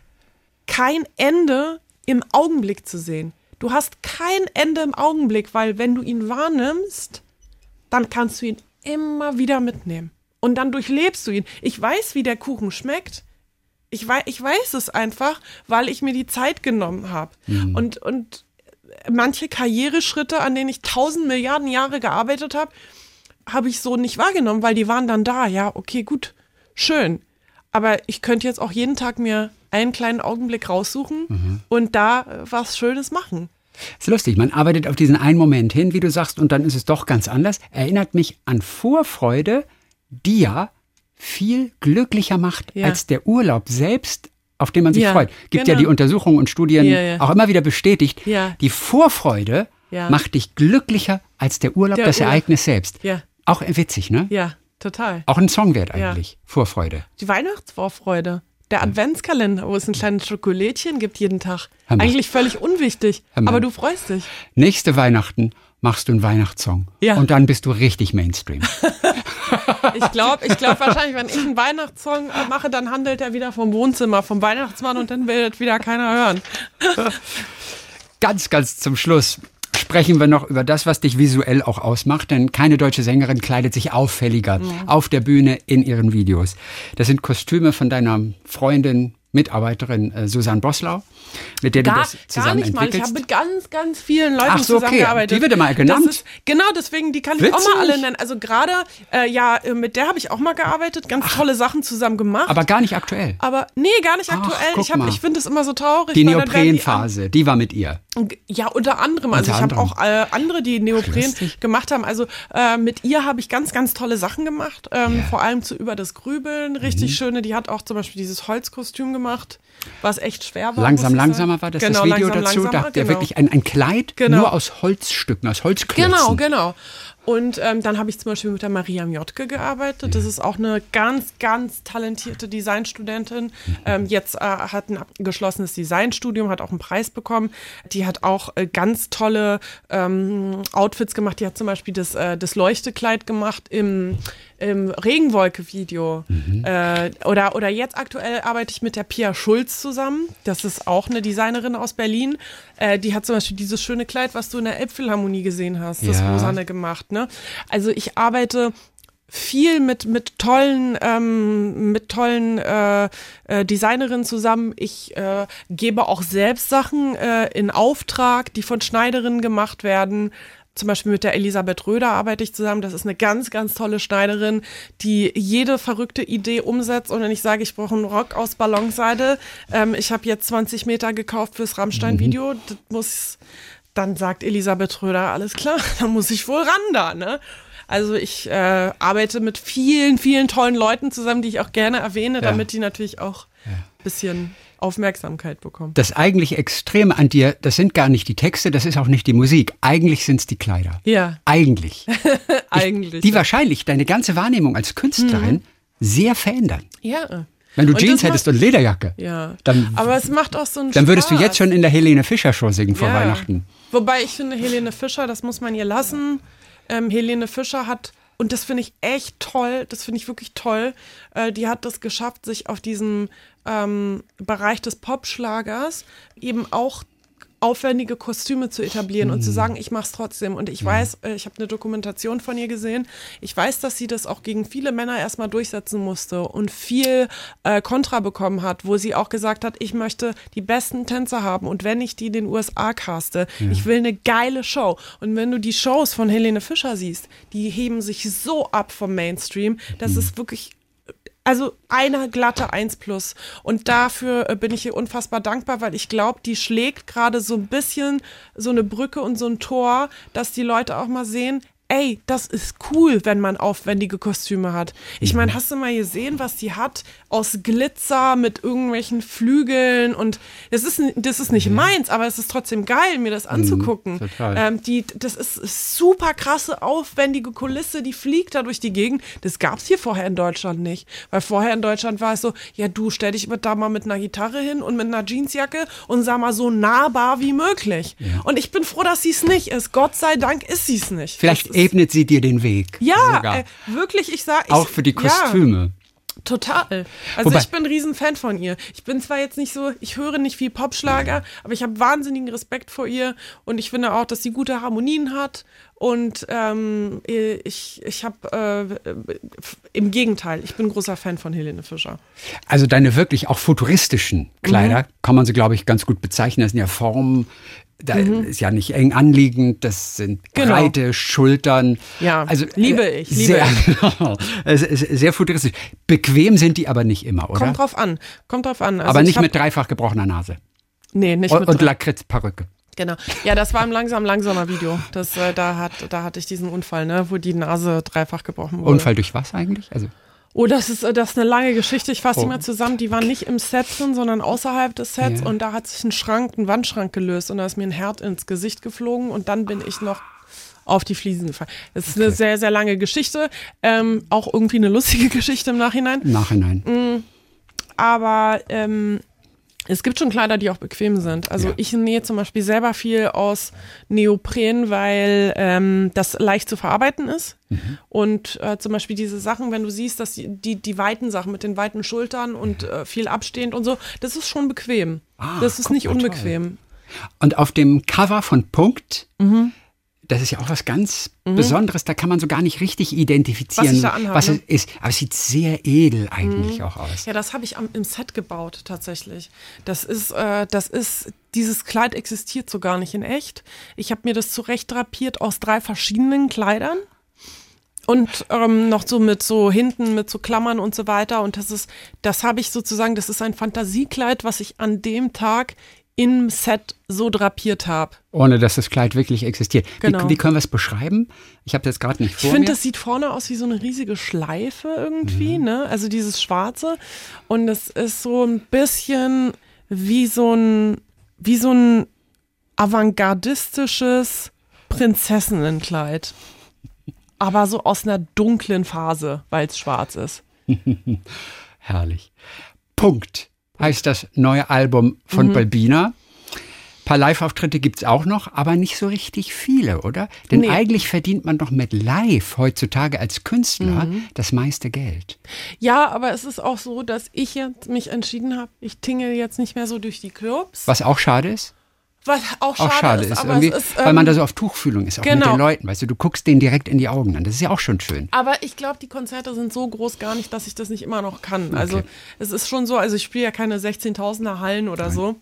[SPEAKER 2] kein Ende im Augenblick zu sehen. Du hast kein Ende im Augenblick, weil wenn du ihn wahrnimmst, dann kannst du ihn immer wieder mitnehmen. Und dann durchlebst du ihn. Ich weiß, wie der Kuchen schmeckt. Ich weiß, ich weiß es einfach, weil ich mir die Zeit genommen habe. Mhm. Und, und manche Karriereschritte, an denen ich tausend Milliarden Jahre gearbeitet habe, habe ich so nicht wahrgenommen, weil die waren dann da. Ja, okay, gut, schön. Aber ich könnte jetzt auch jeden Tag mir einen kleinen Augenblick raussuchen mhm. und da was Schönes machen.
[SPEAKER 3] Ist lustig, man arbeitet auf diesen einen Moment hin, wie du sagst, und dann ist es doch ganz anders. Erinnert mich an Vorfreude, die ja viel glücklicher macht ja. als der Urlaub selbst auf den man sich ja, freut. Gibt genau. ja die Untersuchungen und Studien ja, ja. auch immer wieder bestätigt. Die Vorfreude macht dich glücklicher als der Urlaub, der das Urlaub. Ereignis selbst. Auch witzig, ne?
[SPEAKER 2] Ja, total.
[SPEAKER 3] Auch ein Songwert eigentlich. Vorfreude.
[SPEAKER 2] Die Weihnachtsvorfreude. Der Adventskalender, wo es ein kleines Schokolädchen gibt jeden Tag. Eigentlich völlig unwichtig. Aber du freust dich.
[SPEAKER 3] Nächste Weihnachten machst du einen Weihnachtssong. Ja. Und dann bist du richtig Mainstream.
[SPEAKER 2] ich glaube, ich glaube wahrscheinlich, wenn ich einen Weihnachtssong mache, dann handelt er wieder vom Wohnzimmer, vom Weihnachtsmann und dann will das wieder keiner hören.
[SPEAKER 3] ganz, ganz zum Schluss sprechen wir noch über das, was dich visuell auch ausmacht, denn keine deutsche Sängerin kleidet sich auffälliger mhm. auf der Bühne in ihren Videos. Das sind Kostüme von deiner Freundin Mitarbeiterin äh, Susanne Boslau, mit der gar, du das zusammen gar nicht entwickelst.
[SPEAKER 2] mal. Ich habe mit ganz, ganz vielen Leuten Ach so, zusammengearbeitet.
[SPEAKER 3] Okay. Die wird immer genannt. Ist,
[SPEAKER 2] genau, deswegen, die kann Witzig. ich auch mal alle nennen. Also gerade, äh, ja, äh, mit der habe ich auch mal gearbeitet, ganz Ach, tolle Sachen zusammen gemacht.
[SPEAKER 3] Aber gar nicht aktuell.
[SPEAKER 2] Aber nee, gar nicht Ach, aktuell. Ich, ich finde es immer so traurig.
[SPEAKER 3] Die Neoprenphase, die, die, war mit ihr.
[SPEAKER 2] Ja, unter anderem. Also unter ich habe auch äh, andere, die Neopren Lustig. gemacht haben. Also äh, mit ihr habe ich ganz, ganz tolle Sachen gemacht. Ähm, yeah. Vor allem zu über das Grübeln. Richtig mhm. schöne. Die hat auch zum Beispiel dieses Holzkostüm gemacht was echt schwer war.
[SPEAKER 3] Langsam, langsamer war das genau, das Video langsam, dazu. Da habt ihr genau. wirklich ein, ein Kleid genau. nur aus Holzstücken, aus Holzklötzen.
[SPEAKER 2] Genau, genau. Und ähm, dann habe ich zum Beispiel mit der Maria Mjotke gearbeitet. Das ist auch eine ganz, ganz talentierte Designstudentin. Ähm, jetzt äh, hat ein abgeschlossenes Designstudium, hat auch einen Preis bekommen. Die hat auch äh, ganz tolle ähm, Outfits gemacht. Die hat zum Beispiel das, äh, das Leuchtekleid gemacht im, im Regenwolke-Video. Mhm. Äh, oder, oder jetzt aktuell arbeite ich mit der Pia Schulz zusammen. Das ist auch eine Designerin aus Berlin. Äh, die hat zum Beispiel dieses schöne Kleid, was du in der Elbphilharmonie gesehen hast, das ja. Rosanne gemacht. Ne? Also ich arbeite viel mit mit tollen ähm, mit tollen äh, äh, Designerinnen zusammen. Ich äh, gebe auch selbst Sachen äh, in Auftrag, die von Schneiderinnen gemacht werden. Zum Beispiel mit der Elisabeth Röder arbeite ich zusammen. Das ist eine ganz, ganz tolle Schneiderin, die jede verrückte Idee umsetzt. Und wenn ich sage, ich brauche einen Rock aus Ballonseide, ähm, ich habe jetzt 20 Meter gekauft fürs Rammstein-Video, mhm. das muss dann sagt Elisabeth Röder, alles klar, dann muss ich wohl ran da, ne? Also ich äh, arbeite mit vielen, vielen tollen Leuten zusammen, die ich auch gerne erwähne, ja. damit die natürlich auch ein ja. bisschen Aufmerksamkeit bekommen.
[SPEAKER 3] Das eigentliche Extreme an dir, das sind gar nicht die Texte, das ist auch nicht die Musik. Eigentlich sind es die Kleider.
[SPEAKER 2] Ja.
[SPEAKER 3] Eigentlich.
[SPEAKER 2] Eigentlich.
[SPEAKER 3] Ich, die wahrscheinlich, deine ganze Wahrnehmung als Künstlerin, mhm sehr verändern.
[SPEAKER 2] Ja.
[SPEAKER 3] Wenn du
[SPEAKER 2] Und
[SPEAKER 3] Jeans hättest
[SPEAKER 2] macht-
[SPEAKER 3] und Lederjacke,
[SPEAKER 2] Ja.
[SPEAKER 3] Dann-
[SPEAKER 2] Aber es macht auch so einen
[SPEAKER 3] dann würdest du
[SPEAKER 2] Spaß.
[SPEAKER 3] jetzt schon in der Helene Fischer Show singen vor Weihnachten.
[SPEAKER 2] Wobei ich finde, Helene Fischer, das muss man ihr lassen. Ähm, Helene Fischer hat, und das finde ich echt toll, das finde ich wirklich toll, äh, die hat das geschafft, sich auf diesem ähm, Bereich des Popschlagers eben auch aufwendige Kostüme zu etablieren und zu sagen, ich mach's trotzdem. Und ich weiß, äh, ich habe eine Dokumentation von ihr gesehen. Ich weiß, dass sie das auch gegen viele Männer erstmal durchsetzen musste und viel äh, Kontra bekommen hat, wo sie auch gesagt hat, ich möchte die besten Tänzer haben und wenn ich die in den USA caste, ich will eine geile Show. Und wenn du die Shows von Helene Fischer siehst, die heben sich so ab vom Mainstream, das ist wirklich also eine glatte 1 plus. Und dafür äh, bin ich ihr unfassbar dankbar, weil ich glaube, die schlägt gerade so ein bisschen so eine Brücke und so ein Tor, dass die Leute auch mal sehen, ey, das ist cool, wenn man aufwendige Kostüme hat. Ich meine, hast du mal gesehen, was die hat aus Glitzer mit irgendwelchen Flügeln und das ist, das ist nicht meins, aber es ist trotzdem geil, mir das anzugucken.
[SPEAKER 3] total.
[SPEAKER 2] Ähm, die, das ist super krasse, aufwendige Kulisse, die fliegt da durch die Gegend. Das gab's hier vorher in Deutschland nicht. Weil vorher in Deutschland war es so, ja du, stell dich da mal mit einer Gitarre hin und mit einer Jeansjacke und sag mal so nahbar wie möglich. Und ich bin froh, dass sie es nicht ist. Gott sei Dank ist sie es nicht.
[SPEAKER 3] Vielleicht ebnet sie dir den Weg.
[SPEAKER 2] ja,
[SPEAKER 3] sogar.
[SPEAKER 2] äh, wirklich, ich sag, ich,
[SPEAKER 3] Auch für die
[SPEAKER 2] Ja,
[SPEAKER 3] Kostüme.
[SPEAKER 2] Total. Also
[SPEAKER 3] Wobei-
[SPEAKER 2] ich bin ein Riesenfan von ihr. Ich bin zwar jetzt nicht so, ich höre nicht viel Popschlager, aber ich habe wahnsinnigen Respekt vor ihr und ich finde auch, dass sie gute Harmonien hat und ähm, ich, ich habe äh, im Gegenteil, ich bin ein großer Fan von Helene Fischer.
[SPEAKER 3] Also deine wirklich auch futuristischen Kleider,
[SPEAKER 2] Mhm.
[SPEAKER 3] kann man sie, glaube ich, ganz gut bezeichnen. Das sind ja Formen, da ist ja nicht eng anliegend, das sind
[SPEAKER 2] Mhm. Genau.
[SPEAKER 3] breite Schultern.
[SPEAKER 2] Ja,
[SPEAKER 3] also,
[SPEAKER 2] liebe
[SPEAKER 3] äh,
[SPEAKER 2] ich, liebe
[SPEAKER 3] sehr, Es ist sehr futuristisch. Bequem sind die aber nicht immer, oder?
[SPEAKER 2] Kommt drauf an, kommt drauf an. Also
[SPEAKER 3] aber
[SPEAKER 2] ich
[SPEAKER 3] nicht mit dreifach gebrochener Nase.
[SPEAKER 2] nee, nicht
[SPEAKER 3] Und,
[SPEAKER 2] mit
[SPEAKER 3] und Lakritzperücke.
[SPEAKER 2] Genau. Ja, das war im langsam langsamer Video. Das, äh, da, hat, da hatte ich diesen Unfall, ne, wo die Nase dreifach gebrochen wurde.
[SPEAKER 3] Unfall durch was eigentlich? Also
[SPEAKER 2] Oh, das ist, äh, das ist eine lange Geschichte. Ich fasse die
[SPEAKER 3] Oh.
[SPEAKER 2] mal zusammen. Die waren nicht im Set drin, sondern außerhalb des Sets.
[SPEAKER 3] Ja.
[SPEAKER 2] Und da hat sich ein Schrank, ein Wandschrank gelöst. Und da ist mir ein Herd ins Gesicht geflogen. Und dann bin ich noch auf die Fliesen gefallen. Das ist eine sehr, sehr lange Geschichte. Ähm, auch irgendwie eine lustige Geschichte im Nachhinein.
[SPEAKER 3] im Nachhinein.
[SPEAKER 2] Mm. Aber ähm, es gibt schon Kleider, die auch bequem sind. Also
[SPEAKER 3] Ja.
[SPEAKER 2] ich nähe zum Beispiel selber viel aus Neopren, weil ähm, das leicht zu verarbeiten ist.
[SPEAKER 3] Mhm.
[SPEAKER 2] Und äh, zum Beispiel diese Sachen, wenn du siehst, dass die, die, weiten Sachen mit den weiten Schultern und äh, viel abstehend und so, das ist schon bequem.
[SPEAKER 3] Ah,
[SPEAKER 2] das ist nicht
[SPEAKER 3] toll.
[SPEAKER 2] unbequem.
[SPEAKER 3] Und auf dem Cover von Punkt,
[SPEAKER 2] Mhm.
[SPEAKER 3] Das ist ja auch was ganz Besonderes, da kann man so gar nicht richtig identifizieren,
[SPEAKER 2] Was anhabe,
[SPEAKER 3] was es
[SPEAKER 2] ne?
[SPEAKER 3] ist. Aber es sieht sehr edel eigentlich auch aus.
[SPEAKER 2] Ja, das habe ich am, im Set gebaut tatsächlich. Das ist, äh, das ist, dieses Kleid existiert so gar nicht in echt. Ich habe mir das zurecht drapiert aus drei verschiedenen Kleidern. Und ähm, noch so mit so hinten mit so Klammern und so weiter. Und das ist, das habe ich sozusagen, das ist ein Fantasiekleid, was ich an dem Tag im Set so drapiert habe.
[SPEAKER 3] Ohne dass das Kleid wirklich existiert.
[SPEAKER 2] Genau.
[SPEAKER 3] Wie, wie können wir es beschreiben? Ich habe das gerade nicht
[SPEAKER 2] Ich
[SPEAKER 3] vor
[SPEAKER 2] finde,
[SPEAKER 3] mir.
[SPEAKER 2] das sieht vorne aus wie so eine riesige Schleife irgendwie,
[SPEAKER 3] Mhm.
[SPEAKER 2] ne? Also dieses Schwarze. Und es ist so ein bisschen wie so ein, wie so ein avantgardistisches Prinzessinnenkleid. Aber so aus einer dunklen Phase, weil es schwarz ist.
[SPEAKER 3] Herrlich. Punkt heißt das neue Album
[SPEAKER 2] Mhm.
[SPEAKER 3] von Balbina. Ein paar Live-Auftritte gibt es auch noch, aber nicht so richtig viele, oder? Denn
[SPEAKER 2] Nee.
[SPEAKER 3] eigentlich verdient man doch mit Live heutzutage als Künstler
[SPEAKER 2] Mhm.
[SPEAKER 3] das meiste Geld.
[SPEAKER 2] Ja, aber es ist auch so, dass ich jetzt mich entschieden habe, ich tingle jetzt nicht mehr so durch die Clubs.
[SPEAKER 3] Was auch schade ist.
[SPEAKER 2] Was auch schade,
[SPEAKER 3] Auch schade
[SPEAKER 2] ist,
[SPEAKER 3] ist, irgendwie,
[SPEAKER 2] ist,
[SPEAKER 3] weil man
[SPEAKER 2] ähm,
[SPEAKER 3] da so auf Tuchfühlung ist, auch mit
[SPEAKER 2] genau.
[SPEAKER 3] den Leuten. Weißt du, du guckst denen direkt in die Augen an. Das ist ja auch schon schön.
[SPEAKER 2] Aber ich glaube, die Konzerte sind so groß gar nicht, dass ich das nicht immer noch kann. Also es ist schon so, also ich spiele ja keine 16.000er Hallen oder so.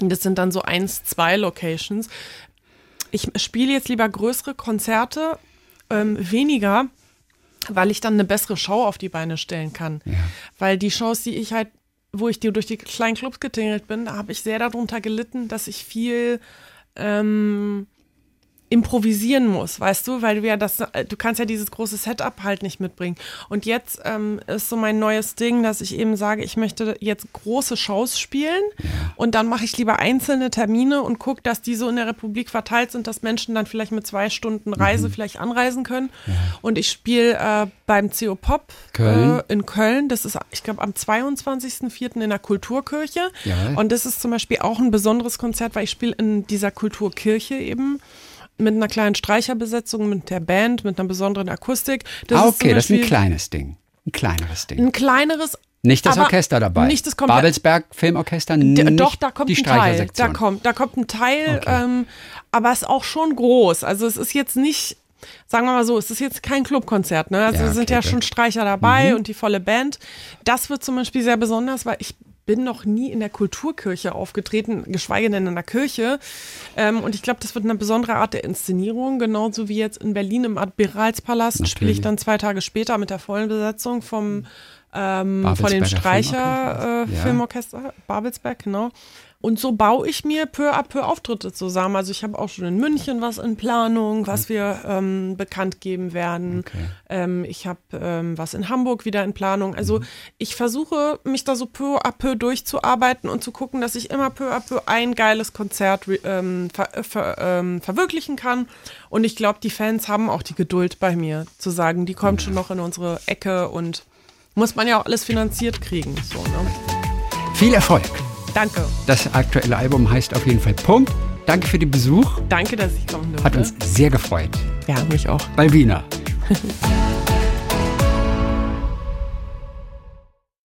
[SPEAKER 2] Und das sind dann so eins, zwei Locations. Ich spiele jetzt lieber größere Konzerte, ähm, weniger, weil ich dann eine bessere Show auf die Beine stellen kann. Weil die Shows, die ich halt, wo ich die durch die kleinen Clubs getingelt bin, da habe ich sehr darunter gelitten, dass ich viel ähm, improvisieren muss, weißt du, weil du ja das, äh, du kannst ja dieses große Setup halt nicht mitbringen. Und jetzt ähm, ist so mein neues Ding, dass ich eben sage, ich möchte jetzt große Shows spielen und dann mache ich lieber einzelne Termine und gucke, dass die so in der Republik verteilt sind, dass Menschen dann vielleicht mit zwei Stunden Reise mhm. vielleicht anreisen können. Ja. Und ich spiele äh, beim CO Pop
[SPEAKER 3] Köln.
[SPEAKER 2] Äh, in Köln. Das ist, ich glaube, am 22.04. in der Kulturkirche. Ja. Und das ist zum Beispiel auch ein besonderes Konzert, weil ich spiele in dieser Kulturkirche eben mit einer kleinen Streicherbesetzung, mit der Band, mit einer besonderen Akustik.
[SPEAKER 3] Das ah, okay, das ist ein kleines Ding. Ein kleineres Ding.
[SPEAKER 2] Ein kleineres,
[SPEAKER 3] nicht das Orchester dabei.
[SPEAKER 2] Nicht das
[SPEAKER 3] Babelsberg Filmorchester.
[SPEAKER 2] Nicht doch, da kommt ein Teil. Da kommt, da kommt ein Teil, okay. ähm, aber es ist auch schon groß. Also es ist jetzt nicht, sagen wir mal so, es ist jetzt kein Clubkonzert. Ne? Also ja, okay, sind ja schon Streicher dabei mhm. und die volle Band. Das wird zum Beispiel sehr besonders, weil ich bin noch nie in der Kulturkirche aufgetreten, geschweige denn in der Kirche. Ähm, und ich glaube, das wird eine besondere Art der Inszenierung, genauso wie jetzt in Berlin im Admiralspalast spiele ich dann zwei Tage später mit der vollen Besetzung vom ähm, von dem Streicher Filmorchester, äh, ja. Babelsberg, genau. Und so baue ich mir peu à peu Auftritte zusammen. Also ich habe auch schon in München was in Planung, was wir ähm, bekannt geben werden. Okay. Ähm, ich habe ähm, was in Hamburg wieder in Planung. Also mhm. ich versuche mich da so peu à peu durchzuarbeiten und zu gucken, dass ich immer peu à peu ein geiles Konzert ähm, ver ver ähm, verwirklichen kann. Und ich glaube, die Fans haben auch die Geduld bei mir zu sagen, die kommt schon noch in unsere Ecke und muss man ja auch alles finanziert kriegen. So, ne?
[SPEAKER 3] Viel Erfolg!
[SPEAKER 2] Danke.
[SPEAKER 3] Das aktuelle Album heißt auf jeden Fall Punkt. Danke für den Besuch.
[SPEAKER 2] Danke, dass ich kommen durfte.
[SPEAKER 3] Hat uns sehr gefreut.
[SPEAKER 2] Ja, mich auch.
[SPEAKER 3] Balbina.